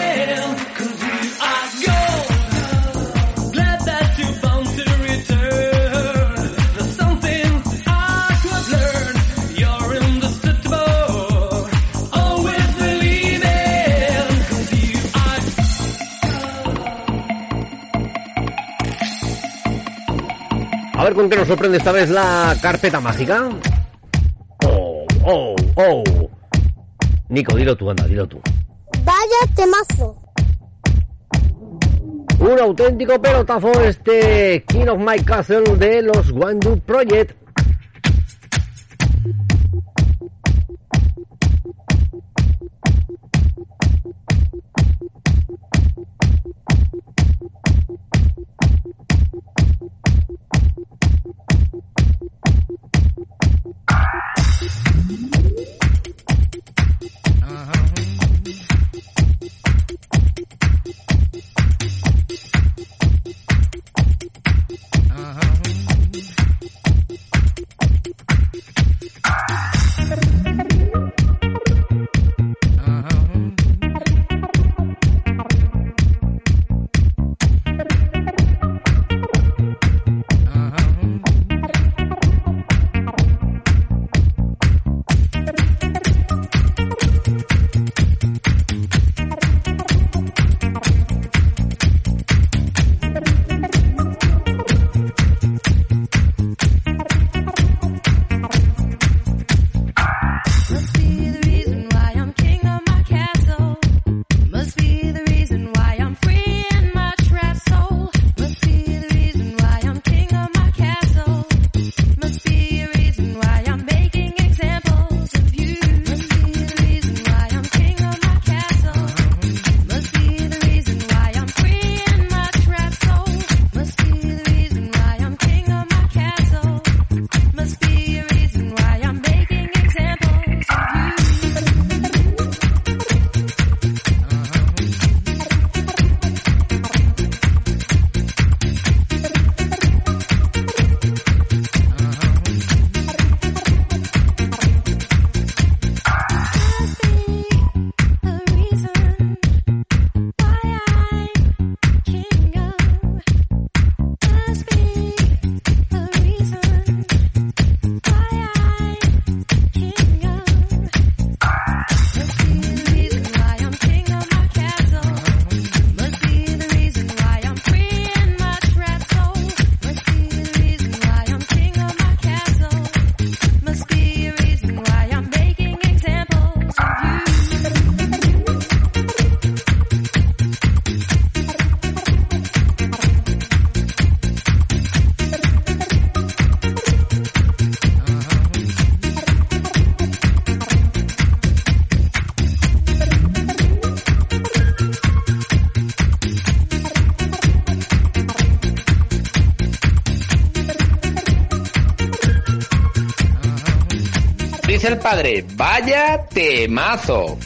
Speaker 45: Ver con qué nos sorprende esta vez la carpeta mágica. Oh, oh, oh. Nico, dilo tú, anda, dilo tú.
Speaker 20: Vaya temazo.
Speaker 45: Un auténtico pelotazo este King of My Castle de los One Project.
Speaker 18: Dice el padre, vaya temazo.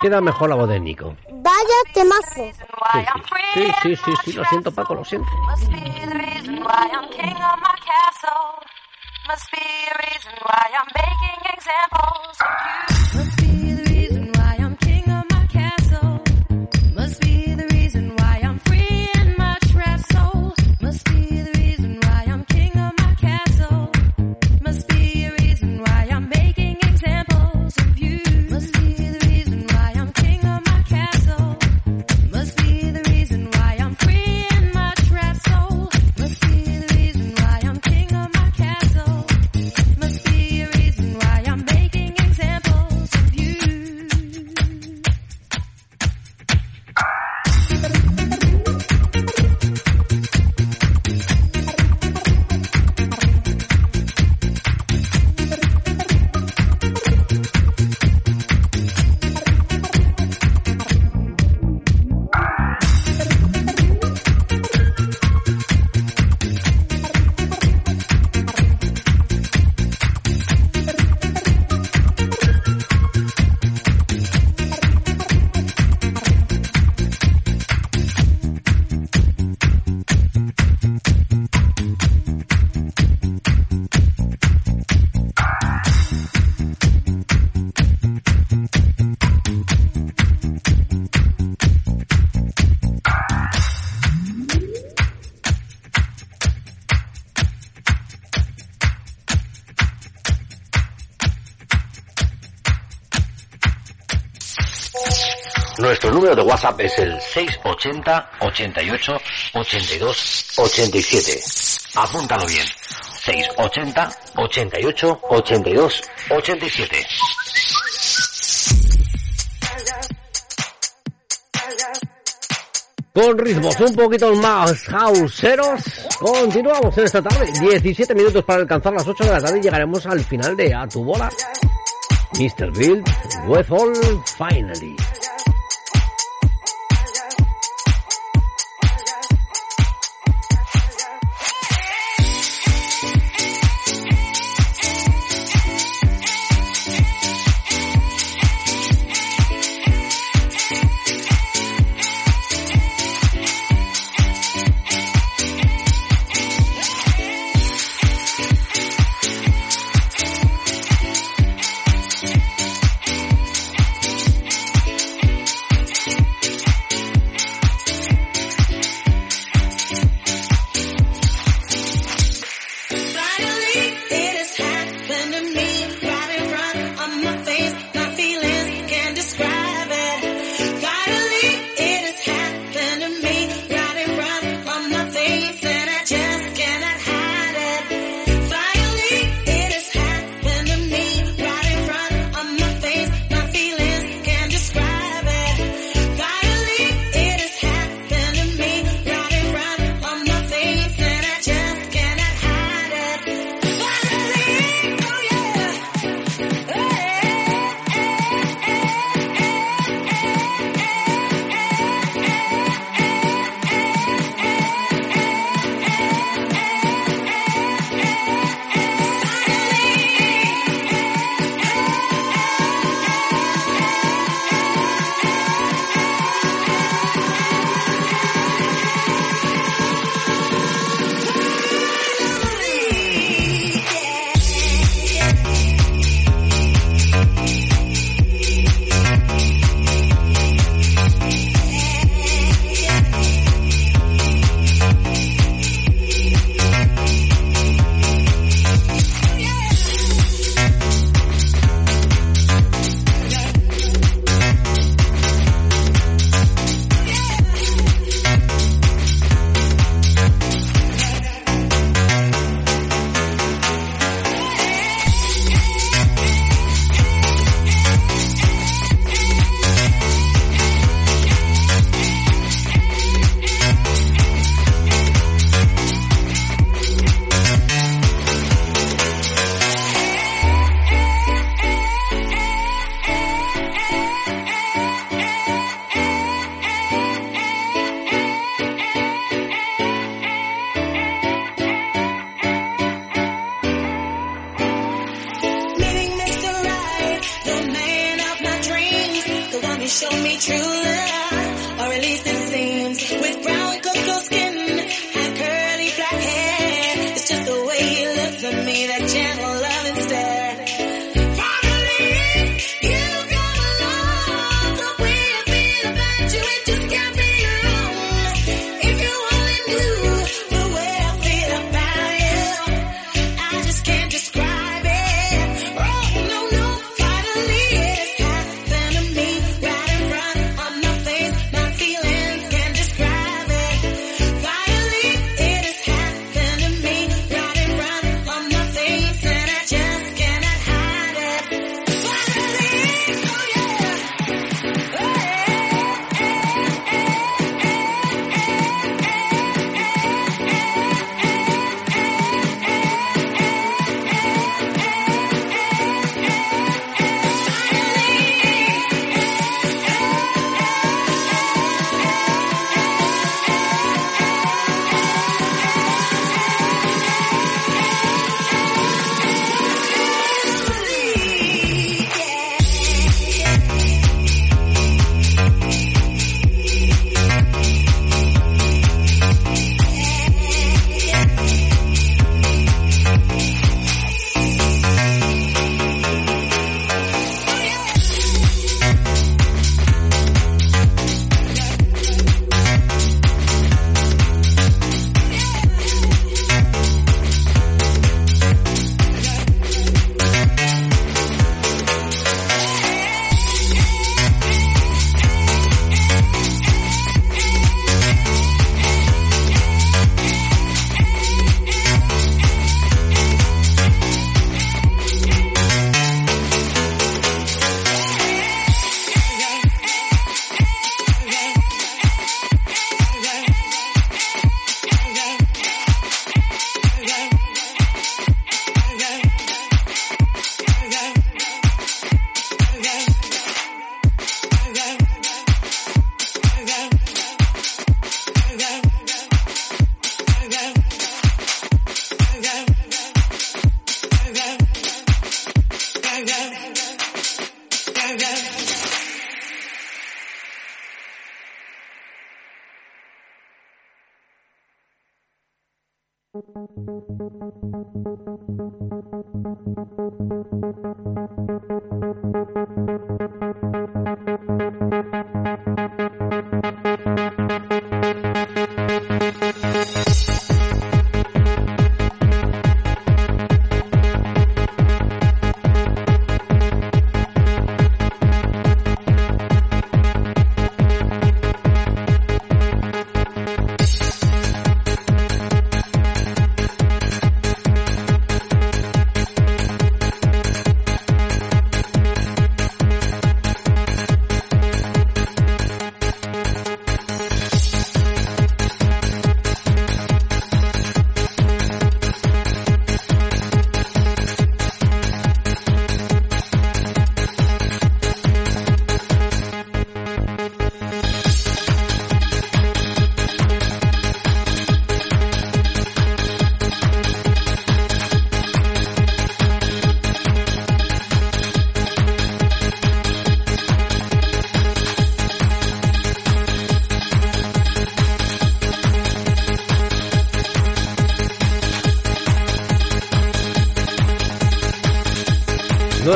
Speaker 45: Queda mejor la voz de Nico.
Speaker 20: Vaya temazo.
Speaker 45: Sí, sí, sí, sí, lo siento Paco, lo siento.
Speaker 40: Nuestro número de WhatsApp es el 680 88 82 87. Apúntalo bien. 680 88 82 87. con ritmos un poquito más houseeros. Continuamos en esta tarde. 17 minutos para alcanzar las 8 de la tarde y llegaremos al final de A tu bola. Mr. Build, Wefall, finally.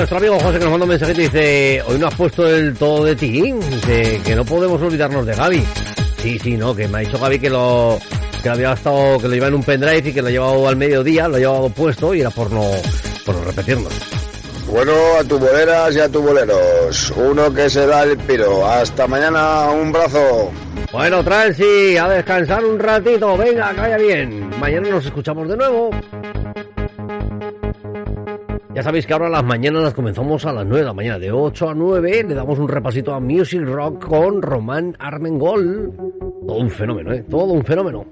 Speaker 6: Nuestro amigo José que nos manda un mensajito y dice, hoy no has puesto el todo de ti, Dice que no podemos olvidarnos de Gaby. Sí, sí, no, que me ha dicho Gaby que lo que lo había estado, que lo lleva en un pendrive y que lo ha llevado al mediodía, lo ha llevado puesto y era por no, por no repetirnos.
Speaker 33: Bueno, a tu boleras y a tu boleros. Uno que se da el piro. Hasta mañana, un brazo.
Speaker 6: Bueno, Transi, a descansar un ratito, venga, que vaya bien. Mañana nos escuchamos de nuevo. Sabéis que ahora las mañanas las comenzamos a las 9 de la mañana, de 8 a 9 le damos un repasito a Music Rock con Román Armengol. Todo un fenómeno, ¿eh? Todo un fenómeno.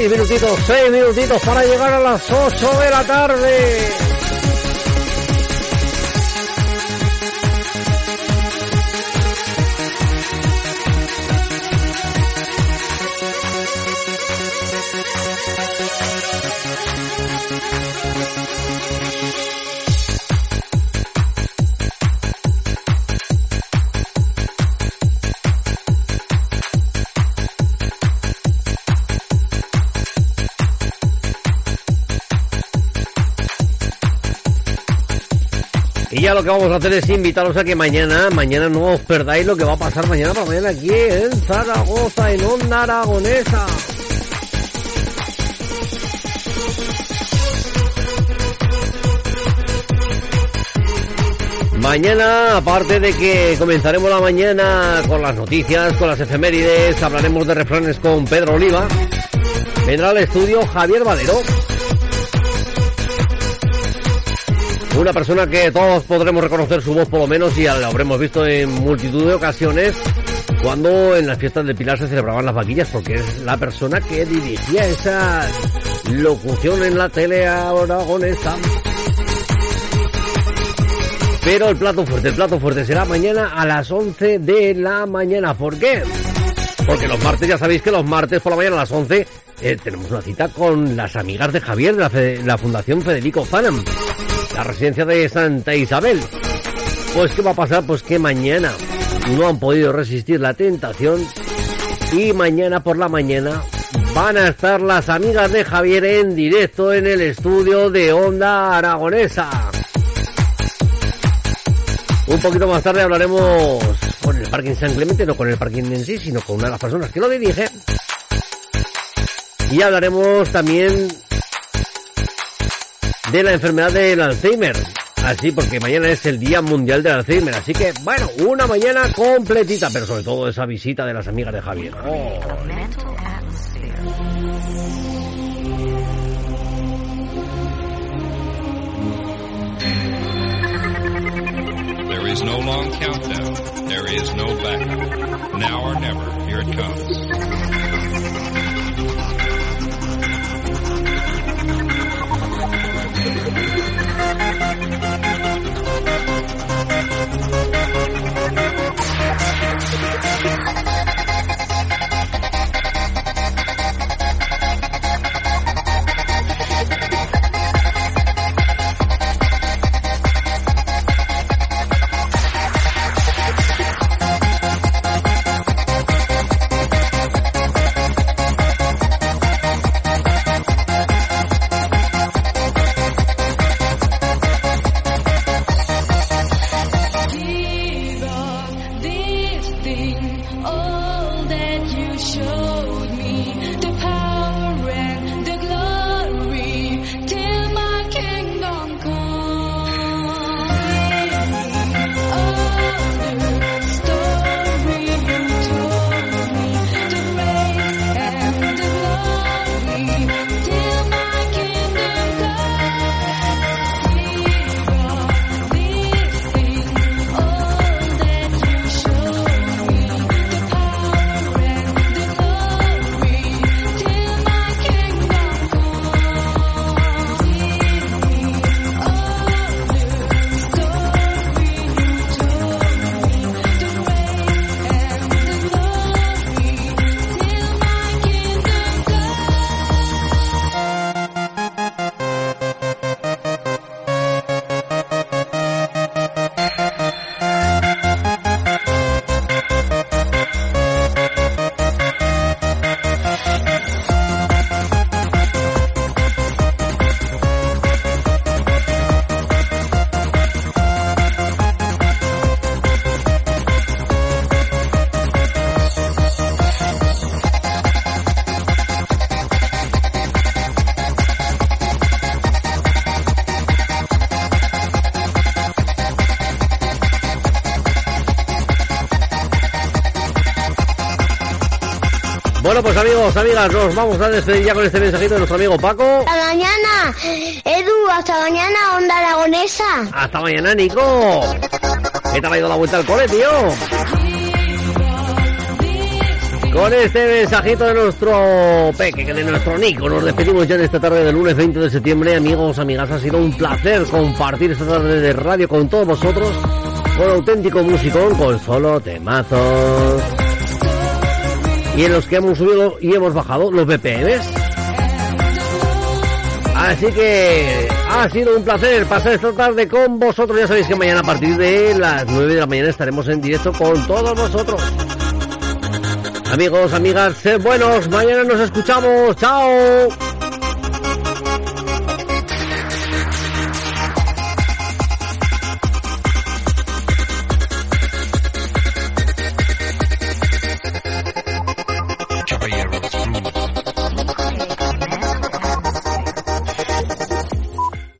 Speaker 6: Seis minutitos, seis minutitos para llegar a las 8 de la tarde. Lo que vamos a hacer es invitaros a que mañana, mañana no os perdáis lo que va a pasar mañana para mañana aquí en Zaragoza, en Onda Aragonesa. Mañana, aparte de que comenzaremos la mañana con las noticias, con las efemérides, hablaremos de refranes con Pedro Oliva, vendrá al estudio Javier Valero. Una persona que todos podremos reconocer su voz por lo menos y la habremos visto en multitud de ocasiones cuando en las fiestas de Pilar se celebraban las vaquillas porque es la persona que dirigía esa locución en la tele aragonesa. Pero el plato fuerte, el plato fuerte será mañana a las 11 de la mañana. ¿Por qué? Porque los martes, ya sabéis que los martes por la mañana a las 11 eh, tenemos una cita con las amigas de Javier de la, la Fundación Federico Fanam, la residencia de Santa Isabel. Pues ¿qué va a pasar? Pues que mañana no han podido resistir la tentación y mañana por la mañana van a estar las amigas de Javier en directo en el estudio de Onda Aragonesa. Un poquito más tarde hablaremos con el parking San Clemente, no con el parking en sí, sino con una de las personas que lo dirige. Y hablaremos también de la enfermedad del Alzheimer. Así, porque mañana es el Día Mundial del Alzheimer. Así que, bueno, una mañana completita, pero sobre todo esa visita de las amigas de Javier. Oh.
Speaker 46: Now or never, here it comes.
Speaker 6: Amigos, amigas, nos vamos a despedir ya con este mensajito de nuestro amigo Paco.
Speaker 42: Hasta mañana, Edu, hasta mañana, Onda Aragonesa.
Speaker 6: Hasta mañana, Nico. ¿Qué tal ha ido la vuelta al cole, tío? Con este mensajito de nuestro Peque, que de nuestro Nico, nos despedimos ya en esta tarde del lunes 20 de septiembre. Amigos, amigas, ha sido un placer compartir esta tarde de radio con todos vosotros, con auténtico musicón, con solo temazos. Y en los que hemos subido y hemos bajado los BPMs. Así que ha sido un placer pasar esta tarde con vosotros. Ya sabéis que mañana a partir de las 9 de la mañana estaremos en directo con todos vosotros. Amigos, amigas, sed buenos. Mañana nos escuchamos. Chao.